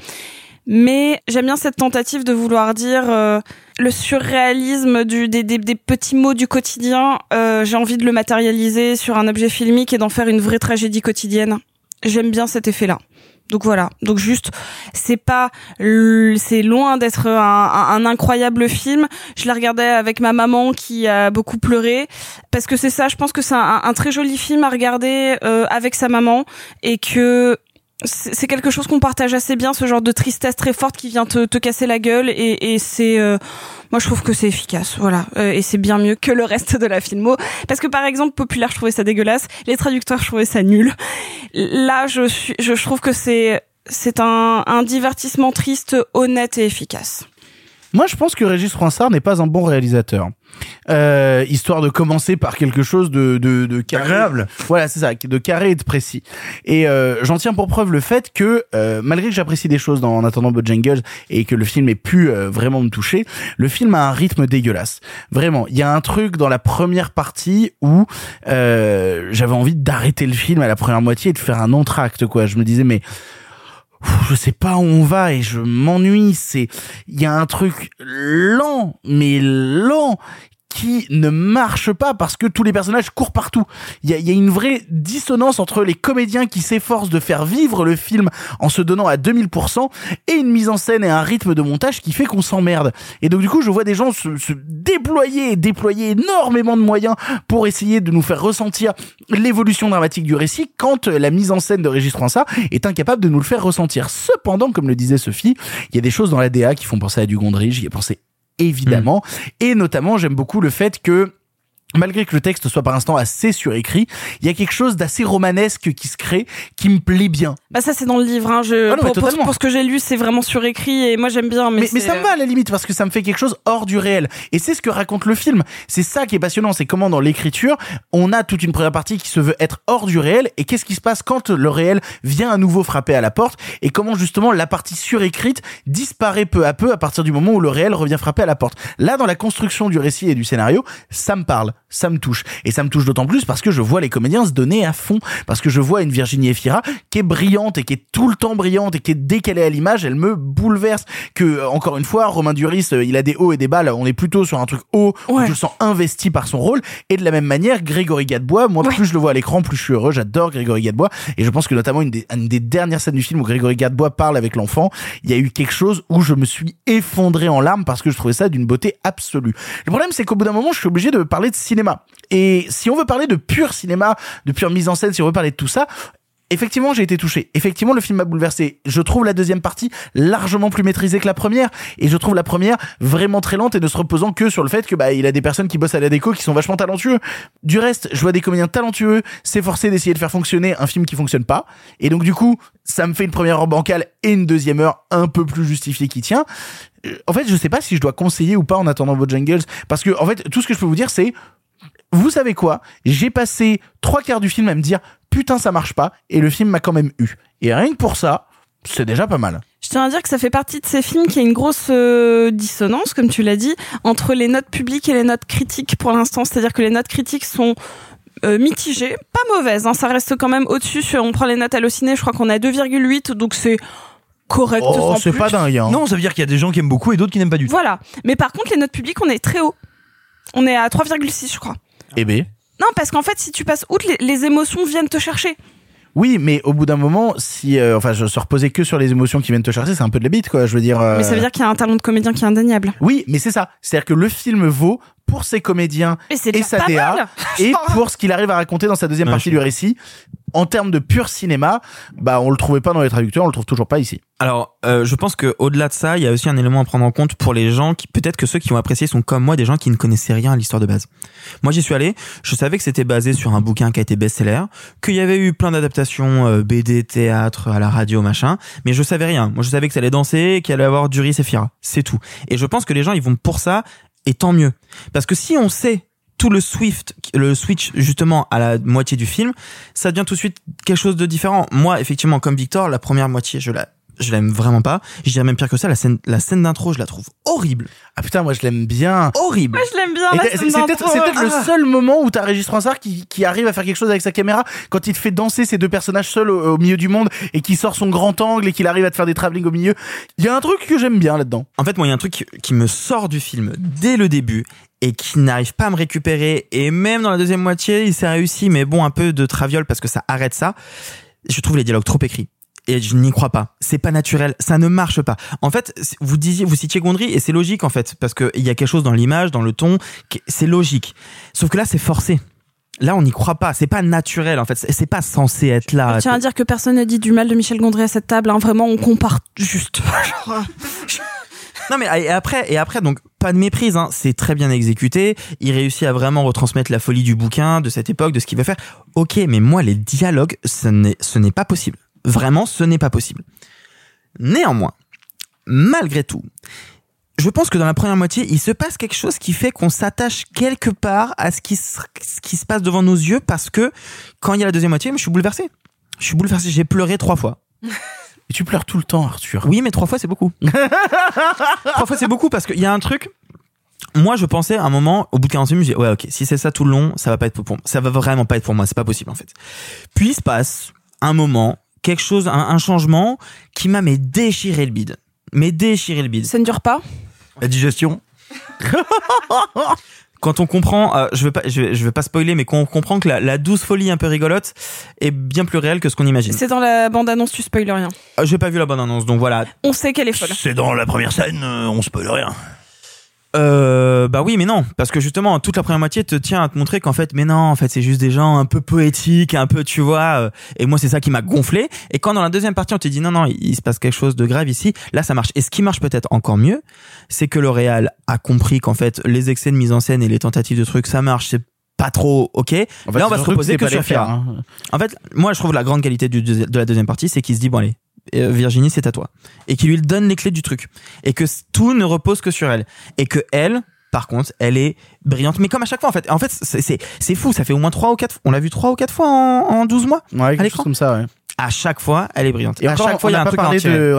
mais j'aime bien cette tentative de vouloir dire euh, le surréalisme du, des, des, des petits mots du quotidien. euh, J'ai envie de le matérialiser sur un objet filmique et d'en faire une vraie tragédie quotidienne. J'aime bien cet effet-là. Donc voilà. Donc juste, c'est pas, c'est loin d'être un, un- incroyable film. Je l'ai regardé avec ma maman qui a beaucoup pleuré parce que c'est ça. Je pense que c'est un, un très joli film à regarder euh, avec sa maman et que c'est quelque chose qu'on partage assez bien, ce genre de tristesse très forte qui vient te, te casser la gueule et, c'est euh, moi je trouve que c'est efficace, voilà, Euh, et c'est bien mieux que le reste de la filmo. Parce que par exemple, populaire, je trouvais ça dégueulasse, les traducteurs, je trouvais ça nul. Là, je suis, je, trouve que c'est c'est un, un divertissement triste, honnête et efficace. Moi, je pense que Régis Froissart n'est pas un bon réalisateur. Euh, histoire de commencer par quelque chose de de, de carré. Agréable. Voilà, c'est ça, de carré et de précis. Et euh, j'en tiens pour preuve le fait que euh, malgré que j'apprécie des choses dans En attendant Bojangles et que le film ait pu euh, vraiment me toucher, le film a un rythme dégueulasse. Vraiment, il y a un truc dans la première partie où euh, j'avais envie d'arrêter le film à la première moitié et de faire un entracte quoi. Je me disais mais je sais pas où on va et je m'ennuie. C'est, il y a un truc lent, mais lent qui ne marche pas parce que tous les personnages courent partout. Il y a, y a une vraie dissonance entre les comédiens qui s'efforcent de faire vivre le film en se donnant à 2000% et une mise en scène et un rythme de montage qui fait qu'on s'emmerde. Et donc du coup, je vois des gens se, se déployer déployer énormément de moyens pour essayer de nous faire ressentir l'évolution dramatique du récit quand la mise en scène de Régis Froissart est incapable de nous le faire ressentir. Cependant, comme le disait Sophie, il y a des choses dans la DA qui font penser à du Gondry, j'y ai pensé évidemment. Et notamment, j'aime beaucoup le fait que Malgré que le texte soit par instant assez surécrit, il y a quelque chose d'assez romanesque qui se crée, qui me plaît bien. Bah ça c'est dans le livre. Hein. Je, Ah non, pour, pour- ce que j'ai lu, c'est vraiment surécrit et moi j'aime bien. Mais, Mais, ça me va à la limite parce que ça me fait quelque chose hors du réel. Et c'est ce que raconte le film. C'est ça qui est passionnant, c'est comment dans l'écriture, on a toute une première partie qui se veut être hors du réel et qu'est-ce qui se passe quand le réel vient à nouveau frapper à la porte et comment justement la partie surécrite disparaît peu à peu à partir du moment où le réel revient frapper à la porte. Là, dans la construction du récit et du scénario, ça me parle, ça me touche. Et ça me touche d'autant plus parce que je vois les comédiens se donner à fond, parce que je vois une Virginie Efira qui est brillante et qui est tout le temps brillante et qui est dès qu'elle est à l'image, elle me bouleverse. Que euh, encore une fois, Romain Duris, euh, il a des hauts et des bas. Là, on est plutôt sur un truc haut où je sens investi par son rôle. Et de la même manière, Grégory Gadebois, moi plus je le vois à l'écran, plus je suis heureux. J'adore Grégory Gadebois et je pense que notamment une des, une des dernières scènes du film où Grégory Gadebois parle avec l'enfant, il y a eu quelque chose où je me suis effondré en larmes parce que je trouvais ça d'une beauté absolue. Le problème, c'est qu'au bout d'un moment, je suis obligé de parler de cinéma. Et si on veut parler de pur cinéma, de pure mise en scène, si on veut parler de tout ça, Effectivement, j'ai été touché. Effectivement, le film m'a bouleversé. Je trouve la deuxième partie largement plus maîtrisée que la première, et je trouve la première vraiment très lente et ne se reposant que sur le fait que bah il a des personnes qui bossent à la déco qui sont vachement talentueux. Du reste, je vois des comédiens talentueux s'efforcer d'essayer de faire fonctionner un film qui fonctionne pas, et donc du coup, ça me fait une première heure bancale et une deuxième heure un peu plus justifiée qui tient. Euh, En fait, je sais pas si je dois conseiller ou pas en attendant vos jingles, parce que en fait, tout ce que je peux vous dire, c'est vous savez quoi? J'ai passé trois quarts du film à me dire putain ça marche pas et le film m'a quand même eu. Et rien que pour ça, c'est déjà pas mal. Je tiens à dire que ça fait partie de ces films qui a une grosse euh, dissonance, comme tu l'as dit, entre les notes publiques et les notes critiques pour l'instant. C'est-à-dire que les notes critiques sont euh, mitigées, pas mauvaises. Hein, ça reste quand même au-dessus. Sur- On prend les notes Allociné, je crois qu'on a 2,8, donc c'est correct. Oh, sans plus. hein. Non, ça veut dire qu'il y a des gens qui aiment beaucoup et d'autres qui n'aiment pas du tout. Voilà. Mais par contre, les notes publiques, on est très haut. On est à 3,6, je crois. Eh ben. Non, parce qu'en fait, si tu passes outre, les, les émotions viennent te chercher. Oui, mais au bout d'un moment, si euh, enfin je se reposer que sur les émotions qui viennent te chercher, c'est un peu de la bite quoi. Je veux dire. euh, Mais ça veut dire qu'il y a un talent de comédien qui est indéniable. Oui, mais c'est ça. C'est-à-dire que le film vaut pour ses comédiens Mais c'est et déjà sa pas DA mal. et pour ce qu'il arrive à raconter dans sa deuxième Ouais, partie je du récit. En termes de pur cinéma, bah on le trouvait pas dans les traducteurs, on le trouve toujours pas ici. Alors, euh, je pense que au-delà de ça, il y a aussi un élément à prendre en compte pour les gens qui, peut-être que ceux qui ont apprécié sont comme moi, des gens qui ne connaissaient rien à l'histoire de base. Moi, j'y suis allé, je savais que c'était basé sur un bouquin qui a été best-seller, qu'il y avait eu plein d'adaptations euh, BD, théâtre, à la radio, machin, mais je savais rien. Moi, je savais que ça allait danser, qu'il allait avoir et Fira. C'est tout. Et je pense que les gens, ils vont pour ça, et tant mieux. Parce que si on sait tout le Swift, le switch justement à la moitié du film, ça devient tout de suite quelque chose de différent. Moi, effectivement, comme Victor, la première moitié, je la, je l'aime vraiment pas. Je dirais même pire que ça, la scène, la scène d'intro, je la trouve horrible. Ah putain, moi je l'aime bien. Horrible. Moi, je l'aime bien. La C'est peut-être peut-être Ah. le seul moment où t'as Régis Fransard qui, qui arrive à faire quelque chose avec sa caméra quand il te fait danser ces deux personnages seuls au, au milieu du monde et qui sort son grand angle et qu'il arrive à te faire des travelling au milieu. Il y a un truc que j'aime bien là-dedans. En fait, moi, il y a un truc qui- qui me sort du film dès le début et qui n'arrive pas à me récupérer. Et même dans la deuxième moitié, il s'est réussi, mais bon, un peu de traviole parce que ça arrête ça. Je trouve les dialogues trop écrits. Et je n'y crois pas. C'est pas naturel. Ça ne marche pas. En fait, vous disiez, vous citiez Gondry et c'est logique en fait parce que il y a quelque chose dans l'image, dans le ton, c'est logique. Sauf que là, c'est forcé. Là, on n'y croit pas. C'est pas naturel, en fait. C'est c'est pas censé être là. Je tiens à dire que personne n'a dit du mal de Michel Gondry à cette table. hein. Vraiment, on compare juste. Genre, Non mais et après et après donc pas de méprise hein, c'est très bien exécuté, il réussit à vraiment retransmettre la folie du bouquin, de cette époque, de ce qu'il veut faire. OK, mais moi les dialogues ce n'est pas possible. Vraiment, ce n'est pas possible. Néanmoins, malgré tout, je pense que dans la première moitié, il se passe quelque chose qui fait qu'on s'attache quelque part à ce qui, ce qui se passe devant nos yeux parce que quand il y a la deuxième moitié, je suis bouleversé. Je suis bouleversé, j'ai pleuré trois fois. Et tu pleures tout le temps, Arthur. Oui, mais trois fois, c'est beaucoup. trois fois, c'est beaucoup parce qu'il y a un truc. Moi, je pensais à un moment, au bout de 45 minutes, je dis, ouais, ok, si c'est ça tout le long, ça va pas être pour moi. Ça va vraiment pas être pour moi, c'est pas possible, en fait. Puis, il se passe un moment, quelque chose, un, un changement qui m'a, mais déchiré le bide. Mais déchiré le bide. Ça ne dure pas? La digestion? quand on comprend, euh, je veux pas, je veux pas spoiler, mais quand on comprend que la, la douce folie un peu rigolote est bien plus réelle que ce qu'on imagine. C'est dans la bande-annonce, tu spoiles rien. Euh, J'ai pas vu la bonne annonce, donc voilà. On sait qu'elle est folle. C'est dans la première scène, euh, on spoil rien. Euh, bah oui, mais non, parce que justement, toute la première moitié te tient à te montrer qu'en fait, mais non, en fait, c'est juste des gens un peu poétiques, un peu, tu vois. euh, et moi, c'est ça qui m'a gonflé. Et quand dans la deuxième partie, on te dit non, non, il, il se passe quelque chose de grave ici, là, ça marche. Et ce qui marche peut-être encore mieux, c'est que L'Oréal a compris qu'en fait, les excès de mise en scène et les tentatives de trucs, ça marche. C'est pas trop ok. En fait, là, on va se reposer que sur Fira. hein. En fait, moi, je trouve la grande qualité du de la deuxième partie, c'est qu'il se dit bon allez, Virginie, c'est à toi, et qu'il lui donne les clés du truc, et que tout ne repose que sur elle, et que elle, par contre, elle est brillante, mais comme à chaque fois en fait. En fait, c'est fou, ça fait au moins trois ou quatre, on l'a vu trois ou quatre fois en, en 12 mois. Ouais, à quelque chose l'écran. comme ça, ouais. À chaque fois, elle est brillante. Et à encore, chaque fois, on il y a n'a un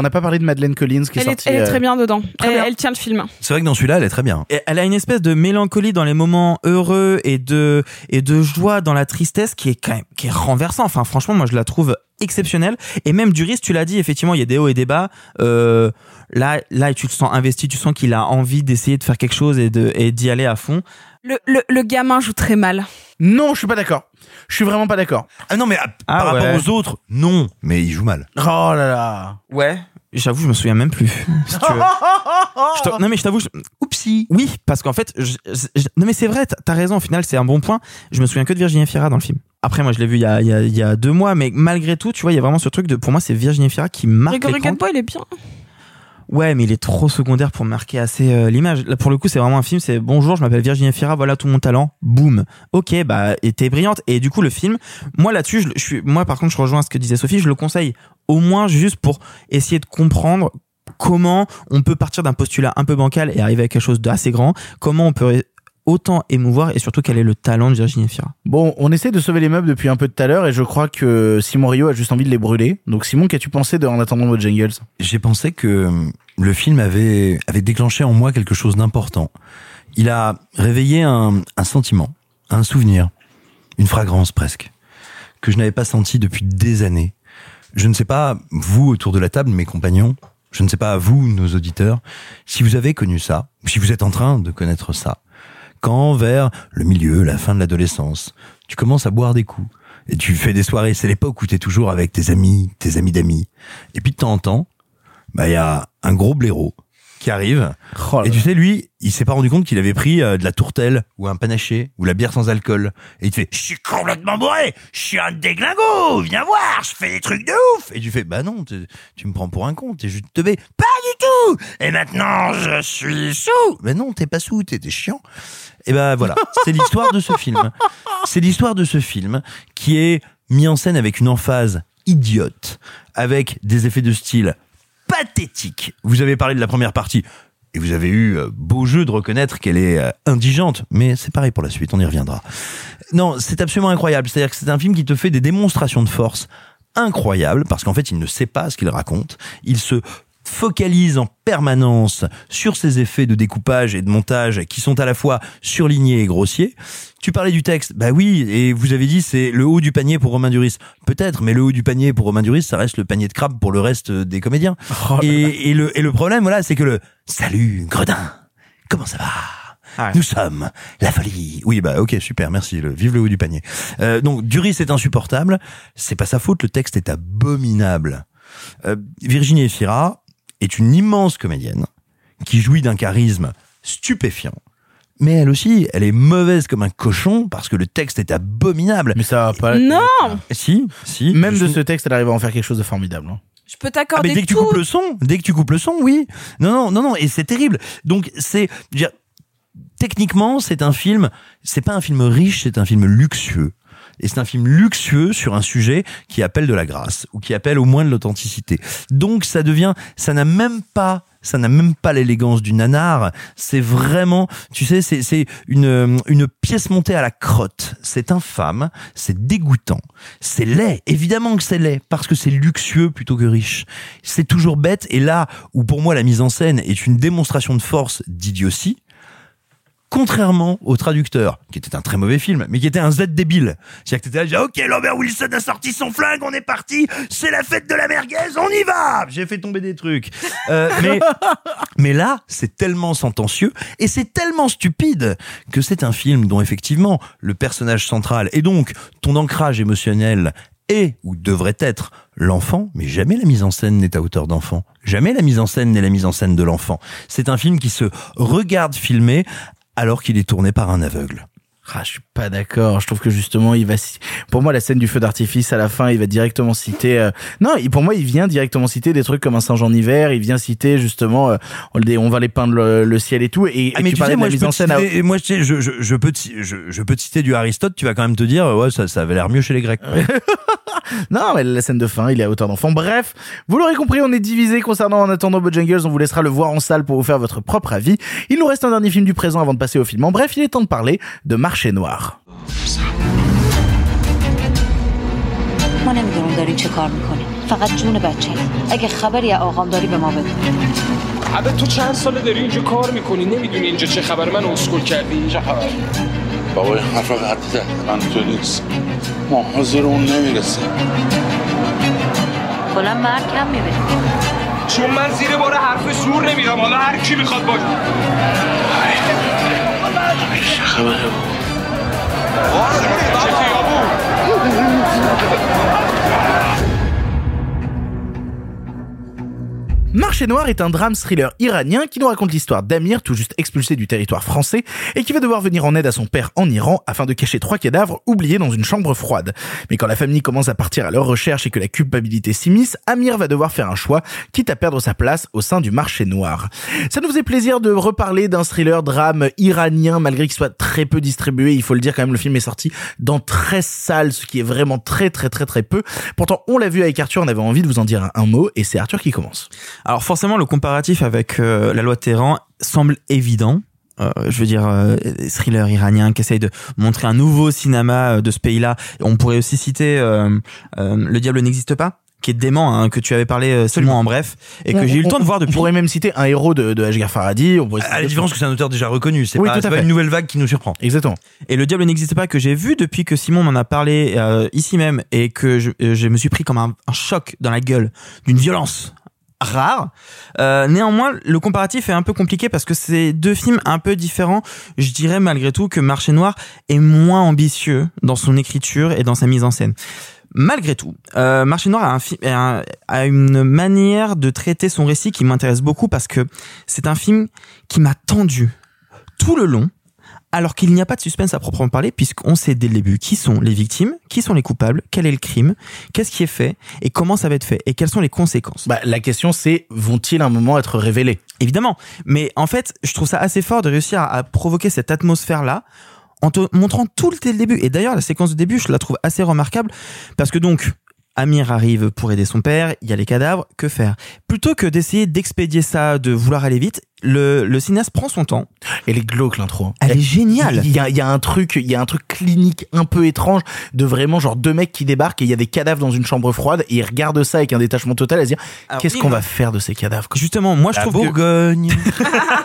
pas pas parlé de Madeleine Collins qui est Elle est, sortie. elle est euh, très bien dedans. Elle, bien. elle tient le film. C'est vrai que dans celui-là, elle est très bien. Et elle a une espèce de mélancolie dans les moments heureux et de et de joie dans la tristesse qui est quand même qui est renversant. Enfin, franchement, moi je la trouve exceptionnelle. Et même Duris, tu l'as dit, effectivement, il y a des hauts et des bas. Euh, là, là, tu te sens investi, tu sens qu'il a envie d'essayer de faire quelque chose et de et d'y aller à fond. Le, le, le gamin joue très mal. Non, je suis pas d'accord. Je suis vraiment pas d'accord. Ah non, mais ah, Ah par ouais. rapport aux autres, non. Mais il joue mal. Oh là là. Ouais. J'avoue, je me souviens même plus. si tu veux. Je te- Non mais je t'avoue, je... oupsie. Oui, parce qu'en fait, je- je- non mais c'est vrai, t'as- t'as raison. Au final, c'est un bon point. Je me souviens que de Virginie Fira dans le film. Après, moi, je l'ai vu il y, a, il, y a, il y a deux mois, mais malgré tout, tu vois, il y a vraiment ce truc de. Pour moi, c'est Virginie Fira qui marque Grégory. Gadebois, il est bien. Ouais, mais il est trop secondaire pour marquer assez euh, l'image. Là, pour le coup, c'est vraiment un film. C'est bonjour, je m'appelle Virginie Fira, voilà tout mon talent. Boum. Ok, bah, et t'es brillante. Et du coup, le film, moi là-dessus, je, je suis, moi par contre, je rejoins ce que disait Sophie. Je le conseille au moins juste pour essayer de comprendre comment on peut partir d'un postulat un peu bancal et arriver à quelque chose d'assez grand. Comment on peut autant émouvoir et surtout quel est le talent de Virginie Fira. Bon, on essaie de sauver les meubles depuis un peu tout à l'heure et je crois que Simon Rio a juste envie de les brûler. Donc Simon, qu'as-tu pensé de En attendant vos jingles? J'ai pensé que euh, le film avait, avait déclenché en moi quelque chose d'important. Il a réveillé un, un sentiment, un souvenir, une fragrance presque, que je n'avais pas senti depuis des années. Je ne sais pas, vous autour de la table, mes compagnons, je ne sais pas, vous, nos auditeurs, si vous avez connu ça, ou si vous êtes en train de connaître ça. Quand, vers le milieu, la fin de l'adolescence, tu commences à boire des coups, et tu fais des soirées, c'est l'époque où tu es toujours avec tes amis, tes amis d'amis. Et puis de temps en temps, bah il y a un gros blaireau qui arrive. Oh et tu sais, lui, il s'est pas rendu compte qu'il avait pris euh, de la tourtelle ou un panaché ou la bière sans alcool. Et il te fait, je suis complètement bourré, je suis un déglingo, viens voir, je fais des trucs de ouf. Et tu fais, bah non, tu me prends pour un con, t'es juste teubé. Pas du tout. Et maintenant, je suis sous. Mais non, t'es pas sous, t'es t'es chiant. Et ben voilà, c'est l'histoire de ce film. C'est l'histoire de ce film qui est mis en scène avec une emphase idiote, avec des effets de style pathétiques. Vous avez parlé de la première partie. Et vous avez eu euh, beau jeu de reconnaître qu'elle est euh, indigente, mais c'est pareil pour la suite, on y reviendra. Non, c'est absolument incroyable. C'est-à-dire que c'est un film qui te fait des démonstrations de force incroyables, parce qu'en fait, il ne sait pas ce qu'il raconte. Il se focalise en permanence sur ces effets de découpage et de montage qui sont à la fois surlignés et grossiers. Tu parlais du texte, bah oui, et vous avez dit c'est le haut du panier pour Romain Duris. Peut-être, mais le haut du panier pour Romain Duris, ça reste le panier de crabe pour le reste des comédiens. et, et le, et le problème, voilà, c'est que le salut Gredin, comment ça va Nous sommes la folie. Oui, bah ok, super, merci. Le, vive le haut du panier. Euh, donc Duris est insupportable. C'est pas sa faute. Le texte est abominable. Euh, Virginie Efira est une immense comédienne qui jouit d'un charisme stupéfiant, mais elle aussi, elle est mauvaise comme un cochon parce que le texte est abominable. Mais ça va pas. Non Si, si. Même de ce texte, elle arrive à en faire quelque chose de formidable. hein. Je peux Ah, t'accorder mais dès que tu tout. coupes le son, dès que tu coupes le son, oui. Non, non, non, non, et c'est terrible. Donc c'est, je veux dire, techniquement, c'est un film. C'est pas un film riche, c'est un film luxueux. Et c'est un film luxueux sur un sujet qui appelle de la grâce ou qui appelle au moins de l'authenticité. Donc ça devient, ça n'a même pas, ça n'a même pas l'élégance du nanar. C'est vraiment, tu sais, c'est une une pièce montée à la crotte. C'est infâme, c'est dégoûtant, c'est laid. Évidemment que c'est laid parce que c'est luxueux plutôt que riche. C'est toujours bête. Et là où pour moi la mise en scène est une démonstration de force, d'idiotie contrairement au traducteur, qui était un très mauvais film, mais qui était un Z débile. C'est-à-dire que t'étais là, dit, ok, Lambert Wilson a sorti son flingue, on est parti, c'est la fête de la merguez, on y va J'ai fait tomber des trucs. Euh, mais, mais là, c'est tellement sentencieux, et c'est tellement stupide, que c'est un film dont effectivement, le personnage central, et donc ton ancrage émotionnel, est, ou devrait être, l'enfant, mais jamais la mise en scène n'est à hauteur d'enfant. Jamais la mise en scène n'est la mise en scène de l'enfant. C'est un film qui se regarde filmer alors qu'il est tourné par un aveugle. Ah, je suis pas d'accord. Je trouve que justement, il va. Pour moi, la scène du feu d'artifice à la fin, il va directement citer. euh, Non, pour moi, il vient directement citer des trucs comme un singe en hiver. Il vient citer justement, euh, on va les peindre le, le ciel et tout. Et, et Ah, mais tu tu parlais sais, de la mise en te scène. à- moi, je, peux te, je, je peux te citer du Aristote, tu vas quand même te dire, ouais, ça, ça avait l'air mieux chez les Grecs. Non, mais la scène de fin, il est à hauteur d'enfant. Bref, vous l'aurez compris, on est divisé concernant En attendant Bojangles. On vous laissera le voir en salle pour vous faire votre propre avis. Il nous reste un dernier film du présent avant de passer au film. En bref, il est temps de parler de Marché Noir. ما نمی‌دونیم دارین چه کار می‌کنیم فقط جون بچه اگه خبری از آقام داری به ما بگو عبد تو چند ساله داری اینجا کار می‌کنی نمی‌دونی اینجا چه خبر من اسکول کردی اینجا خبر بابای حرف قطعی زد من تو نیست ما حاضر اون نمی‌رسه کلا مرد کم می‌بینیم چون من زیر بار حرف زور نمیرم حالا هر کی می‌خواد باشه چه خبره 와, 근데 나한테 여보. Marché Noir est un drame thriller iranien qui nous raconte l'histoire d'Amir, tout juste expulsé du territoire français, et qui va devoir venir en aide à son père en Iran afin de cacher trois cadavres oubliés dans une chambre froide. Mais quand la famille commence à partir à leur recherche et que la culpabilité s'immisce, Amir va devoir faire un choix, quitte à perdre sa place au sein du Marché Noir. Ça nous faisait plaisir de reparler d'un thriller drame iranien, malgré qu'il soit très peu distribué. Il faut le dire quand même, le film est sorti dans 13 salles, ce qui est vraiment très très très très peu. Pourtant, on l'a vu avec Arthur, on avait envie de vous en dire un, un mot, et c'est Arthur qui commence. Alors forcément, le comparatif avec euh, la loi de Téhéran semble évident. Euh, je veux dire, euh, thriller iranien qui essaye de montrer un nouveau cinéma euh, de ce pays-là. On pourrait aussi citer euh, euh, Le diable n'existe pas qui est dément, hein, que tu avais parlé euh, seulement en bref, et que On- j'ai eu le on- temps de voir On depuis. pourrait même citer un héros de, de Ashgar Farhadi. On pourrait À citer- la différence que c'est un auteur déjà reconnu, c'est Oui, pas, tout à c'est pas fait. une nouvelle vague qui nous surprend. Exactement. Et le diable n'existe pas que j'ai vu depuis que Simon m'en a parlé euh, ici même et que je, je me suis pris comme un, un choc dans la gueule d'une violence rare. Euh, néanmoins, le comparatif est un peu compliqué parce que c'est deux films un peu différents. Je dirais malgré tout que Marché Noir est moins ambitieux dans son écriture et dans sa mise en scène. Malgré tout, euh, Marché Noir a, un fi- a un- a une manière de traiter son récit qui m'intéresse beaucoup parce que c'est un film qui m'a tendu tout le long alors qu'il n'y a pas de suspense à proprement parler, puisqu'on sait dès le début qui sont les victimes, qui sont les coupables, quel est le crime, qu'est-ce qui est fait, et comment ça va être fait, et quelles sont les conséquences. Bah, la question c'est, vont-ils un moment être révélés? Évidemment, mais en fait, je trouve ça assez fort de réussir à, provoquer cette atmosphère-là en te montrant tout le début. Et d'ailleurs, la séquence de début, je la trouve assez remarquable, parce que donc, Amir arrive pour aider son père, il y a les cadavres, que faire? Plutôt que d'essayer d'expédier ça, de vouloir aller vite, le, le cinéaste prend son temps. Elle est glauque l'intro. Elle est géniale. Il y a, il y a un truc, il y a un truc clinique un peu étrange de vraiment genre deux mecs qui débarquent et il y a des cadavres dans une chambre froide et ils regardent ça avec un détachement total à se dire Alors, qu'est-ce oui, qu'on va faire de ces cadavres quoi? Justement, moi je La trouve que Bourgogne.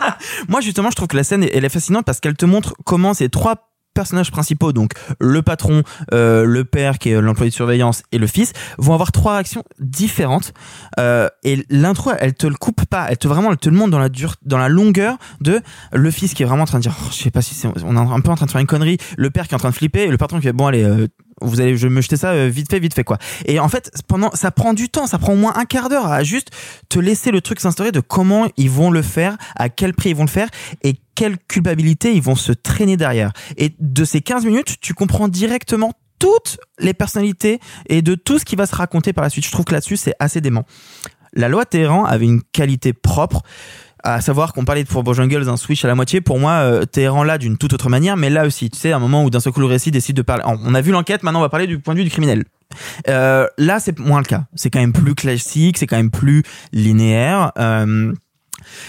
Moi, justement, je trouve que la scène, elle est fascinante parce qu'elle te montre comment ces trois personnages principaux, donc le patron, euh, le père qui est l'employé de surveillance et le fils, vont avoir trois réactions différentes. Euh, et l'intro, elle te le coupe pas, elle te vraiment, elle te le montre dans la dure, dans la longueur de le fils qui est vraiment en train de dire, oh, je sais pas si on est un peu en train de faire une connerie, le père qui est en train de flipper, et le patron qui est bon allez. euh, Vous allez, je me jeter ça euh, vite fait, vite fait quoi. Et en fait, pendant, ça prend du temps, ça prend au moins un quart d'heure à juste te laisser le truc s'instaurer de comment ils vont le faire, à quel prix ils vont le faire et quelle culpabilité ils vont se traîner derrière. Et de ces 15 minutes, tu comprends directement toutes les personnalités et de tout ce qui va se raconter par la suite. Je trouve que là-dessus, c'est assez dément. La loi Téhéran avait une qualité propre à savoir qu'on parlait de Four Jungles un switch à la moitié. Pour moi euh, Téhéran là d'une toute autre manière mais là aussi tu sais un moment où d'un seul coup le récit décide de parler. On a vu l'enquête maintenant on va parler du point de vue du criminel. Euh, là c'est moins le cas. C'est quand même plus classique c'est quand même plus linéaire. Euh,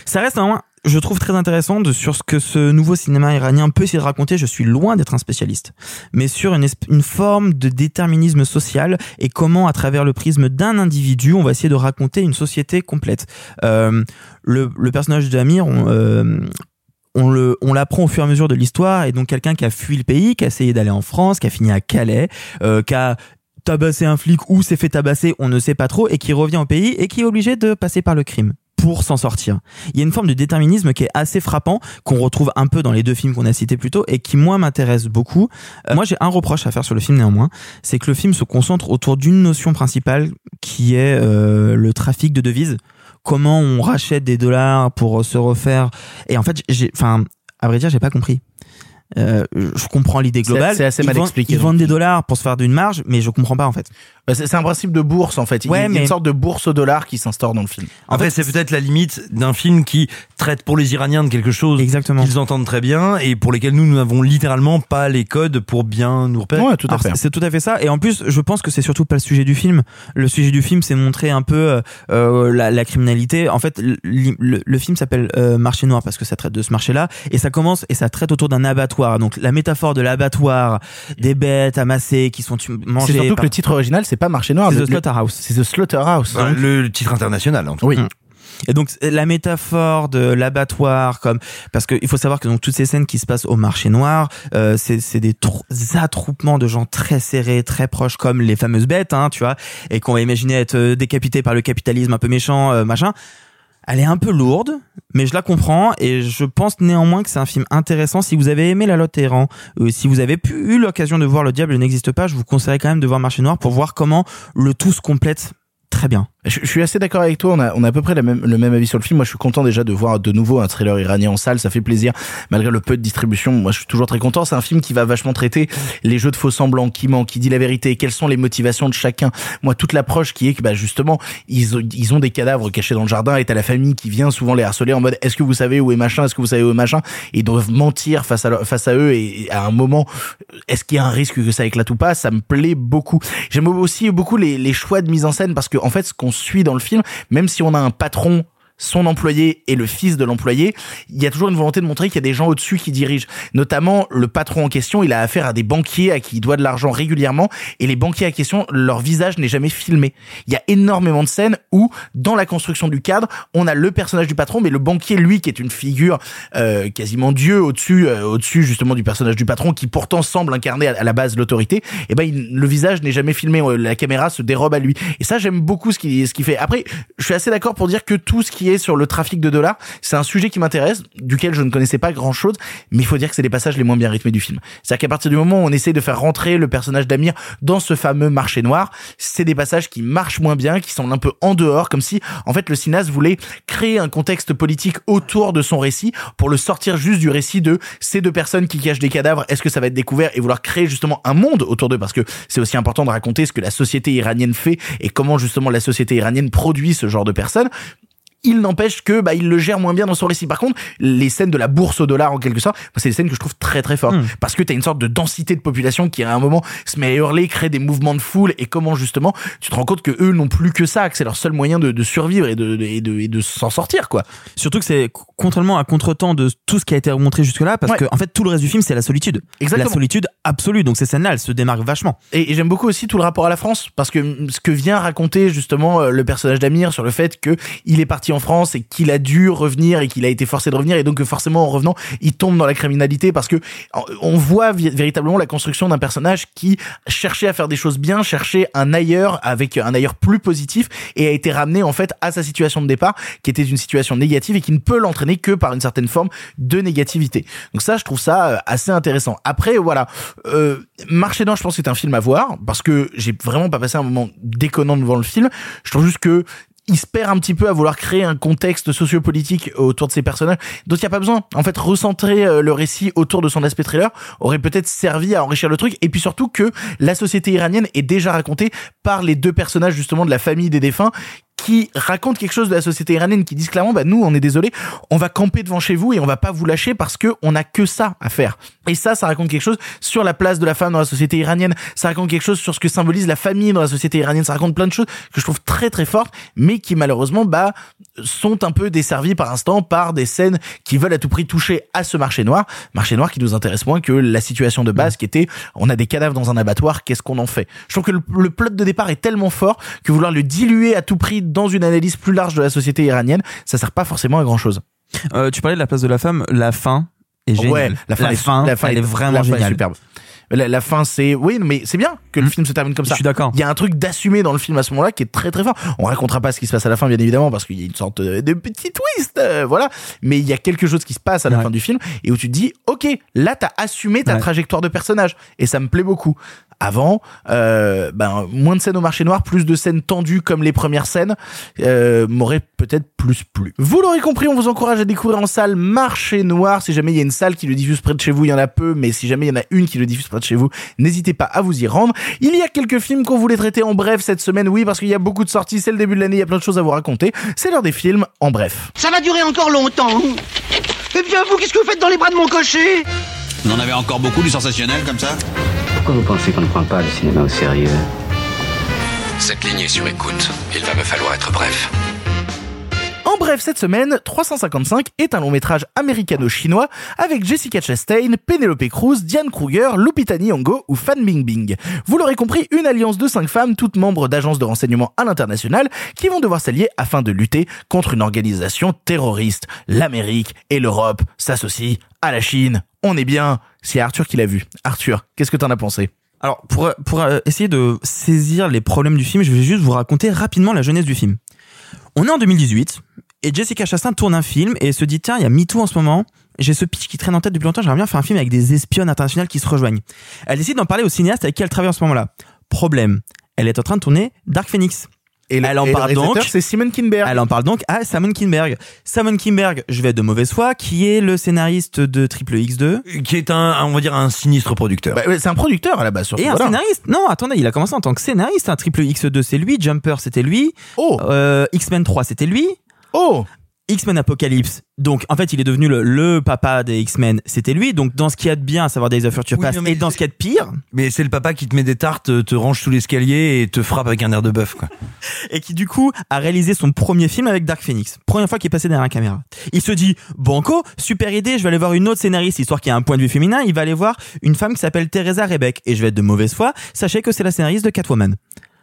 ça reste un je trouve très intéressant de, sur ce que ce nouveau cinéma iranien peut essayer de raconter. Je suis loin d'être un spécialiste, mais sur une, une forme de déterminisme social et comment, à travers le prisme d'un individu, on va essayer de raconter une société complète. Euh, le, le personnage d'Amir, on, euh, on on l'apprend au fur et à mesure de l'histoire, et donc quelqu'un qui a fui le pays, qui a essayé d'aller en France, qui a fini à Calais, euh, qui a tabassé un flic ou s'est fait tabasser, on ne sait pas trop, et qui revient au pays et qui est obligé de passer par le crime pour s'en sortir. Il y a une forme de déterminisme qui est assez frappant, qu'on retrouve un peu dans les deux films qu'on a cités plus tôt, et qui moi m'intéresse beaucoup. Euh, moi j'ai un reproche à faire sur le film néanmoins, c'est que le film se concentre autour d'une notion principale qui est euh, le trafic de devises. Comment on rachète des dollars pour se refaire. Et en fait, j'ai, enfin, à vrai dire, j'ai pas compris. Euh, je comprends l'idée globale. c'est assez Ils mal vendent- expliqué Ils vendent des dollars pour se faire d'une marge, mais je comprends pas en fait. Bah, c'est c'est un principe de bourse en fait. Il y a- Ouais, il y a mais- une sorte de bourse au dollar qui s'instaure dans le film. En, fait, c'est peut-être la limite d'un film qui traite pour les Iraniens de quelque chose qu'ils entendent très bien et pour lesquels nous, nous n'avons littéralement pas les codes pour bien nous repérer. Alors, c'est- C'est tout à fait ça. Et en plus, je pense que c'est surtout pas le sujet du film. Le sujet du film, c'est montrer un peu euh, euh, la, la criminalité. En fait, le, le- le film s'appelle euh, Marché noir parce que ça traite de ce marché-là. Et ça commence et ça traite autour d'un abattoir. Donc la métaphore de l'abattoir, des bêtes amassées qui sont mangées. C'est surtout par- que le titre original, c'est pas Marché Noir. C'est le- The Slaughterhouse. C'est The Slaughterhouse. Le titre international. En tout Oui. cas. Et donc la métaphore de l'abattoir, comme parce qu'il faut savoir que donc toutes ces scènes qui se passent au marché noir, euh, c'est c'est des trou- attroupements de gens très serrés, très proches, comme les fameuses bêtes, hein, tu vois, et qu'on va imaginer être euh, décapités par le capitalisme un peu méchant, euh, machin. Elle est un peu lourde, mais je la comprends et je pense néanmoins que c'est un film intéressant. Si vous avez aimé La Lotte euh, si vous avez pu, eu l'occasion de voir Le Diable n'existe pas, je vous conseillerais quand même de voir Marché Noir pour voir comment le tout se complète très bien. Je, suis assez d'accord avec toi. On a, on a à peu près la même, le même avis sur le film. Moi, je suis content déjà de voir de nouveau un thriller iranien en salle. Ça fait plaisir, malgré le peu de distribution. Moi, je suis toujours très content. C'est un film qui va vachement traiter les jeux de faux semblants, qui ment, qui dit la vérité, quelles sont les motivations de chacun. Moi, toute l'approche qui est que, bah, justement, ils, ont- ils ont des cadavres cachés dans le jardin et t'as la famille qui vient souvent les harceler en mode, est-ce que vous savez où est machin, est-ce que vous savez où est machin, ils doivent mentir face à, face à eux et, et à un moment, est-ce qu'il y a un risque que ça éclate ou pas? Ça me plaît beaucoup. J'aime aussi beaucoup les, les choix de mise en scène parce que, en fait, ce qu'on suit dans le film, même si on a un patron son employé et le fils de l'employé, il y a toujours une volonté de montrer qu'il y a des gens au-dessus qui dirigent. Notamment, le patron en question, il a affaire à des banquiers à qui il doit de l'argent régulièrement, et les banquiers à question, leur visage n'est jamais filmé. Il y a énormément de scènes où, dans la construction du cadre, on a le personnage du patron, mais le banquier, lui, qui est une figure euh, quasiment dieu au-dessus, euh, au-dessus justement du personnage du patron, qui pourtant semble incarner à, la base l'autorité, et ben il- le visage n'est jamais filmé, euh, la caméra se dérobe à lui. Et ça, j'aime beaucoup ce qu'il ce qu'il fait. Après, je suis assez d'accord pour dire que tout ce qui sur le trafic de dollars, c'est un sujet qui m'intéresse, duquel je ne connaissais pas grand-chose, mais il faut dire que c'est les passages les moins bien rythmés du film. C'est-à-dire qu'à partir du moment où on essaie de faire rentrer le personnage d'Amir dans ce fameux marché noir, c'est des passages qui marchent moins bien, qui sont un peu en dehors, comme si, en fait, le cinéaste voulait créer un contexte politique autour de son récit pour le sortir juste du récit de ces deux personnes qui cachent des cadavres, est-ce que ça va être découvert et vouloir créer justement un monde autour d'eux? Parce que c'est aussi important de raconter ce que la société iranienne fait et comment justement la société iranienne produit ce genre de personnes il n'empêche que bah il le gère moins bien dans son récit. Par contre, les scènes de la bourse au dollar en quelque sorte, c'est des scènes que je trouve très très fortes parce que t'as une sorte de densité de population qui à un moment se met à hurler, crée des mouvements de foule et comment justement tu te rends compte que eux n'ont plus que ça, que c'est leur seul moyen de, de survivre et de et de, et de s'en sortir quoi. Surtout que c'est contrairement à contre-temps de tout ce qui a été montré jusque-là, parce que en fait tout le reste du film c'est la solitude. Exactement. La solitude absolue. Donc ces scènes-là, elles se démarquent vachement. Et, et j'aime beaucoup aussi tout le rapport à la France parce que ce que vient raconter justement euh, le personnage d'Amir sur le fait que il est parti en en France et qu'il a dû revenir et qu'il a été forcé de revenir et donc que forcément en revenant il tombe dans la criminalité parce que on voit véritablement la construction d'un personnage qui cherchait à faire des choses bien, cherchait un ailleurs avec un ailleurs plus positif et a été ramené en fait à sa situation de départ qui était une situation négative et qui ne peut l'entraîner que par une certaine forme de négativité. Donc ça je trouve ça euh, assez intéressant. Après voilà, euh, Marché je pense que c'est un film à voir parce que j'ai vraiment pas passé un moment déconnant devant le film. Je trouve juste que il se perd un petit peu à vouloir créer un contexte sociopolitique autour de ces personnages dont il n'y a pas besoin. En fait, recentrer euh, le récit autour de son aspect thriller aurait peut-être servi à enrichir le truc. Et puis surtout que la société iranienne est déjà racontée par les deux personnages justement de la famille des défunts qui racontent quelque chose de la société iranienne, qui disent clairement, bah nous, on est désolé, on va camper devant chez vous et on va pas vous lâcher parce que on a que ça à faire. Et ça, ça raconte quelque chose sur la place de la femme dans la société iranienne. Ça raconte quelque chose sur ce que symbolise la famille dans la société iranienne. Ça raconte plein de choses que je trouve très très fortes, mais qui malheureusement, bah, sont un peu desservies par instant par des scènes qui veulent à tout prix toucher à ce marché noir. Marché noir qui nous intéresse moins que la situation de base qui était, on a des cadavres dans un abattoir, qu'est-ce qu'on en fait? Je trouve que le, le plot de départ est tellement fort que vouloir le diluer à tout prix dans une analyse plus large de la société iranienne, ça sert pas forcément à grand chose. Euh, tu parlais de la place de la femme, la fin est géniale. Ouais, la fin, est, la fin elle est vraiment la fin géniale. superbe. La, la fin, c'est oui, mais c'est bien que le film se termine comme ça. Je suis d'accord. Il y a un truc d'assumé dans le film à ce moment-là qui est très très fort. On racontera pas ce qui se passe à la fin, bien évidemment, parce qu'il y a une sorte de, de petit twist, euh, voilà. Mais il y a quelque chose qui se passe à la Ouais. fin du film et où tu te dis, ok, là t'as assumé ta Ouais. trajectoire de personnage et ça me plaît beaucoup. Avant, euh, ben moins de scènes au marché noir, plus de scènes tendues comme les premières scènes, euh, m'aurait peut-être plus plu. Vous l'aurez compris, on vous encourage à découvrir en salle Marché Noir. Si jamais il y a une salle qui le diffuse près de chez vous, il y en a peu, mais si jamais il y en a une qui le diffuse près de chez vous, n'hésitez pas à vous y rendre. Il y a quelques films qu'on voulait traiter en bref cette semaine, oui, parce qu'il y a beaucoup de sorties, c'est le début de l'année, il y a plein de choses à vous raconter. C'est l'heure des films en bref. Ça va durer encore longtemps. Eh bien, vous, qu'est-ce que vous faites dans les bras de mon cocher? Vous en avez encore beaucoup du sensationnel comme ça? Pourquoi vous pensez qu'on ne prend pas le cinéma au sérieux? Cette ligne est sur écoute. Il va me falloir être bref. En bref, cette semaine, 355 est un long métrage américano-chinois avec Jessica Chastain, Penelope Cruz, Diane Kruger, Lupita Nyong'o ou Fan Bingbing. Vous l'aurez compris, une alliance de cinq femmes, toutes membres d'agences de renseignement à l'international, qui vont devoir s'allier afin de lutter contre une organisation terroriste. L'Amérique et l'Europe s'associent à la Chine. On est bien. C'est Arthur qui l'a vu. Arthur, qu'est-ce que t'en as pensé? Alors, pour, euh, essayer de saisir les problèmes du film, je vais juste vous raconter rapidement la jeunesse du film. On est en 2018 et Jessica Chastain tourne un film et se dit tiens, il y a MeToo en ce moment. J'ai ce pitch qui traîne en tête depuis longtemps. J'aimerais bien faire un film avec des espionnes internationales qui se rejoignent. Elle décide d'en parler au cinéaste avec qui elle travaille en ce moment-là. Problème, elle est en train de tourner Dark Phoenix. Et le- elle en et le parle donc. c'est Simon Kinberg. Elle en parle donc à Simon Kinberg. Simon Kinberg, je vais être de mauvaise foi, qui est le scénariste de Triple X2. Qui est un, on va dire, un sinistre producteur. Bah, c'est un producteur à la base, surtout. Et un voilà. scénariste Non, attendez, il a commencé en tant que scénariste. Un triple X2, c'est lui. Jumper, c'était lui. Oh Euh, X-Men 3, c'était lui. Oh X-Men Apocalypse. Donc, en fait, il est devenu le, le papa des X-Men. C'était lui. Donc, dans ce qu'il y a de bien, à savoir Days of Future Oui, Past, et dans ce qu'il y a de pire, Mais c'est le papa qui te met des tartes, te range sous l'escalier et te frappe avec un air de bœuf, quoi. et qui, du coup, a réalisé son premier film avec Dark Phoenix. Première fois qu'il est passé derrière la caméra. Il se dit, Banco, super idée, je vais aller voir une autre scénariste, histoire qu'il y ait un point de vue féminin. Il va aller voir une femme qui s'appelle Teresa Rebeck. Et je vais être de mauvaise foi. Sachez que c'est la scénariste de Catwoman.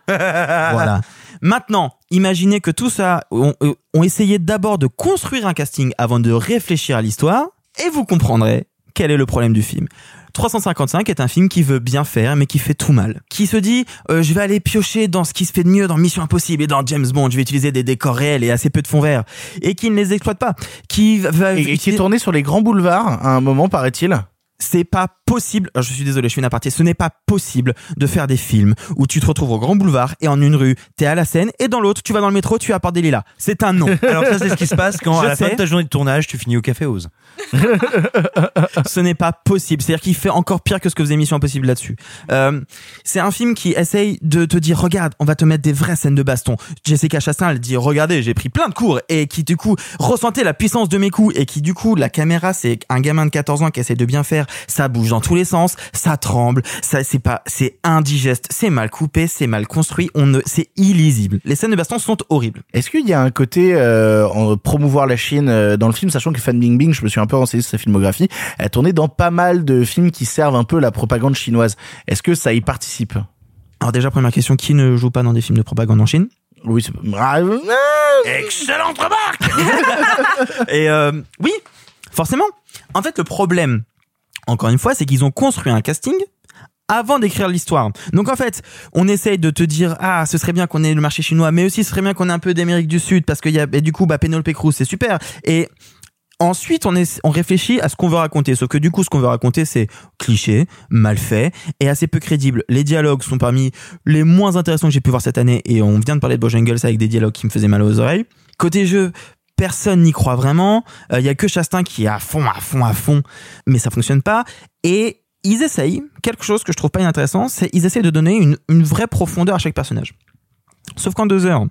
voilà. Maintenant, imaginez que tout ça, on, euh, on essayait d'abord de construire un casting avant de réfléchir à l'histoire, et vous comprendrez quel est le problème du film. 355 est un film qui veut bien faire, mais qui fait tout mal. Qui se dit, euh, je vais aller piocher dans ce qui se fait de mieux dans Mission Impossible et dans James Bond, je vais utiliser des décors réels et assez peu de fonds verts, et qui ne les exploite pas. Qui va... Et, et qui est tourné sur les grands boulevards à un moment, paraît-il. C'est pas possible, je suis désolé, je suis une aparté, ce n'est pas possible de faire des films où tu te retrouves au Grand Boulevard et en une rue, t'es à la scène et dans l'autre, tu vas dans le métro, tu apportes des lilas. C'est un non. Alors ça, c'est ce qui se passe quand, Je à la fin de ta journée de tournage, tu finis au Café Ose. ce n'est pas possible. C'est-à-dire qu'il fait encore pire que ce que faisait Mission Impossible là-dessus. Euh, c'est un film qui essaye de te dire, regarde, on va te mettre des vraies scènes de baston. Jessica Chastain, elle dit, regardez, j'ai pris plein de cours et qui du coup ressentait la puissance de mes coups et qui du coup, la caméra, c'est un gamin de 14 ans qui essaie de bien faire. Ça bouge dans tous les sens, ça tremble, ça c'est pas, c'est indigeste, c'est mal coupé, c'est mal construit, on ne, c'est illisible. Les scènes de baston sont horribles. Est-ce qu'il y a un côté euh, en promouvoir la Chine euh, dans le film, sachant que Fan Bingbing, je me suis peu renseigné sur sa filmographie, elle a tourné dans pas mal de films qui servent un peu la propagande chinoise. Est-ce que ça y participe? Alors déjà, première question, qui ne joue pas dans des films de propagande en Chine? Oui, c'est Excellente remarque Et euh, oui, forcément. En fait, le problème, encore une fois, c'est qu'ils ont construit un casting avant d'écrire l'histoire. Donc en fait, on essaye de te dire ah ce serait bien qu'on ait le marché chinois, mais aussi ce serait bien qu'on ait un peu d'Amérique du Sud parce qu'il y a et du coup bah Penelope Cruz c'est super et Ensuite, on, réfléchit à ce qu'on veut raconter. Sauf que du coup, ce qu'on veut raconter, c'est cliché, mal fait et assez peu crédible. Les dialogues sont parmi les moins intéressants que j'ai pu voir cette année. Et on vient de parler de Bojangles avec des dialogues qui me faisaient mal aux oreilles. Côté jeu, personne n'y croit vraiment. Il y a que Chastain qui est à fond, à fond, à fond. Mais ça fonctionne pas. Et ils essayent quelque chose que je trouve pas inintéressant, c'est ils essayent de donner une, une vraie profondeur à chaque personnage. Sauf qu'en deux heures,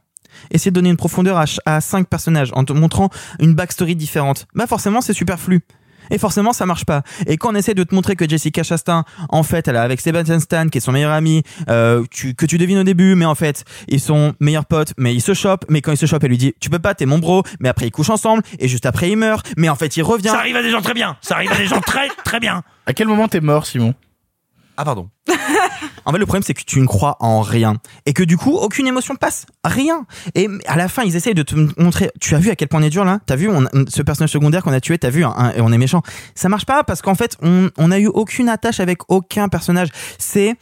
essayer de donner une profondeur à, à cinq personnages en te montrant une backstory différente, bah forcément c'est superflu. Et forcément, ça marche pas. Et quand on essaie de te montrer que Jessica Chastain, en fait, elle est avec Sebastian Stan, qui est son meilleur ami, euh, tu, que tu devines au début, mais en fait, ils sont meilleurs potes, mais ils se chopent, mais quand ils se chopent, elle lui dit, tu peux pas, t'es mon bro, mais après ils couchent ensemble, et juste après il meurt, mais en fait il revient. Ça arrive à des gens très bien. Ça arrive à des gens très très bien. À quel moment t'es mort, Simon? Ah pardon. En fait, le problème, c'est que tu ne crois en rien. Et que du coup, aucune émotion passe. Rien. Et à la fin, ils essayent de te montrer. Tu as vu à quel point on est dur là? T'as vu ce personnage secondaire qu'on a tué T'as vu hein, Et on est méchant. Ça marche pas parce qu'en fait, on, on a eu aucune attache avec aucun personnage. C'est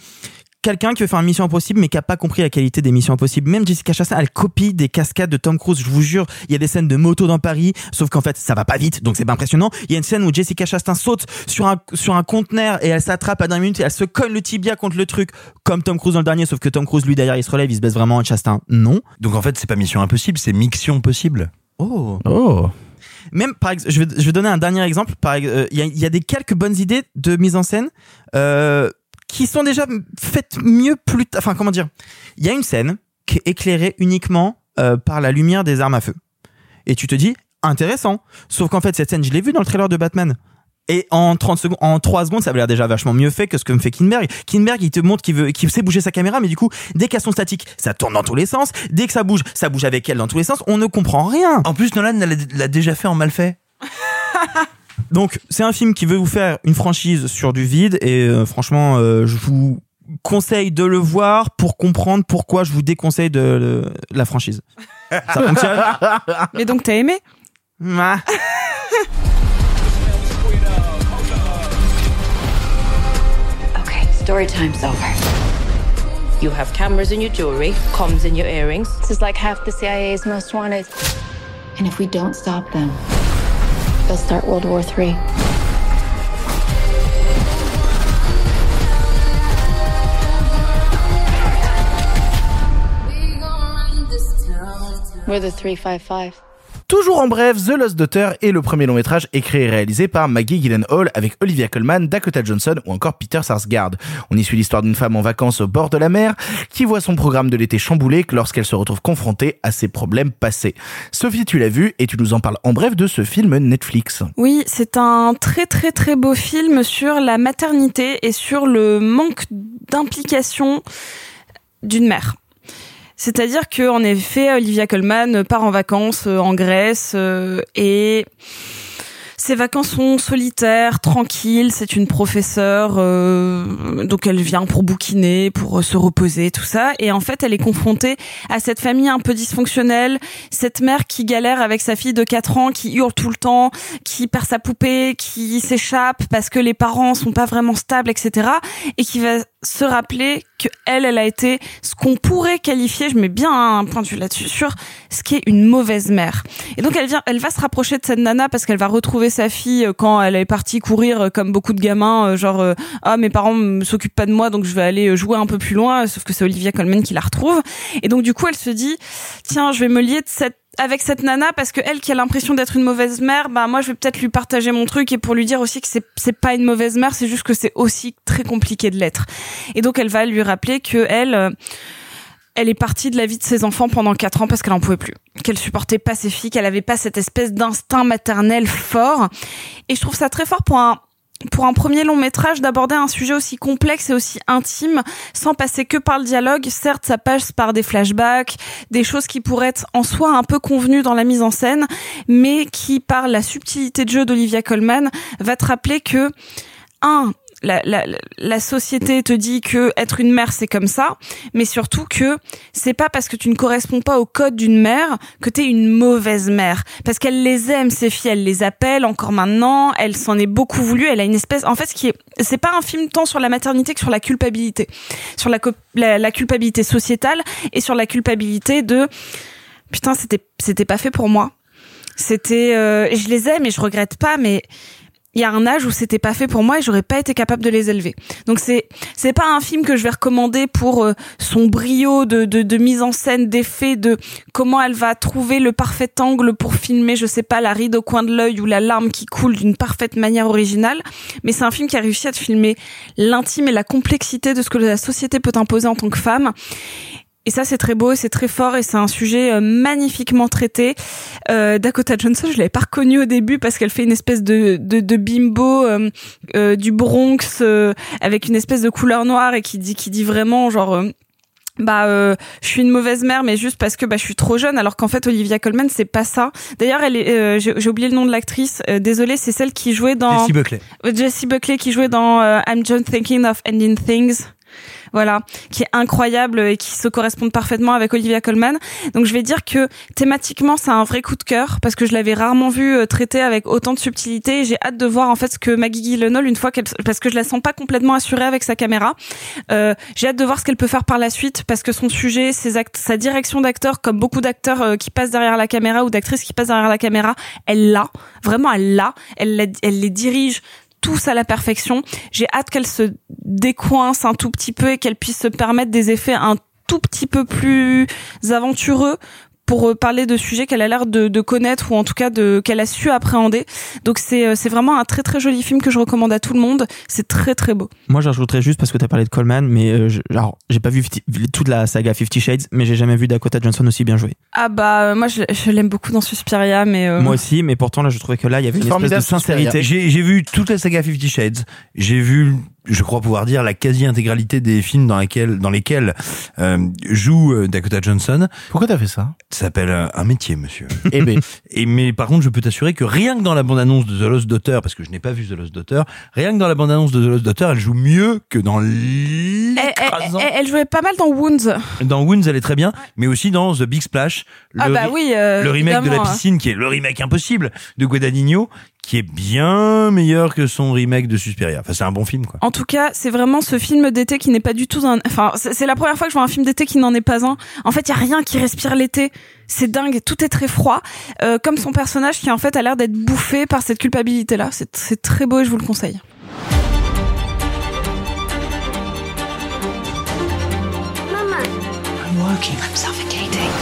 quelqu'un qui veut faire une mission impossible mais qui a pas compris la qualité des missions impossibles. Même Jessica Chastain, elle copie des cascades de Tom Cruise. Je vous jure, il y a des scènes de moto dans Paris, sauf qu'en fait, ça va pas vite, donc c'est pas impressionnant. Il y a une scène où Jessica Chastain saute sur un sur un conteneur et elle s'attrape à dernière minute et elle se colle le tibia contre le truc, comme Tom Cruise dans le dernier, sauf que Tom Cruise lui derrière il se relève, il se baisse vraiment. Chastain, non. Donc en fait, c'est pas mission impossible, c'est mixion possible. Oh. Oh. Même par je vais, je vais donner un dernier exemple. Par euh, il y, a, il y a des quelques bonnes idées de mise en scène euh, qui sont déjà faites mieux plus. t- Enfin, comment dire? Il y a une scène qui est éclairée uniquement euh, par la lumière des armes à feu. Et tu te dis intéressant. Sauf qu'en fait, cette scène, je l'ai vue dans le trailer de Batman. Et en 30 secondes, en 3 secondes, ça avait l'air déjà vachement mieux fait que ce que me fait Kinberg. Kinberg, il te montre qu'il veut, qu'il sait bouger sa caméra, mais du coup, dès qu'elles sont statiques, ça tourne dans tous les sens. Dès que ça bouge, ça bouge avec elle dans tous les sens. On ne comprend rien. En plus, Nolan l'a l'a déjà fait en mal fait. Donc, c'est un film qui veut vous faire une franchise sur du vide et euh, franchement, euh, je vous conseille de le voir pour comprendre pourquoi je vous déconseille de, la franchise. Ça fonctionne Mais donc t'as aimé? Ah. Okay, story time's over. You have cameras in your jewelry, comms in your earrings. This is like half the CIA's most wanted. And if we don't stop them, they'll start World War III. We're the 355. Toujours en bref, The Lost Daughter est le premier long métrage écrit et réalisé par Maggie Gyllenhaal avec Olivia Colman, Dakota Johnson ou encore Peter Sarsgaard. On y suit l'histoire d'une femme en vacances au bord de la mer qui voit son programme de l'été chamboulé lorsqu'elle se retrouve confrontée à ses problèmes passés. Sophie, tu l'as vu et tu nous en parles en bref de ce film Netflix. Oui, c'est un très très très beau film sur la maternité et sur le manque d'implication d'une mère. C'est-à-dire que en effet, Olivia Colman part en vacances euh, en Grèce euh, et ses vacances sont solitaires, tranquilles. C'est une professeure, euh, donc elle vient pour bouquiner, pour euh, se reposer, tout ça. Et en fait, elle est confrontée à cette famille un peu dysfonctionnelle, cette mère qui galère avec sa fille de 4 ans, qui hurle tout le temps, qui perd sa poupée, qui s'échappe parce que les parents sont pas vraiment stables, etc. Et qui va se rappeler que elle, elle a été ce qu'on pourrait qualifier, je mets bien un point de vue là-dessus, sur ce qui est une mauvaise mère. Et donc elle vient, elle va se rapprocher de cette nana parce qu'elle va retrouver sa fille euh, quand elle est partie courir euh, comme beaucoup de gamins, euh, genre ah mes parents ne s'occupent pas de moi donc je vais aller jouer un peu plus loin. Sauf que c'est Olivia Colman qui la retrouve. Et donc du coup elle se dit tiens je vais me lier de cette avec cette nana parce que elle qui a l'impression d'être une mauvaise mère, bah moi je vais peut-être lui partager mon truc et pour lui dire aussi que c'est c'est pas une mauvaise mère, c'est juste que c'est aussi très compliqué de l'être. Et donc elle va lui rappeler que elle euh, elle est partie de la vie de ses enfants pendant quatre ans parce qu'elle en pouvait plus, qu'elle supportait pas ses filles, qu'elle avait pas cette espèce d'instinct maternel fort. Et je trouve ça très fort pour un pour un premier long métrage d'aborder un sujet aussi complexe et aussi intime sans passer que par le dialogue. Certes, ça passe par des flashbacks, des choses qui pourraient être en soi un peu convenues dans la mise en scène, mais qui, par la subtilité de jeu d'Olivia Colman, va te rappeler que un, la, la, la société te dit que être une mère c'est comme ça, mais surtout que c'est pas parce que tu ne corresponds pas au code d'une mère que t'es une mauvaise mère. Parce qu'elle les aime ces filles, elle les appelle encore maintenant, elle s'en est beaucoup voulu, elle a une espèce. En fait, ce qui est, c'est pas un film tant sur la maternité que sur la culpabilité, sur la, la, la culpabilité sociétale et sur la culpabilité de putain c'était c'était pas fait pour moi. C'était, euh, je les aime et je regrette pas, mais il y a un âge où c'était pas fait pour moi et j'aurais pas été capable de les élever. Donc c'est c'est pas un film que je vais recommander pour euh, son brio de, de de mise en scène, d'effet, de comment elle va trouver le parfait angle pour filmer, je sais pas, la ride au coin de l'œil ou la larme qui coule d'une parfaite manière originale. Mais c'est un film qui a réussi à te filmer l'intime et la complexité de ce que la société peut t'imposer en tant que femme. Et ça, c'est très beau, c'est très fort, et c'est un sujet euh, magnifiquement traité. Euh, Dakota Johnson, je l'avais pas reconnue au début parce qu'elle fait une espèce de, de, de bimbo euh, euh, du Bronx euh, avec une espèce de couleur noire et qui dit, qui dit vraiment genre. bah euh, je suis une mauvaise mère mais juste parce que bah je suis trop jeune alors qu'en fait Olivia Colman c'est pas ça d'ailleurs elle est euh, j'ai oublié le nom de l'actrice euh, désolée c'est celle qui jouait dans Jessie Buckley. Jessie Buckley qui jouait dans euh, I'm Just Thinking of Ending Things. Voilà, qui est incroyable et qui se correspond parfaitement avec Olivia Colman. Donc je vais dire que thématiquement c'est un vrai coup de cœur parce que je l'avais rarement vu euh, traité avec autant de subtilité. J'ai hâte de voir en fait ce que Maggie Gyllenhaal une fois qu'elle parce que je la sens pas complètement assurée avec sa caméra. Euh, J'ai hâte de voir ce qu'elle peut faire par la suite parce que son sujet, ses actes, sa direction d'acteur, comme beaucoup d'acteurs euh, qui passent derrière la caméra ou d'actrices qui passent derrière la caméra, elle l'a vraiment, elle l'a, elle, elle les dirige tous à la perfection. J'ai hâte qu'elle se décoince un tout petit peu et qu'elle puisse se permettre des effets un tout petit peu plus aventureux pour euh, parler de sujets qu'elle a l'air de, de connaître ou en tout cas de qu'elle a su appréhender. Donc c'est euh, c'est vraiment un très très joli film que je recommande à tout le monde. C'est très très beau. Moi, j'ajouterais juste parce que t'as parlé de Coleman, mais euh, je- alors j'ai pas vu toute la saga Fifty Shades, mais j'ai jamais vu Dakota Johnson aussi bien jouer. Ah bah moi je, je l'aime beaucoup dans Suspiria mais euh, Moi aussi, mais pourtant là, je trouvais que là, il y avait une espèce de sincérité. J'ai j'ai vu toute la saga Fifty Shades. J'ai vu, je crois pouvoir dire, la quasi-intégralité des films dans, lesquels, dans lesquels euh, joue euh, Dakota Johnson. Pourquoi t'as fait ça? Ça s'appelle euh, un métier, monsieur. Eh ben. Et mais par contre, je peux t'assurer que rien que dans la bande-annonce de The Lost Daughter, parce que je n'ai pas vu The Lost Daughter, rien que dans la bande-annonce de The Lost Daughter, elle joue mieux que dans elle, l'écrasant. elle- elle jouait pas mal dans Wounds. Dans Wounds, elle est très bien, mais aussi dans The Big Splash, le, Ah bah oui, euh, le remake de la hein. piscine, qui est le remake impossible de Guadagnino, qui est bien meilleur que son remake de Suspiria. Enfin, c'est un bon film, quoi. En tout cas, c'est vraiment ce film d'été qui n'est pas du tout un. Enfin, c'est la première fois que je vois un film d'été qui n'en est pas un. En fait, il y a rien qui respire l'été. C'est dingue. Tout est très froid, Euh, comme son personnage qui en fait a l'air d'être bouffé par cette culpabilité-là. C'est c'est très beau et je vous le conseille. Mama. I'm working. I'm suffocating.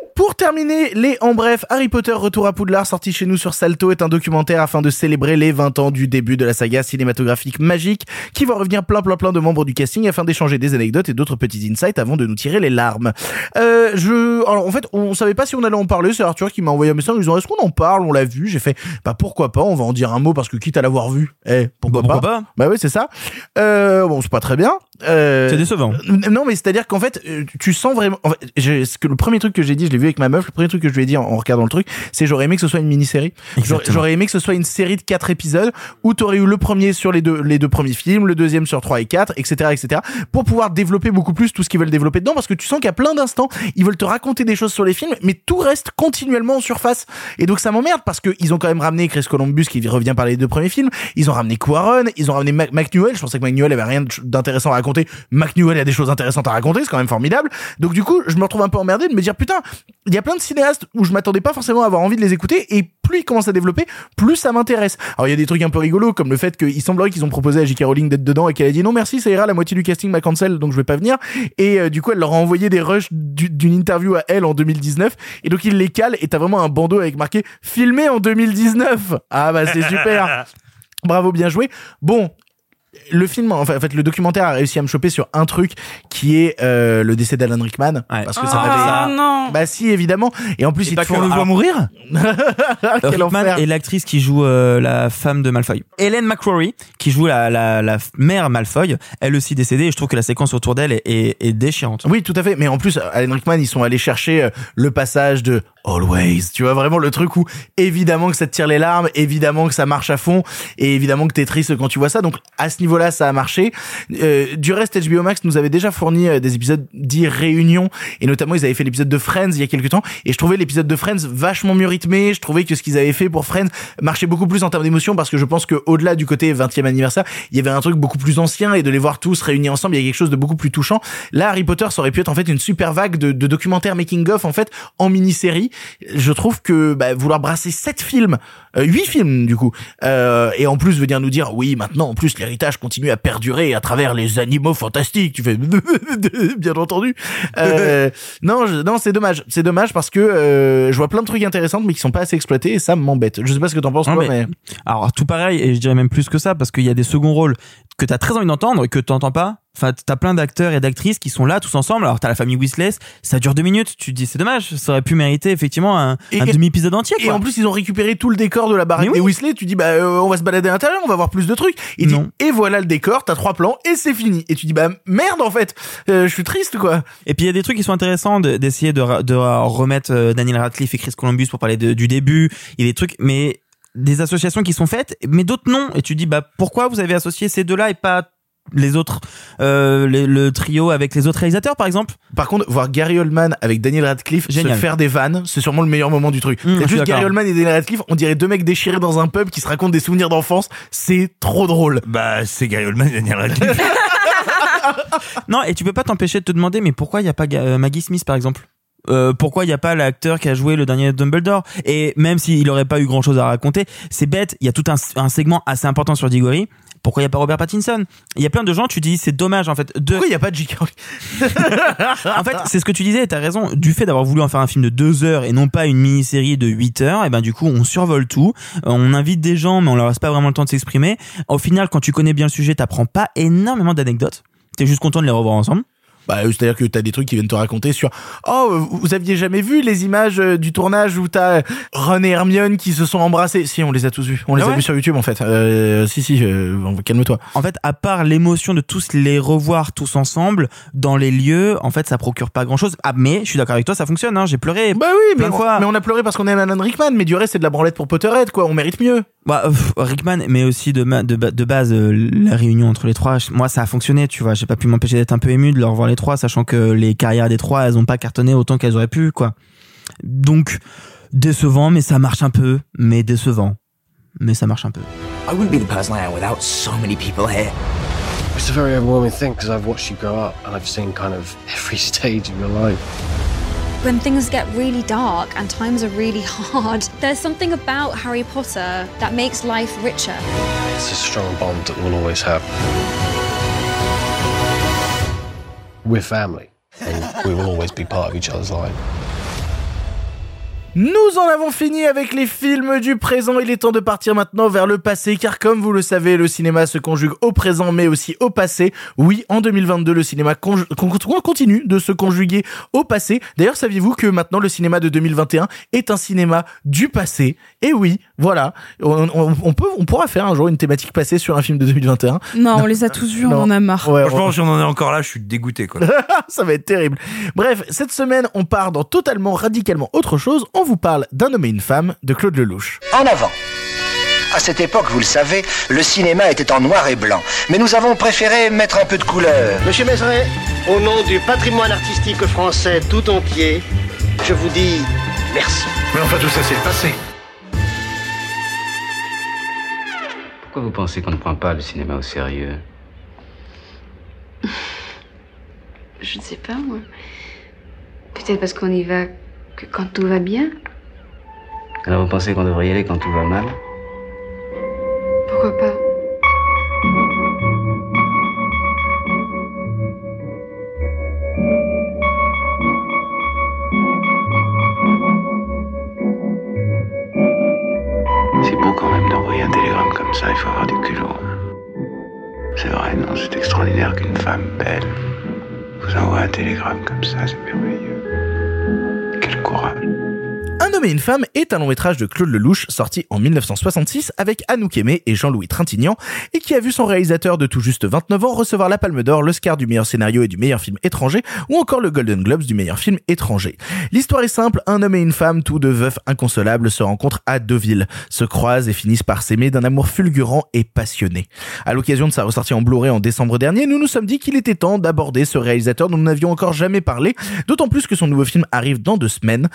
Pour terminer, les en bref, Harry Potter Retour à Poudlard sorti chez nous sur Salto est un documentaire afin de célébrer les 20 ans du début de la saga cinématographique magique qui va revenir plein plein plein de membres du casting afin d'échanger des anecdotes et d'autres petits insights avant de nous tirer les larmes. Euh, je, alors en fait, on savait pas si on allait en parler, c'est Arthur qui m'a envoyé un message en disant est-ce qu'on en parle, on l'a vu, j'ai fait bah pourquoi pas, on va en dire un mot parce que quitte à l'avoir vu, eh pourquoi, Bah, pourquoi pas, Bah oui c'est ça. Euh, bon c'est pas très bien. Euh, C'est décevant. non, mais c'est-à-dire qu'en fait, euh, tu sens vraiment. En fait, ce que le premier truc que j'ai dit, je l'ai vu avec ma meuf. Le premier truc que je lui ai dit en, en regardant le truc, c'est j'aurais aimé que ce soit une mini-série. J'aurais aimé que ce soit une série de quatre épisodes où t'aurais eu le premier sur les deux les deux premiers films, le deuxième sur trois et quatre, etc., etc. Pour pouvoir développer beaucoup plus tout ce qu'ils veulent développer dedans, parce que tu sens qu'à plein d'instants, ils veulent te raconter des choses sur les films, mais tout reste continuellement en surface. Et donc ça m'emmerde parce que ils ont quand même ramené Chris Columbus qui revient par les deux premiers films. Ils ont ramené Quaron, ils ont ramené Mac, Mac Newell. Je pensais que Mac Newell avait rien d'intéressant à raconter. Mac Newell a des choses intéressantes à raconter, c'est quand même formidable. Donc du coup, je me retrouve un peu emmerdé de me dire putain, il y a plein de cinéastes où je m'attendais pas forcément à avoir envie de les écouter et plus ils commencent à développer, plus ça m'intéresse. Alors il y a des trucs un peu rigolos comme le fait qu'il semblerait qu'ils ont proposé à J.K. Rowling d'être dedans et qu'elle a dit non merci, ça ira, la moitié du casting m'a cancel donc je vais pas venir. Et euh, du coup elle leur a envoyé des rushs du- d'une interview à elle en 2019 et donc ils les calent et t'as vraiment un bandeau avec marqué filmé en 2019. Ah bah c'est super. Bravo, bien joué. Bon, le film, enfin, en fait, le documentaire a réussi à me choper sur un truc qui est euh, le décès d'Alan Rickman, parce que ça Ah, non. Bah si, évidemment. Et en plus, il te font le voit mourir. Quel Rickman enfer. et l'actrice qui joue euh, la femme de Malfoy. Hélène McCrory, qui joue la, la, la mère Malfoy, elle aussi décédée et je trouve que la séquence autour d'elle est, est, est déchirante. Oui, tout à fait. Mais en plus, Alan Rickman, ils sont allés chercher euh, le passage de Always. Tu vois vraiment le truc où évidemment que ça te tire les larmes, évidemment que ça marche à fond, et évidemment que t'es triste quand tu vois ça. Donc à ce niveau-là, ça a marché. Euh, du reste, HBO Max nous avait déjà fourni euh, des épisodes dits réunions, et notamment ils avaient fait l'épisode de Friends il y a quelques temps. Et je trouvais l'épisode de Friends vachement mieux rythmé. Je trouvais que ce qu'ils avaient fait pour Friends marchait beaucoup plus en termes d'émotion parce que je pense que au-delà du côté 20e anniversaire, il y avait un truc beaucoup plus ancien et de les voir tous réunis ensemble, il y a quelque chose de beaucoup plus touchant. Là, Harry Potter, ça aurait pu être en fait une super vague de, de documentaires making of en fait en mini-série. Je trouve que bah, vouloir brasser sept films, euh, huit films du coup, euh, et en plus venir nous dire oui maintenant en plus l'héritage continue à perdurer à travers les animaux fantastiques. Tu fais bien entendu. Euh, non, je- non c'est dommage, c'est dommage parce que euh, je vois plein de trucs intéressants mais qui sont pas assez exploités et ça m'embête. Je sais pas ce que t'en penses Non, toi, mais- mais... Alors tout pareil et je dirais même plus que ça parce qu'il y a des seconds rôles que t'as très envie d'entendre et que t'entends pas. Enfin, t'as plein d'acteurs et d'actrices qui sont là tous ensemble. Alors t'as la famille Weasley, ça dure deux minutes. Tu te dis c'est dommage, ça aurait pu mériter effectivement un, Et- un et- demi-épisode entier. Et quoi. en plus, ils ont récupéré tout le décor de la baraque Mais des oui. Weasley. Tu dis, bah, euh, on va se balader à l'intérieur, on va voir plus de trucs. Non. et voilà le décor, t'as trois plans, et c'est fini. Et tu dis, bah, merde, en fait, Euh, je suis triste, quoi. Et puis il y a des trucs qui sont intéressants de- d'essayer de, de remettre euh, Daniel Radcliffe et Chris Columbus pour parler de- du début. Il y a des trucs, mais des associations qui sont faites, mais d'autres non. Et tu dis bah pourquoi vous avez associé ces deux-là et pas les autres, euh, le, le trio avec les autres réalisateurs par exemple. Par contre, voir Gary Oldman avec Daniel Radcliffe Génial. se faire des vannes, c'est sûrement le meilleur moment du truc. Mmh, suis juste. Gary Oldman et Daniel Radcliffe, on dirait deux mecs déchirés dans un pub qui se racontent des souvenirs d'enfance. C'est trop drôle. Bah, c'est Gary Oldman et Daniel Radcliffe. Non, et tu peux pas t'empêcher de te demander, mais pourquoi il y a pas euh, Maggie Smith par exemple? Euh, pourquoi il n'y a pas l'acteur qui a joué le dernier Dumbledore? Et même s'il aurait pas eu grand chose à raconter, c'est bête. Il y a tout un, un segment assez important sur Diggory. Pourquoi il n'y a pas Robert Pattinson? Il y a plein de gens, tu dis, c'est dommage en fait. De... Pourquoi il n'y a pas de J.K. en fait, c'est ce que tu disais, t'as raison. Du fait d'avoir voulu en faire un film de deux heures et non pas une mini-série de 8 heures, et ben du coup, on survole tout. Euh, On invite des gens, mais on leur laisse pas vraiment le temps de s'exprimer. Au final, quand tu connais bien le sujet, t'apprends pas énormément d'anecdotes. T'es juste content de les revoir ensemble. Bah, c'est-à-dire que t'as des trucs qui viennent te raconter sur oh euh, vous aviez jamais vu les images euh, du tournage où t'as euh, Ron et Hermione qui se sont embrassés? Si on les a tous vus on les Ah a vus sur YouTube en fait euh, si si euh, calme-toi En fait, à part l'émotion de tous les revoir tous ensemble dans les lieux, en fait, ça procure pas grand chose. Ah, mais je suis d'accord avec toi, ça fonctionne, hein. J'ai pleuré. bah oui mais de on, fois. mais on a pleuré parce qu'on aime Alan Rickman mais du reste c'est de la branlette pour Potterhead quoi on mérite mieux Bah, pff, Rickman, mais aussi de, de, de base, euh, la réunion entre les trois, moi, ça a fonctionné, tu vois. J'ai pas pu m'empêcher d'être un peu ému de leur voir les trois, sachant que les carrières des trois, elles ont pas cartonné autant qu'elles auraient pu, quoi. Donc, décevant, mais ça marche un peu. Mais décevant. Mais ça marche un peu. I wouldn't be the person I am without so many people here. It's a very overwhelming thing because I've watched you grow up and I've seen kind of every stage of your life. When things get really dark and times are really hard, there's something about Harry Potter that makes life richer. It's a strong bond that we'll always have. We're family and we will always be part of each other's life. Nous en avons fini avec les films du présent. Il est temps de partir maintenant vers le passé, car comme vous le savez, le cinéma se conjugue au présent, mais aussi au passé. Oui, en 2022, le cinéma conju- continue de se conjuguer au passé. D'ailleurs, saviez-vous que maintenant le cinéma de 2021 est un cinéma du passé? Et oui, voilà. On, on- on peut, on pourra faire un jour une thématique passée sur un film de 2021. Non, on les a tous vus, on en a marre. Ouais, Franchement, on- si on en est encore là, je suis dégoûté, quoi. ça va être terrible. Bref, cette semaine, on part dans totalement, radicalement autre chose. On vous parle d'un homme et une femme de Claude Lelouch. En avant. À cette époque, vous le savez, le cinéma était en noir et blanc. Mais nous avons préféré mettre un peu de couleur. Monsieur Mézeret, au nom du patrimoine artistique français tout entier, je vous dis merci. Mais enfin, tout ça, c'est le passé. Pourquoi vous pensez qu'on ne prend pas le cinéma au sérieux? Je ne sais pas, moi. Peut-être parce qu'on y va que quand tout va bien. Alors vous pensez qu'on devrait y aller quand tout va mal? Pourquoi pas? C'est beau quand même d'envoyer un télégramme comme ça, il faut avoir du culot. Vous savez qu'une femme belle vous envoie un télégramme comme ça, c'est merveilleux. Courage. Un homme et une femme est un long métrage de Claude Lelouch sorti en 1966 avec Anouk Aimé et Jean-Louis Trintignant et qui a vu son réalisateur de tout juste 29 ans recevoir la Palme d'Or, l'Oscar du meilleur scénario et du meilleur film étranger ou encore le Golden Globes du meilleur film étranger. L'histoire est simple, un homme et une femme, tous deux veufs inconsolables, se rencontrent à Deauville, se croisent et finissent par s'aimer d'un amour fulgurant et passionné. À l'occasion de sa ressortie en Blu-ray en décembre dernier, nous nous sommes dit qu'il était temps d'aborder ce réalisateur dont nous n'avions encore jamais parlé, d'autant plus que son nouveau film arrive dans deux semaines.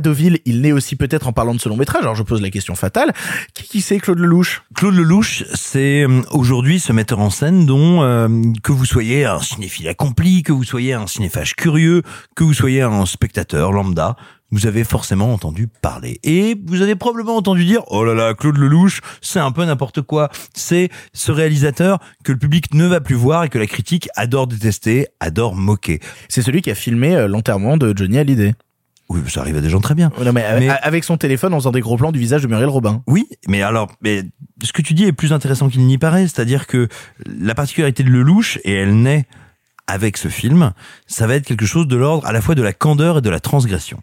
Deauville, il naît aussi peut-être en parlant de ce long métrage. Alors je pose la question fatale. Qui, qui c'est Claude Lelouch? Claude Lelouch, c'est euh, aujourd'hui ce metteur en scène dont euh, que vous soyez un cinéphile accompli, que vous soyez un cinéphage curieux, que vous soyez un spectateur lambda, vous avez forcément entendu parler. Et vous avez probablement entendu dire, oh là là, Claude Lelouch, c'est un peu n'importe quoi. C'est ce réalisateur que le public ne va plus voir et que la critique adore détester, adore moquer. C'est celui qui a filmé euh, l'enterrement de Johnny Hallyday. Oui, ça arrive à des gens très bien. Non, mais, euh, Mais- avec son téléphone en faisant des gros plans du visage de Muriel Robin. Oui, mais alors, mais ce que tu dis est plus intéressant qu'il n'y paraît, c'est-à-dire que la particularité de Lelouch, et elle naît avec ce film, ça va être quelque chose de l'ordre à la fois de la candeur et de la transgression.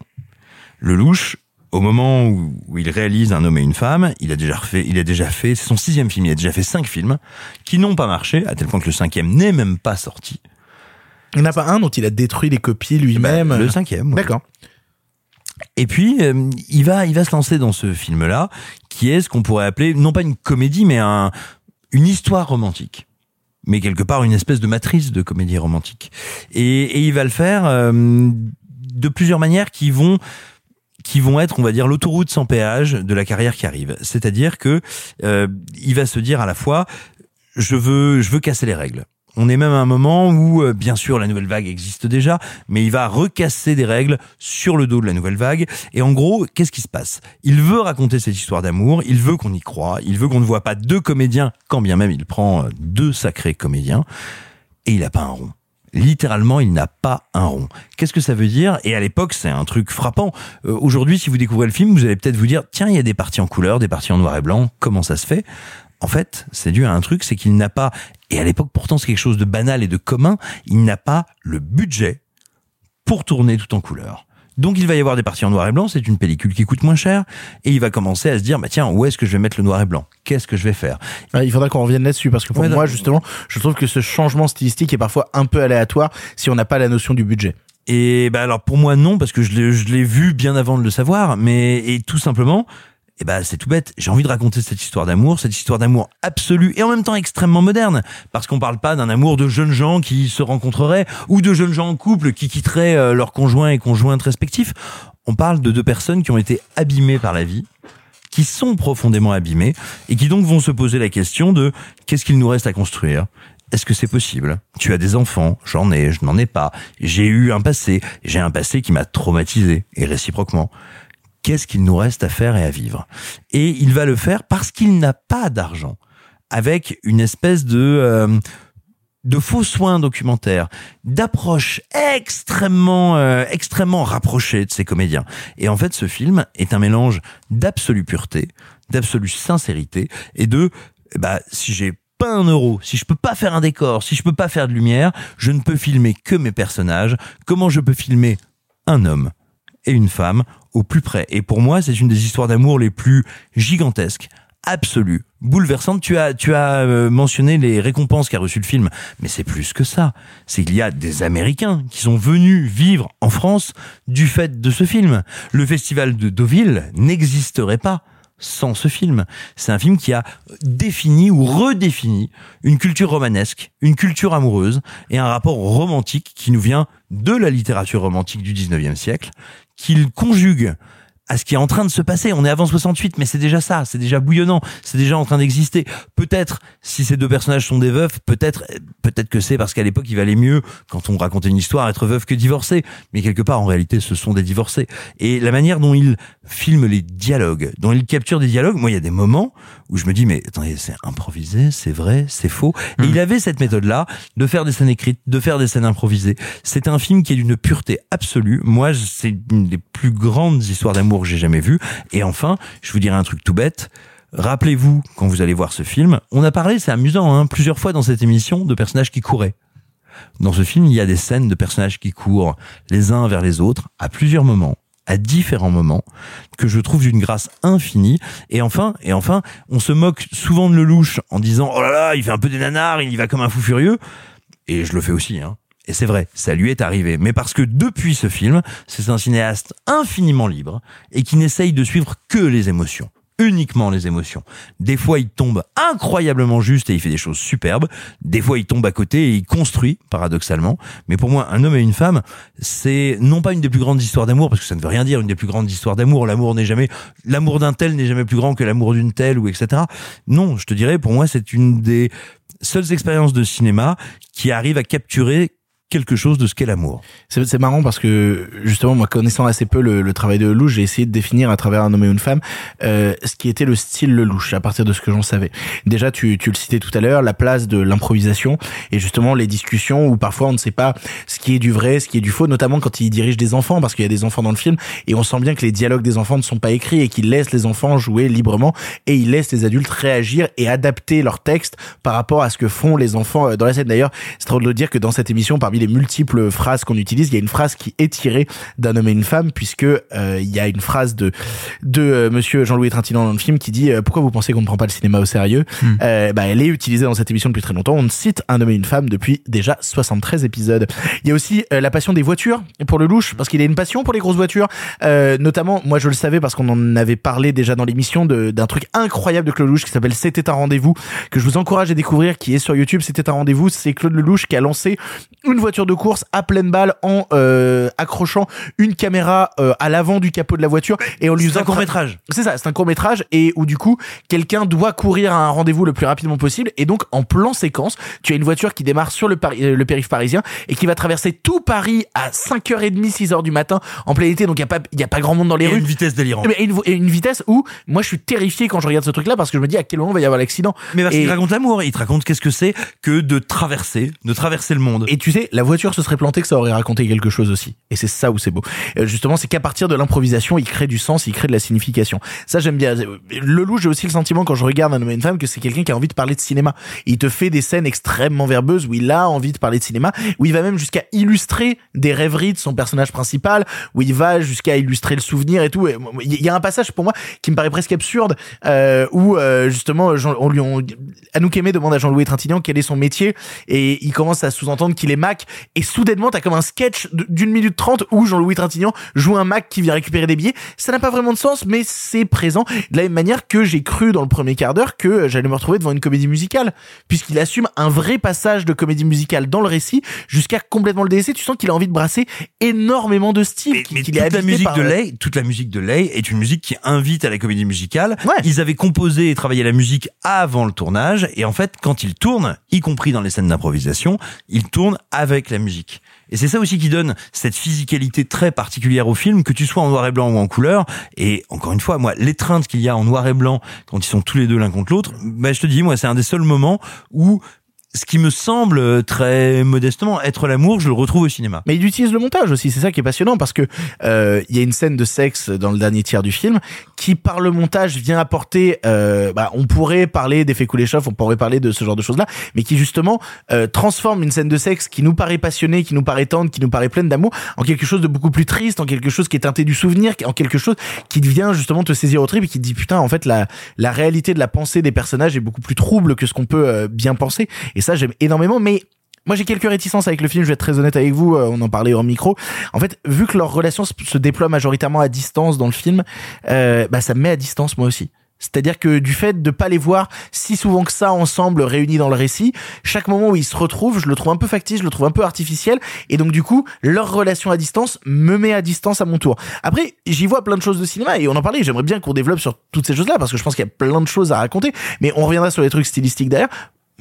Lelouch, au moment où, où il réalise Un homme et une femme, il a déjà fait, il a déjà fait, c'est son sixième film, il a déjà fait cinq films qui n'ont pas marché, à tel point que le cinquième n'est même pas sorti. Il n'y en a pas un dont il a détruit les copies lui-même. Le cinquième. oui. D'accord. Et puis euh, il va il va se lancer dans ce film là qui est ce qu'on pourrait appeler non pas une comédie mais un une histoire romantique mais quelque part une espèce de matrice de comédie romantique et, et il va le faire euh, de plusieurs manières qui vont qui vont être, on va dire, l'autoroute sans péage de la carrière qui arrive. C'est-à-dire que euh, il va se dire à la fois, je veux, je veux casser les règles. On est même à un moment où, euh, bien sûr, la nouvelle vague existe déjà, mais il va recasser des règles sur le dos de la nouvelle vague. Et en gros, qu'est-ce qui se passe? Il veut raconter cette histoire d'amour, il veut qu'on y croit, il veut qu'on ne voit pas deux comédiens, quand bien même il prend euh, deux sacrés comédiens, et il n'a pas un rond. Littéralement, il n'a pas un rond. Qu'est-ce que ça veut dire? Et à l'époque, c'est un truc frappant. Euh, Aujourd'hui, si vous découvrez le film, vous allez peut-être vous dire tiens, il y a des parties en couleur, des parties en noir et blanc. Comment ça se fait? En fait, c'est dû à un truc, c'est qu'il n'a pas. Et à l'époque, pourtant, c'est quelque chose de banal et de commun. Il n'a pas le budget pour tourner tout en couleur. Donc il va y avoir des parties en noir et blanc, c'est une pellicule qui coûte moins cher, et il va commencer à se dire, bah tiens, où est-ce que je vais mettre le noir et blanc? Qu'est-ce que je vais faire? Ouais, il faudra qu'on revienne là-dessus parce que pour Ouais, moi justement, je trouve que ce changement stylistique est parfois un peu aléatoire si on n'a pas la notion du budget. Et bah alors pour moi non parce que je l'ai vu bien avant de le savoir, mais et tout simplement, et bah c'est tout bête. J'ai envie de raconter cette histoire d'amour, cette histoire d'amour absolue et en même temps extrêmement moderne, parce qu'on parle pas d'un amour de jeunes gens qui se rencontreraient ou de jeunes gens en couple qui quitteraient euh, leurs conjoints et conjointes respectifs. On parle de deux personnes qui ont été abîmées par la vie qui sont profondément abîmés et qui donc vont se poser la question de qu'est-ce qu'il nous reste à construire? Est-ce que c'est possible? Tu as des enfants, j'en ai, je n'en ai pas. J'ai eu un passé, j'ai un passé qui m'a traumatisé, et réciproquement. Qu'est-ce qu'il nous reste à faire et à vivre Et il va le faire parce qu'il n'a pas d'argent, avec une espèce de... euh, faux soins documentaires, d'approches extrêmement, euh, extrêmement rapprochées de ces comédiens. Et en fait, ce film est un mélange d'absolue pureté, d'absolue sincérité et de, bah, si j'ai pas un euro, si je peux pas faire un décor, si je peux pas faire de lumière, je ne peux filmer que mes personnages. Comment je peux filmer un homme et une femme au plus près Et pour moi, c'est une des histoires d'amour les plus gigantesques, absolues, bouleversantes. Tu as, tu as euh, mentionné les récompenses qu'a reçu le film, mais c'est plus que ça. C'est qu'il y a des Américains qui sont venus vivre en France du fait de ce film. Le festival de Deauville n'existerait pas sans ce film. C'est un film qui a défini ou redéfini une culture romanesque, une culture amoureuse et un rapport romantique qui nous vient de la littérature romantique du 19e siècle, qu'il conjugue à ce qui est en train de se passer. On est avant 68, mais c'est déjà ça, c'est déjà bouillonnant, c'est déjà en train d'exister. Peut-être, si ces deux personnages sont des veufs, peut-être, peut-être que c'est parce qu'à l'époque, il valait mieux, quand on racontait une histoire, être veuf que divorcé. Mais quelque part, en réalité, ce sont des divorcés. Et la manière dont il filme les dialogues, dont il capture des dialogues, moi, il y a des moments où je me dis, mais attendez, c'est improvisé, c'est vrai, c'est faux. Et il avait cette méthode-là de faire des scènes écrites, de faire des scènes improvisées. C'est un film qui est d'une pureté absolue. Moi, c'est une des plus grandes histoires d'amour que j'ai jamais vues. Et enfin, je vous dirais un truc tout bête. Rappelez-vous, quand vous allez voir ce film, on a parlé, c'est amusant, hein, plusieurs fois dans cette émission, de personnages qui couraient. Dans ce film, il y a des scènes de personnages qui courent les uns vers les autres à plusieurs moments à différents moments que je trouve d'une grâce infinie et enfin et enfin on se moque souvent de Lelouch en disant oh là là il fait un peu des nanars il y va comme un fou furieux et je le fais aussi hein et c'est vrai, ça lui est arrivé. Mais parce que depuis ce film, c'est un cinéaste infiniment libre et qui n'essaye de suivre que les émotions uniquement les émotions. Des fois, il tombe incroyablement juste et il fait des choses superbes. Des fois, il tombe à côté et il construit, paradoxalement. Mais pour moi, un homme et une femme, c'est non pas une des plus grandes histoires d'amour, parce que ça ne veut rien dire une des plus grandes histoires d'amour. L'amour n'est jamais, l'amour d'un tel n'est jamais plus grand que l'amour d'une telle ou etc. Non, je te dirais, pour moi, c'est une des seules expériences de cinéma qui arrive à capturer quelque chose de ce qu'est l'amour. C'est marrant parce que justement moi connaissant assez peu le, le travail de Lelouch, j'ai essayé de définir à travers un homme et une femme euh, ce qui était le style Lelouch à partir de ce que j'en savais. Déjà tu, tu le citais tout à l'heure, la place de l'improvisation et justement les discussions où parfois on ne sait pas ce qui est du vrai, ce qui est du faux, notamment quand il dirige des enfants parce qu'il y a des enfants dans le film et on sent bien que les dialogues des enfants ne sont pas écrits et qu'il laisse les enfants jouer librement et il laisse les adultes réagir et adapter leur texte par rapport à ce que font les enfants euh, dans la scène. D'ailleurs, c'est trop de le dire que dans cette émission parmi les multiples phrases qu'on utilise, il y a une phrase qui est tirée d'un homme et une femme puisque euh, il y a une phrase de de euh, Monsieur Jean-Louis Trintignant dans le film qui dit euh, pourquoi vous pensez qu'on ne prend pas le cinéma au sérieux Hmm. Euh, Bah elle est utilisée dans cette émission depuis très longtemps. On cite un homme et une femme depuis déjà 73 épisodes. Il y a aussi euh, la passion des voitures pour le louche parce qu'il a une passion pour les grosses voitures. Euh, notamment, moi je le savais parce qu'on en avait parlé déjà dans l'émission d'un truc incroyable de Claude Lelouch qui s'appelle C'était un rendez-vous que je vous encourage à découvrir qui est sur YouTube. C'était un rendez-vous. C'est Claude Lelouch qui a lancé une voiture de course à pleine balle en euh, accrochant une caméra euh, à l'avant du capot de la voiture et en lui faisant un court-métrage. C'est ça, c'est un court métrage et où du coup quelqu'un doit courir à un rendez-vous le plus rapidement possible et donc en plan séquence, tu as une voiture qui démarre sur le, Pari- le périph' parisien et qui va traverser tout Paris à 5h30, 6h du matin en plein été donc il y a pas il y a pas grand monde dans les Et rues. une vitesse délirante. Une, et une vitesse où moi je suis terrifié quand je regarde ce truc là parce que je me dis à quel moment va y avoir l'accident. Mais parce Et- qu'il raconte l'amour, il te raconte qu'est-ce que c'est que de traverser, de traverser le monde. Et tu sais, la voiture se serait plantée que ça aurait raconté quelque chose aussi. Et c'est ça où c'est beau. Euh, justement, c'est qu'à partir de l'improvisation, il crée du sens, il crée de la signification. Ça, j'aime bien. Le loup, j'ai aussi le sentiment quand je regarde un homme et une femme que c'est quelqu'un qui a envie de parler de cinéma. Il te fait des scènes extrêmement verbeuses où il a envie de parler de cinéma, où il va même jusqu'à illustrer des rêveries de son personnage principal, où il va jusqu'à illustrer le souvenir et tout. Il y a un passage pour moi qui me paraît presque absurde, euh, où euh, justement, on lui, on, Anouk Aimé demande à Jean-Louis Trintignant quel est son métier, et il commence à sous-entendre qu'il est Mac, et soudainement, t'as comme un sketch d'une minute trente où Jean-Louis Trintignant joue un Mac qui vient récupérer des billets. Ça n'a pas vraiment de sens, mais c'est présent. De la même manière que j'ai cru dans le premier quart d'heure que j'allais me retrouver devant une comédie musicale, puisqu'il assume un vrai passage de comédie musicale dans le récit jusqu'à complètement le délaisser. Tu sens qu'il a envie de brasser énormément de styles, Mais qu'il toute est la musique par- de Lay, toute la musique de Lay est une musique qui invite à la comédie musicale. Ils avaient composé et travaillé la musique avant le tournage, et en fait, quand ils tournent, y compris dans les scènes d'improvisation, ils tournent avec la musique. Et c'est ça aussi qui donne cette physicalité très particulière au film, que tu sois en noir et blanc ou en couleur. Et encore une fois, moi, l'étreinte qu'il y a en noir et blanc quand ils sont tous les deux l'un contre l'autre, ben, je te dis, moi, c'est un des seuls moments où ce qui me semble euh, très modestement être l'amour, je le retrouve au cinéma. Mais il utilise le montage aussi, c'est ça qui est passionnant parce que euh, il y a une scène de sexe dans le dernier tiers du film qui par le montage vient apporter, euh, bah, on pourrait parler d'effet Kuleshov, on pourrait parler de ce genre de choses là, mais qui justement transforme une scène de sexe qui nous paraît passionnée, qui nous paraît tendre, qui nous paraît pleine d'amour, en quelque chose de beaucoup plus triste, en quelque chose qui est teinté du souvenir, en quelque chose qui vient justement te saisir au trip et qui te dit putain en fait la réalité de la pensée des personnages est beaucoup plus trouble que ce qu'on peut bien penser ça j'aime énormément mais moi j'ai quelques réticences avec le film, je vais être très honnête avec vous, euh, on en parlait en micro. En fait, vu que leur relation se- se déploie majoritairement à distance dans le film, euh, bah ça me met à distance moi aussi. C'est-à-dire que du fait de pas les voir si souvent que ça ensemble réunis dans le récit, chaque moment où ils se retrouvent, je le trouve un peu factice, je le trouve un peu artificiel, et donc du coup, leur relation à distance me met à distance à mon tour. Après, j'y vois plein de choses de cinéma, et on en parlait, j'aimerais bien qu'on développe sur toutes ces choses-là, parce que je pense qu'il y a plein de choses à raconter, mais on reviendra sur les trucs stylistiques derrière.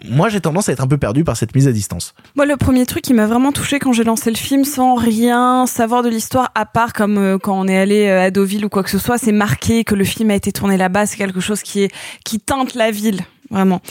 Moi, j'ai tendance à être un peu perdu par cette mise à distance. Moi, le premier truc qui m'a vraiment touché quand j'ai lancé le film, sans rien savoir de l'histoire, à part comme euh, quand on est allé euh, à Deauville ou quoi que ce soit, c'est marqué que le film a été tourné là-bas. C'est quelque chose qui est qui teinte la ville. vraiment.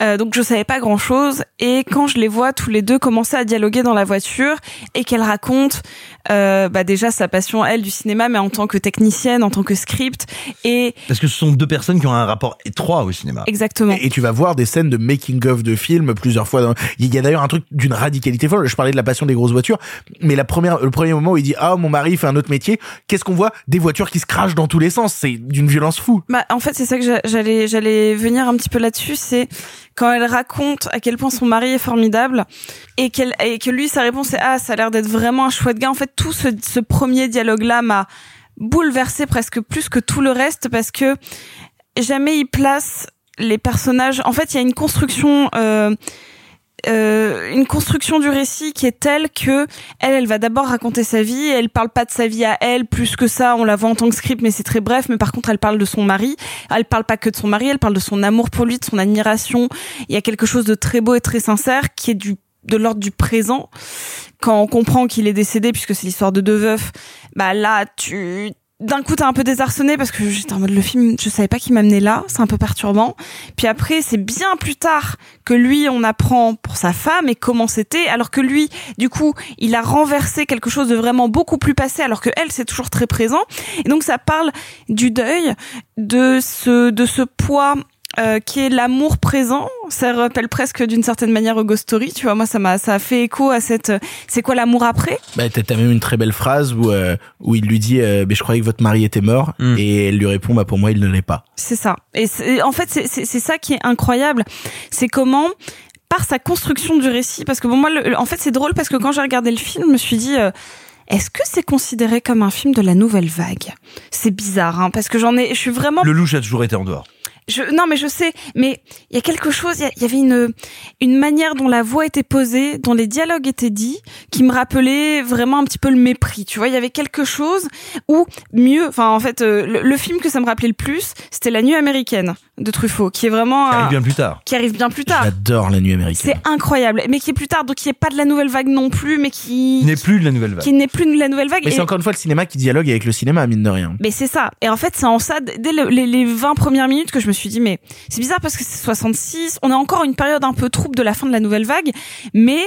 Euh, donc je savais pas grand chose et quand je les vois tous les deux commencer à dialoguer dans la voiture et qu'elle raconte euh, bah déjà sa passion elle du cinéma mais en tant que technicienne, en tant que script et Parce que ce sont deux personnes qui ont un rapport étroit au cinéma. exactement. Et tu vas voir des scènes de making of de films plusieurs fois. dans- Il y a d'ailleurs un truc d'une radicalité folle. Je parlais de la passion des grosses voitures, mais la première, le premier moment où il dit ah mon mari fait un autre métier, qu'est-ce qu'on voit? Des voitures qui se crachent dans tous les sens. C'est d'une violence fou. Bah, en fait, c'est ça que j'a- j'allais, j'allais venir un petit peu là-dessus. C'est quand elle raconte à quel point son mari est formidable et qu'elle, et que lui, sa réponse est ah, ça a l'air d'être vraiment un chouette gars. En fait, tout ce, ce premier dialogue-là m'a bouleversé presque plus que tout le reste parce que jamais il place les personnages. En fait, il y a une construction. Euh, euh, une construction du récit qui est telle que elle, elle va d'abord raconter sa vie. Elle parle pas de sa vie à elle plus que ça. On la voit en tant que script, mais c'est très bref. Mais par contre, elle parle de son mari. Elle parle pas que de son mari. Elle parle de son amour pour lui, de son admiration. Il y a quelque chose de très beau et très sincère qui est du de l'ordre du présent. Quand on comprend qu'il est décédé, puisque c'est l'histoire de deux veufs, bah là, tu d'un coup t'es un peu désarçonné parce que j'étais en mode le film je savais pas qu'il m'amenait là. C'est un peu perturbant. Puis après c'est bien plus tard que lui on apprend pour sa femme et comment c'était alors que lui du coup il a renversé quelque chose de vraiment beaucoup plus passé alors que elle c'est toujours très présent. Et donc ça parle du deuil de ce de ce poids euh, qui est l'amour présent. Ça rappelle presque d'une certaine manière au Ghost Story. Tu vois, moi, ça m'a, ça a fait écho à cette. euh, C'est quoi l'amour après? Bah, t'as même une très belle phrase où euh, où il lui dit euh, mais je croyais que votre mari était mort et elle lui répond bah pour moi il ne l'est pas. C'est ça. Et c'est- en fait, c'est- c'est c'est ça qui est incroyable. C'est comment par sa construction du récit, parce que bon moi, le- en fait, c'est drôle parce que quand j'ai regardé le film, je me suis dit. euh, est-ce que c'est considéré comme un film de la nouvelle vague? C'est bizarre, hein, parce que j'en ai, je suis vraiment Le louche a toujours été en dehors. Je, non, mais je sais, mais il y a quelque chose, il y avait une, une manière dont la voix était posée, dont les dialogues étaient dits, qui me rappelait vraiment un petit peu le mépris. Tu vois, il y avait quelque chose où, mieux, enfin, en fait, euh, le, le film que ça me rappelait le plus, c'était La Nuit américaine de Truffaut, qui est vraiment un- arrive bien plus tard. qui arrive bien plus tard. J'adore la nuit américaine. C'est incroyable, mais qui est plus tard, donc qui est pas de la nouvelle vague non plus, mais qui, n'est plus de la nouvelle vague. qui n'est plus de la nouvelle vague. Mais c'est encore une fois le cinéma qui dialogue avec le cinéma mine de rien. mais c'est ça. Et en fait, c'est en ça, dès le- les, les 20 premières minutes que je me suis dit, mais c'est bizarre parce que c'est 66, on a encore une période un peu trouble de la fin de la nouvelle vague, mais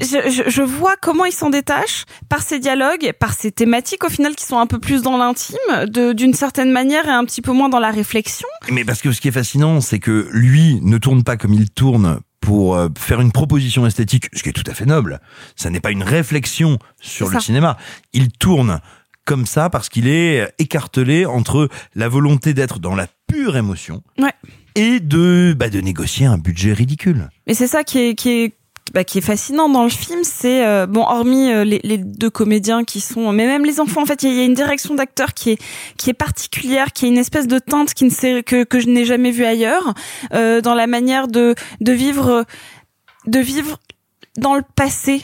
je, je, je vois comment ils s'en détachent par ces dialogues, par ces thématiques au final qui sont un peu plus dans l'intime, d'une certaine manière et un petit peu moins dans la réflexion. Mais parce que ce qui est fascinant, c'est que lui ne tourne pas comme il tourne pour euh, faire une proposition esthétique, ce qui est tout à fait noble. Ça n'est pas une réflexion sur le cinéma. Il tourne comme ça parce qu'il est écartelé entre la volonté d'être dans la pure émotion Ouais. et de bah, de négocier un budget ridicule. Mais c'est ça qui est, qui est, bah, qui est fascinant dans le film, c'est euh, bon, hormis euh, les, les deux comédiens qui sont, mais même les enfants, en fait, il y, a- il y a une direction d'acteur qui est qui est particulière, qui est une espèce de teinte qui ne sait que que je n'ai jamais vue ailleurs, euh, dans la manière de de vivre de vivre dans le passé.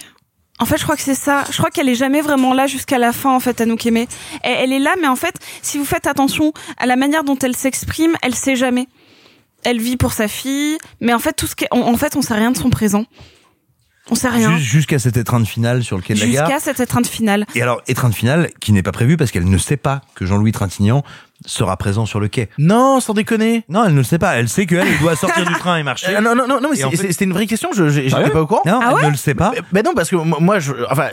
En fait, je crois que c'est ça. Je crois qu'elle est jamais vraiment là jusqu'à la fin, en fait, Anouk Aimée. Elle, elle est là, mais en fait, si vous faites attention à la manière dont elle s'exprime, elle sait jamais. Elle vit pour sa fille, mais en fait, tout ce qui, en fait, on sait rien de son présent. On sait rien. Jus- Jusqu'à cette étreinte finale sur lequel la gare. Jusqu'à cette étreinte finale. Et alors, étreinte finale qui n'est pas prévue parce qu'elle ne sait pas que Jean-Louis Trintignant sera présent sur le quai. Non, sans déconner. Non, elle ne le sait pas. Elle sait qu'elle elle doit sortir du train et marcher. Euh, non, non, non, non, mais fait- c'était une vraie question. Je, je- j'étais Sérieux pas au courant. Non, Ah elle ne le sait pas. Mais, mais non, parce que moi, je, enfin,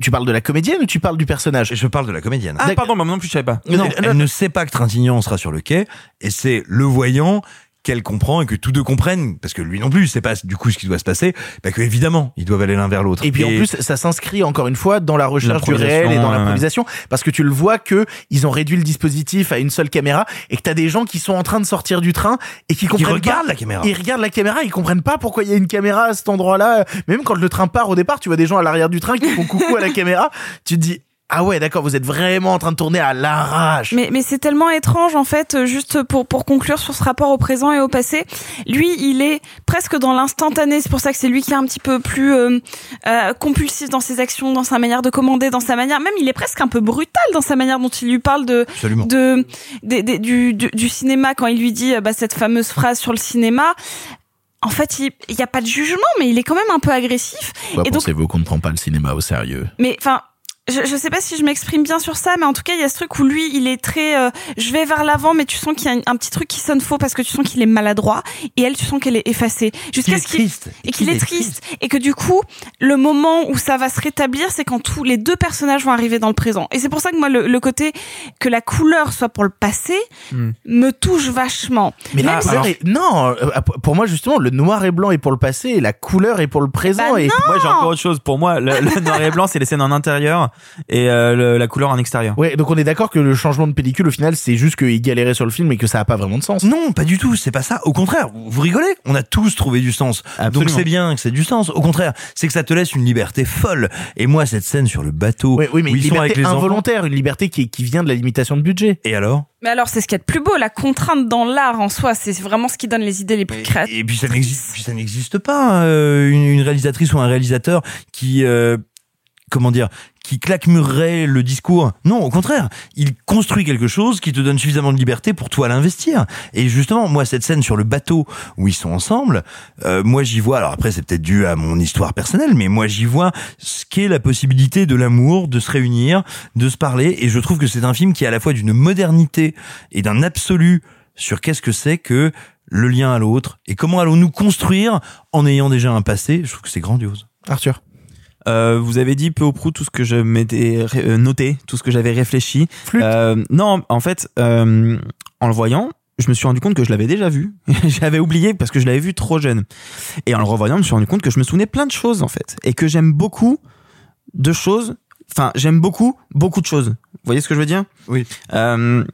tu parles de la comédienne ou tu parles du personnage? Je parle de la comédienne. Ah, pardon, bah, moi non plus, je savais pas. Non, Euh, elle non, ne sait pas que Trintignant sera sur le quai, et c'est le voyant qu'elle comprend et que tous deux comprennent, parce que lui non plus, c'est pas du coup ce qui doit se passer, bah que évidemment, ils doivent aller l'un vers l'autre. Et puis en plus, ça s'inscrit encore une fois dans la recherche du réel et dans ouais, l'improvisation, parce que tu le vois que ils ont réduit le dispositif à une seule caméra et que t'as des gens qui sont en train de sortir du train et qui comprennent regardent pas- la caméra. Ils regardent la caméra, ils comprennent pas pourquoi il y a une caméra à cet endroit-là. Même quand le train part au départ, tu vois des gens à l'arrière du train qui font coucou à la caméra. Tu te dis ah ouais d'accord, vous êtes vraiment en train de tourner à l'arrache. Mais, mais c'est tellement étrange en fait, euh, juste pour, pour conclure sur ce rapport au présent et au passé. Lui, il est presque dans l'instantané. C'est pour ça que c'est lui qui est un petit peu plus euh, euh, compulsif dans ses actions, dans sa manière de commander, dans sa manière. Même, il est presque un peu brutal dans sa manière dont il lui parle de Absolument. de, du, du, du cinéma quand il lui dit euh, bah, cette fameuse phrase sur le cinéma. En fait, il n'y a pas de jugement, mais il est quand même un peu agressif. Pourquoi et donc, pensez-vous qu'on ne prend pas le cinéma au sérieux? Mais enfin, je, je sais pas si je m'exprime bien sur ça, mais en tout cas, il y a ce truc où lui, il est très, euh, je vais vers l'avant, mais tu sens qu'il y a un, petit truc qui sonne faux parce que tu sens qu'il est maladroit, et elle, tu sens qu'elle est effacée, jusqu'à ce qu'il triste. et qu'il est triste, et que du coup, le moment où ça va se rétablir, c'est quand tous les deux personnages vont arriver dans le présent. Et c'est pour ça que moi, le, le côté que la couleur soit pour le passé Hmm. me touche vachement. Mais la Même si- couleur est- non, euh, pour moi justement, le noir et blanc est pour le passé et la couleur est pour le présent. Bah et Moi, j'ai encore autre chose. Pour moi, le, le noir et blanc, c'est les scènes en intérieur et euh, le- la couleur en extérieur. Ouais, donc on est d'accord que le changement de pellicule, au final, c'est juste qu'il galérait sur le film et que ça a pas vraiment de sens. Non, pas du tout, c'est pas ça. Au contraire, vous rigolez, on a tous trouvé du sens. Donc Absolument. c'est bien que c'est du sens. Au contraire, c'est que ça te laisse une liberté folle. Et moi, cette scène sur le bateau, Ouais, oui, mais où une ils sont avec liberté les enfants. involontaire, une liberté qui, qui vient de la limitation de budget. Et alors? Mais alors, c'est ce qu'il y a de plus beau, la contrainte dans l'art en soi, c'est vraiment ce qui donne les idées les plus créatives. Et puis ça n'existe, puis ça n'existe pas euh, une, une réalisatrice ou un réalisateur qui, euh, comment dire, qui claquemurerait le discours. Non, au contraire, il construit quelque chose qui te donne suffisamment de liberté pour toi l'investir. Et justement, moi, cette scène sur le bateau où ils sont ensemble, euh, moi j'y vois. Alors après, c'est peut-être dû à mon histoire personnelle, mais moi j'y vois ce qu'est la possibilité de l'amour, de se réunir, de se parler. Et je trouve que c'est un film qui est à la fois d'une modernité et d'un absolu sur qu'est-ce que c'est que le lien à l'autre et comment allons-nous construire en ayant déjà un passé. Je trouve que c'est grandiose. Arthur. Euh, vous avez dit peu ou prou tout ce que je m'étais euh, noté, tout ce que j'avais réfléchi. Euh, non, en fait, euh, en le voyant, je me suis rendu compte que je l'avais déjà vu. J'avais oublié parce que je l'avais vu trop jeune. Et en le revoyant, je me suis rendu compte que je me souvenais plein de choses en fait, et que j'aime beaucoup de choses. Enfin, j'aime beaucoup beaucoup de choses. Vous voyez ce que je veux dire? Oui. Euh,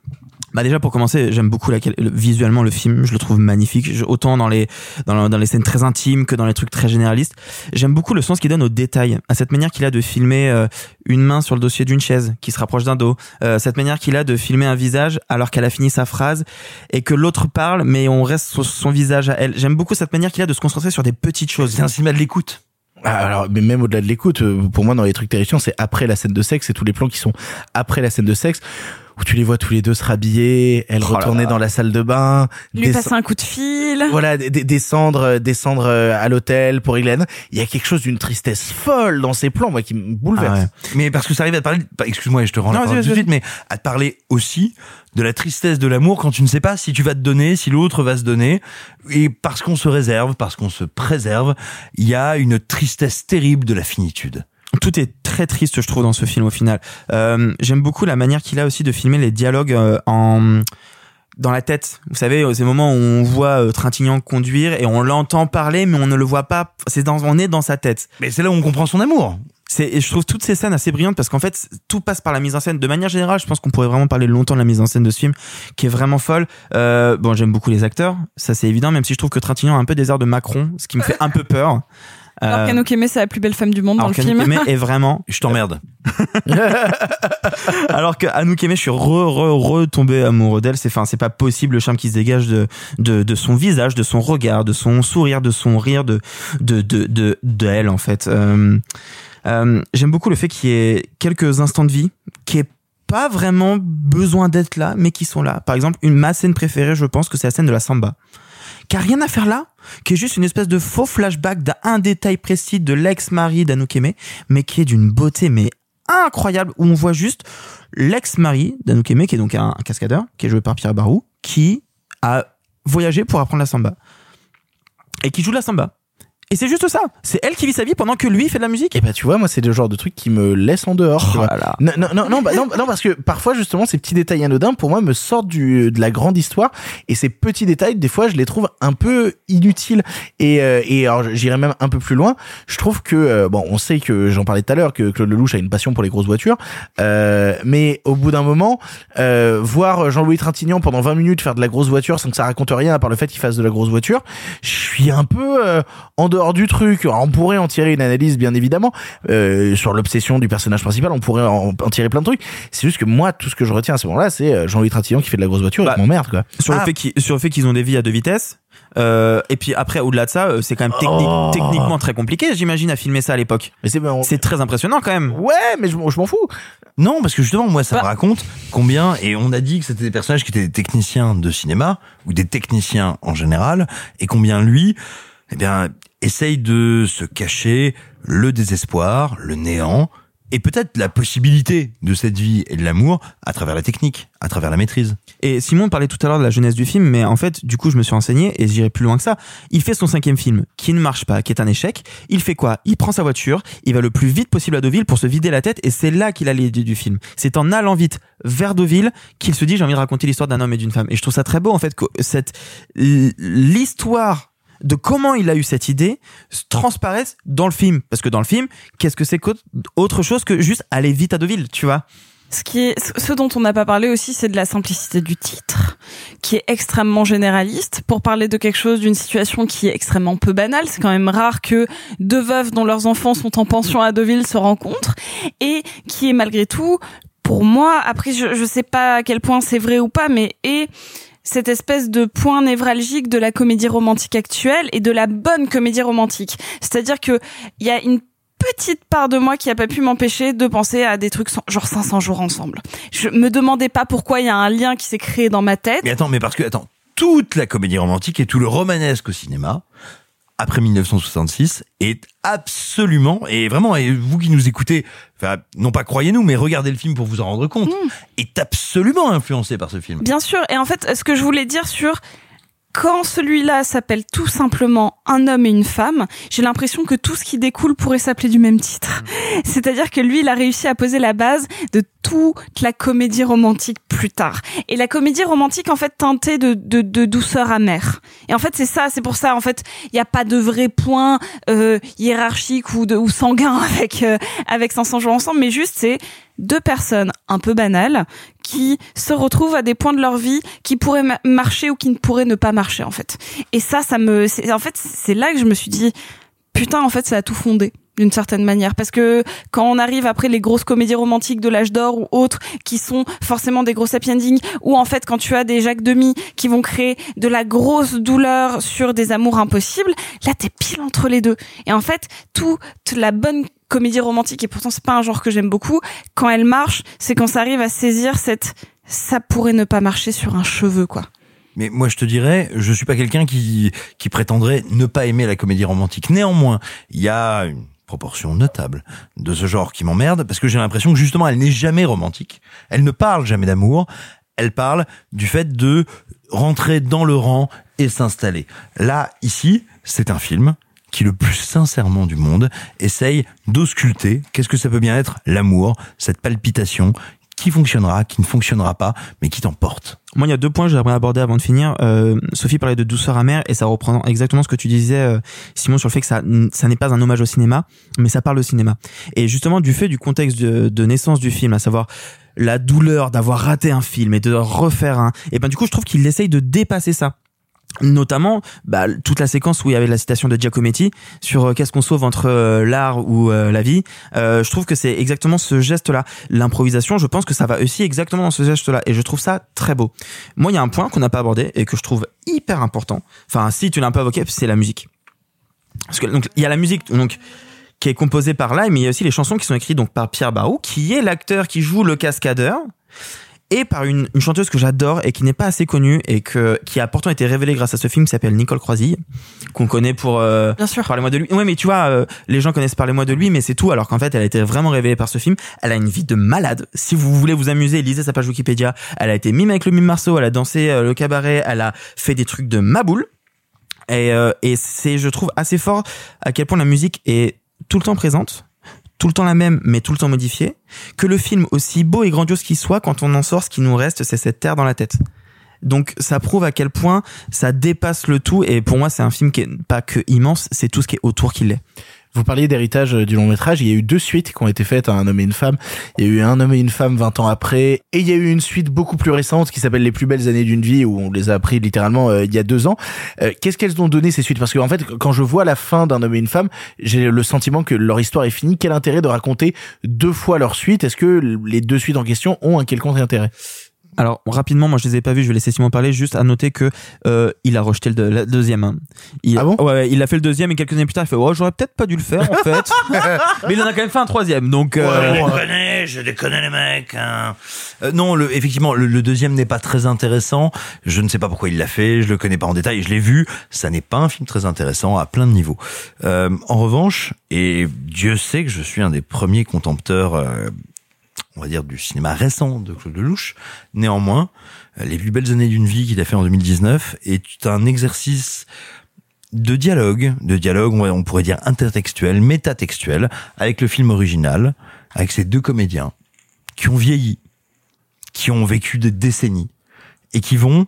bah déjà pour commencer, j'aime beaucoup la, le- visuellement le film, je le trouve magnifique, Je- autant dans les dans, le- dans les scènes très intimes que dans les trucs très généralistes. J'aime beaucoup le sens qu'il donne aux détails, à cette manière qu'il a de filmer euh, une main sur le dossier d'une chaise qui se rapproche d'un dos, euh, cette manière qu'il a de filmer un visage alors qu'elle a fini sa phrase et que l'autre parle mais on reste sur son visage à elle. J'aime beaucoup cette manière qu'il a de se concentrer sur des petites choses. C'est un cinéma de l'écoute. Ah, Alors, mais même au-delà de l'écoute, euh, pour moi, dans les trucs terrifiants, c'est après la scène de sexe, c'est tous les plans qui sont après la scène de sexe, où tu les vois tous les deux se rhabiller, elle Oh retourner dans la salle de bain, Lui descend- passer un coup de fil. voilà, descendre, euh, descendre euh, à l'hôtel pour Hélène. Il y a quelque chose d'une tristesse folle dans ces plans, moi, qui me bouleverse. Ah ouais. Mais parce que ça arrive à te parler, bah, excuse-moi, je te rends la Non, parole vas-y, tout de suite, mais à te parler aussi de la tristesse de l'amour quand tu ne sais pas si tu vas te donner, si l'autre va se donner. Et parce qu'on se réserve, parce qu'on se préserve, il y a une tristesse terrible de la finitude. Tout est très triste, je trouve, dans ce film au final. Euh, J'aime beaucoup la manière qu'il a aussi de filmer les dialogues euh, en dans la tête. Vous savez, euh, ces moments où on voit Trintignant conduire et on l'entend parler, mais on ne le voit pas. C'est dans, on est dans sa tête. Mais c'est là où on comprend son amour. Et je trouve toutes ces scènes assez brillantes parce qu'en fait, tout passe par la mise en scène. De manière générale, je pense qu'on pourrait vraiment parler longtemps de la mise en scène de ce film, qui est vraiment folle. Euh, bon, j'aime beaucoup les acteurs, ça c'est évident, même si je trouve que Trintignant a un peu des airs de Macron, ce qui me fait un peu peur. Alors Euh, qu'Anouk Aimée, c'est la plus belle femme du monde dans alors le qu'Anouk film. Aimée est vraiment. Je t'emmerde. Alors que Anouk je suis re, re, retombé amoureux d'elle. C'est, enfin, c'est pas possible le charme qui se dégage de, de, de son visage, de son regard, de son sourire, de son rire, de, de, de, de, de elle, en fait. Euh, euh, j'aime beaucoup le fait qu'il y ait quelques instants de vie qui est pas vraiment besoin d'être là, mais qui sont là. Par exemple, une ma scène préférée, je pense que c'est la scène de la samba. Qui a rien à faire là, qui est juste une espèce de faux flashback d'un détail précis de l'ex-mari d'Anouk Aimée, mais qui est d'une beauté, mais incroyable, où on voit juste l'ex-mari d'Anouk Aimée, qui est donc un, un cascadeur, qui est joué par Pierre Barou, qui a voyagé pour apprendre la samba. Et qui joue la samba. Et c'est juste ça. C'est elle qui vit sa vie pendant que lui fait de la musique. Et bah tu vois, moi c'est le genre de truc qui me laisse en dehors. Oh vois. là là. Non, non, non, non, bah, non, non, parce que parfois justement ces petits détails anodins pour moi me sortent du, de la grande histoire et ces petits détails des fois je les trouve un peu inutiles et, euh, et alors j'irai même un peu plus loin. Je trouve que euh, bon, on sait que j'en parlais tout à l'heure que Claude Lelouch a une passion pour les grosses voitures, euh, mais au bout d'un moment, euh, voir Jean-Louis Trintignant pendant 20 minutes faire de la grosse voiture sans que ça raconte rien à part le fait qu'il fasse de la grosse voiture, je suis un peu en dehors du truc. On pourrait en tirer une analyse, bien évidemment, euh, sur l'obsession du personnage principal. On pourrait en, en tirer plein de trucs. C'est juste que moi, tout ce que je retiens à ce moment-là, c'est euh, Jean-Louis Trintignant qui fait de la grosse voiture. Bah, et m'emmerde, quoi. Sur, Ah, le fait qu'ils, sur le fait qu'ils ont des vies à deux vitesses. Euh, et puis après, au-delà de ça, euh, c'est quand même technique, Oh. techniquement très compliqué, j'imagine, à filmer ça à l'époque. Mais c'est, on- très impressionnant quand même. Ouais, mais je, m'en- je m'en fous. Non, parce que justement, moi, ça Bah. me raconte combien, et on a dit que c'était des personnages qui étaient des techniciens de cinéma, ou des techniciens en général, et combien lui, eh bien, essaye de se cacher le désespoir, le néant, et peut-être la possibilité de cette vie et de l'amour à travers la technique, à travers la maîtrise. Et Simon parlait tout à l'heure de la jeunesse du film, mais en fait, du coup, je me suis renseigné et j'irai plus loin que ça. Il fait son cinquième film, qui ne marche pas, qui est un échec. Il fait quoi? Il prend sa voiture, il va le plus vite possible à Deauville pour se vider la tête, et c'est là qu'il a l'idée du film. C'est en allant vite vers Deauville qu'il se dit j'ai envie de raconter l'histoire d'un homme et d'une femme. Et je trouve ça très beau en fait que cette l'histoire de comment il a eu cette idée se transparaisse dans le film. Parce que dans le film, qu'est-ce que c'est qu'autre chose que juste aller vite à Deauville, tu vois? Ce qui est, ce dont on n'a pas parlé aussi, c'est de la simplicité du titre, qui est extrêmement généraliste, pour parler de quelque chose, d'une situation qui est extrêmement peu banale. C'est quand même rare que deux veuves dont leurs enfants sont en pension à Deauville se rencontrent, et qui est malgré tout, pour moi, après je, je sais pas à quel point c'est vrai ou pas, mais est cette espèce de point névralgique de la comédie romantique actuelle et de la bonne comédie romantique. C'est-à-dire que il y a une petite part de moi qui a pas pu m'empêcher de penser à des trucs genre 500 jours ensemble. Je me demandais pas pourquoi il y a un lien qui s'est créé dans ma tête. Mais attends, mais parce que attends, toute la comédie romantique et tout le romanesque au cinéma après 1966 est absolument et vraiment et vous qui nous écoutez enfin non pas croyez-nous mais regardez le film pour vous en rendre compte Mm. est absolument influencé par ce film. Bien sûr. Et en fait, ce que je voulais dire sur quand celui-là s'appelle tout simplement Un homme et une femme, j'ai l'impression que tout ce qui découle pourrait s'appeler du même titre. C'est-à-dire que lui, il a réussi à poser la base de toute la comédie romantique plus tard. Et la comédie romantique, en fait, teintée de, de, de douceur amère. Et en fait, c'est ça, c'est pour ça, en fait, il n'y a pas de vrai point euh, hiérarchique ou, de, ou sanguin avec, euh, avec 500 jours ensemble, mais juste, c'est deux personnes un peu banales qui se retrouvent à des points de leur vie qui pourraient ma- marcher ou qui ne pourraient ne pas marcher en fait. Et ça, ça me, en fait, c'est là que je me suis dit, putain, en fait, ça a tout fondé d'une certaine manière parce que quand on arrive après les grosses comédies romantiques de l'âge d'or ou autres qui sont forcément des gros happy endings ou en fait quand tu as des Jacques Demi qui vont créer de la grosse douleur sur des amours impossibles là t'es pile entre les deux et en fait toute la bonne comédie romantique et pourtant c'est pas un genre que j'aime beaucoup quand elle marche c'est quand ça arrive à saisir cette ça pourrait ne pas marcher sur un cheveu quoi Mais moi, je te dirais, je suis pas quelqu'un qui, qui prétendrait ne pas aimer la comédie romantique. Néanmoins, il y a une proportion notable de ce genre qui m'emmerde parce que j'ai l'impression que justement, elle n'est jamais romantique. Elle ne parle jamais d'amour. Elle parle du fait de rentrer dans le rang et s'installer. Là, ici, c'est un film qui le plus sincèrement du monde essaye d'ausculter qu'est-ce que ça peut bien être l'amour, cette palpitation qui fonctionnera, qui ne fonctionnera pas, mais qui t'emporte. Moi, il y a deux points que j'aimerais aborder avant de finir. Euh, Sophie parlait de douceur amère et ça reprend exactement ce que tu disais, euh, Simon, sur le fait que ça, ça n'est pas un hommage au cinéma, mais ça parle au cinéma. Et justement, du fait du contexte de, naissance du film, à savoir la douleur d'avoir raté un film et de refaire un, et ben du coup, je trouve qu'il essaye de dépasser ça notamment bah, toute la séquence où il y avait la citation de Giacometti sur euh, qu'est-ce qu'on sauve entre euh, l'art ou euh, la vie je trouve que c'est exactement ce geste là l'improvisation je pense que ça va aussi exactement dans ce geste là et je trouve ça très beau. Moi il y a un point qu'on n'a pas abordé et que je trouve hyper important. Enfin si tu l'as un peu évoqué c'est la musique. Parce que donc il y a la musique donc qui est composée par là mais il y a aussi les chansons qui sont écrites donc par Pierre Barou qui est l'acteur qui joue le cascadeur et par une, une chanteuse que j'adore et qui n'est pas assez connue et que qui a pourtant été révélée grâce à ce film qui s'appelle Nicole Croisille qu'on connaît pour euh, Bien sûr. parlez-moi de lui. Ouais mais tu vois euh, les gens connaissent parlez-moi de lui mais c'est tout alors qu'en fait elle a été vraiment révélée par ce film. Elle a une vie de malade. Si vous voulez vous amuser lisez sa page Wikipédia. Elle a été mime avec le mime Marceau elle a dansé euh, le cabaret elle a fait des trucs de maboule. Et, euh, et c'est je trouve assez fort à quel point la musique est tout le temps présente tout le temps la même, mais tout le temps modifiée, que le film, aussi beau et grandiose qu'il soit, quand on en sort, ce qui nous reste, c'est cette terre dans la tête. Donc ça prouve à quel point ça dépasse le tout, et pour moi c'est un film qui est pas que immense, c'est tout ce qui est autour qui l'est. Vous parliez d'héritage euh, du long métrage. Il y a eu deux suites qui ont été faites à Un homme et une femme. Il y a eu Un homme et une femme 20 ans après. Et il y a eu une suite beaucoup plus récente qui s'appelle Les plus belles années d'une vie où on les a appris littéralement euh, il y a deux ans. Euh, Qu'est-ce qu'elles ont donné ces suites? Parce qu'en fait, quand je vois la fin d'Un homme et une femme, j'ai le sentiment que leur histoire est finie. Quel intérêt de raconter deux fois leur suite? Est-ce que les deux suites en question ont un quelconque intérêt? Alors rapidement, moi je les ai pas vus, je vais laisser Simon parler. Juste à noter que euh, il a rejeté le, le deuxième. hein. Il, Ah bon ouais, ouais, il a fait le deuxième et quelques années plus tard, il fait oh j'aurais peut-être pas dû le faire en fait. Mais il en a quand même fait un troisième, donc. euh, Ouais, je les connais, je déconne les mecs. hein. Euh, non, le, effectivement, le, le deuxième n'est pas très intéressant. Je ne sais pas pourquoi il l'a fait. Je le connais pas en détail. Je l'ai vu. Ça n'est pas un film très intéressant à plein de niveaux. Euh, en revanche, et Dieu sait que je suis un des premiers contempteurs, euh, on va dire, du cinéma récent de Claude Lelouch. Néanmoins, euh, les plus belles années d'une vie qu'il a fait en 2019 est un exercice de dialogue, de dialogue, on on pourrait dire intertextuel, métatextuel, avec le film original, avec ces deux comédiens qui ont vieilli, qui ont vécu des décennies et qui vont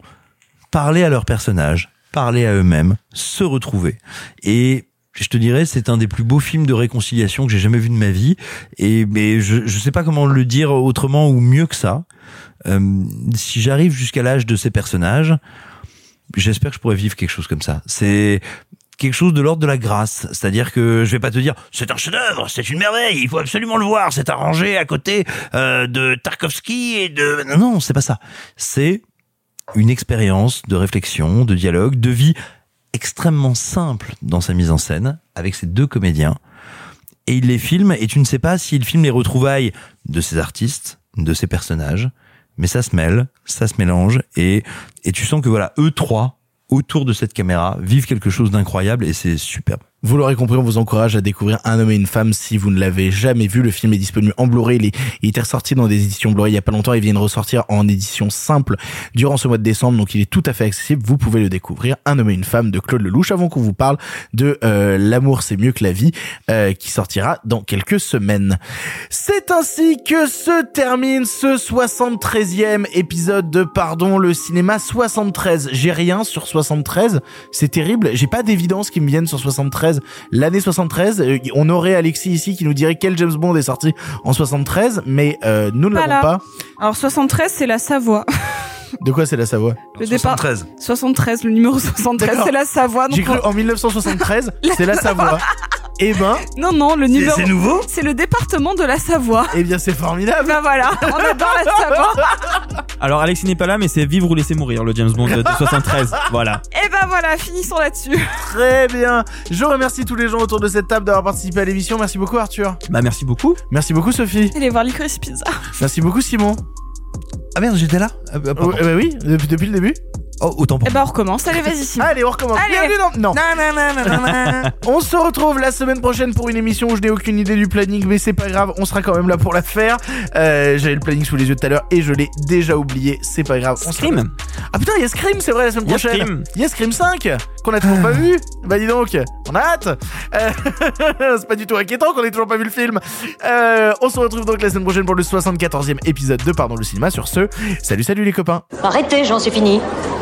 parler à leurs personnages, parler à eux-mêmes, se retrouver. Et je te dirais, c'est un des plus beaux films de réconciliation que j'ai jamais vu de ma vie. Et mais je je sais pas comment le dire autrement ou mieux que ça. Euh, si j'arrive jusqu'à l'âge de ces personnages, j'espère que je pourrais vivre quelque chose comme ça. C'est quelque chose de l'ordre de la grâce, c'est-à-dire que je vais pas te dire c'est un chef-d'œuvre, c'est une merveille, il faut absolument le voir, c'est arrangé à côté euh, de Tarkovsky et de non, non c'est pas ça. C'est une expérience de réflexion, de dialogue, de vie extrêmement simple dans sa mise en scène avec ces deux comédiens et il les filme et tu ne sais pas s'il filme les retrouvailles de ces artistes, de ces personnages, mais ça se mêle, ça se mélange et et tu sens que voilà eux trois autour de cette caméra vivent quelque chose d'incroyable et c'est superbe. Vous l'aurez compris, on vous encourage à découvrir Un homme et une femme si vous ne l'avez jamais vu. Le film est disponible en Blu-ray. Il, était ressorti dans des éditions Blu-ray il y a pas longtemps. Il vient de ressortir en édition simple durant ce mois de décembre. Donc il est tout à fait accessible. Vous pouvez le découvrir. Un homme et une femme de Claude Lelouch. Avant qu'on vous parle de euh, L'amour c'est mieux que la vie, euh, qui sortira dans quelques semaines. C'est ainsi que se termine ce 73e épisode de Pardon le cinéma 73. J'ai rien sur 73. C'est terrible. J'ai pas d'évidence qui me viennent sur 73. L'année 73, euh, on aurait Alexis ici qui nous dirait quel James Bond est sorti en 73, mais euh, nous ne l'avons pas. Alors 73, c'est la Savoie. De quoi c'est la Savoie? Le départ. 73, le numéro 73, D'accord. c'est la Savoie. donc J'ai cru on- en 1973, c'est la Savoie. Eh ben, Non, non, le numéro. c'est nouveau? C'est le département de la Savoie. eh bien c'est formidable. Bah voilà, on adore la Savoie. Alors Alexis n'est pas là, mais c'est Vivre ou laisser mourir, le James Bond de, de 73. Voilà. Et bah voilà, finissons là-dessus. Très bien. Je remercie tous les gens autour de cette table d'avoir participé à l'émission. Merci beaucoup Arthur. Bah merci beaucoup. Merci beaucoup Sophie. Allez voir Licorice Pizza. Merci beaucoup Simon. Ah merde, j'étais là Ah, bah. Euh, bah oui, depuis, depuis le début. Oh, autant pour Et bah on recommence. Allez, vas-y. Allez, on recommence. Allez. Bienvenue dans... Non. on se retrouve la semaine prochaine pour une émission où je n'ai aucune idée du planning, mais c'est pas grave, on sera quand même là pour la faire. Euh, J'avais le planning sous les yeux tout à l'heure et je l'ai déjà oublié, c'est pas grave. On sera- Scream. Ah putain, il y a Scream, c'est vrai, la semaine Il y a prochaine. Scream. Il y a Scream 5, qu'on a toujours pas vu. Bah dis donc, on a hâte. Euh, c'est pas du tout inquiétant qu'on ait toujours pas vu le film. Euh, on se retrouve donc la semaine prochaine pour le 74e épisode de Pardon le cinéma. Sur ce, salut salut les copains. Arrêtez, j'en suis fini.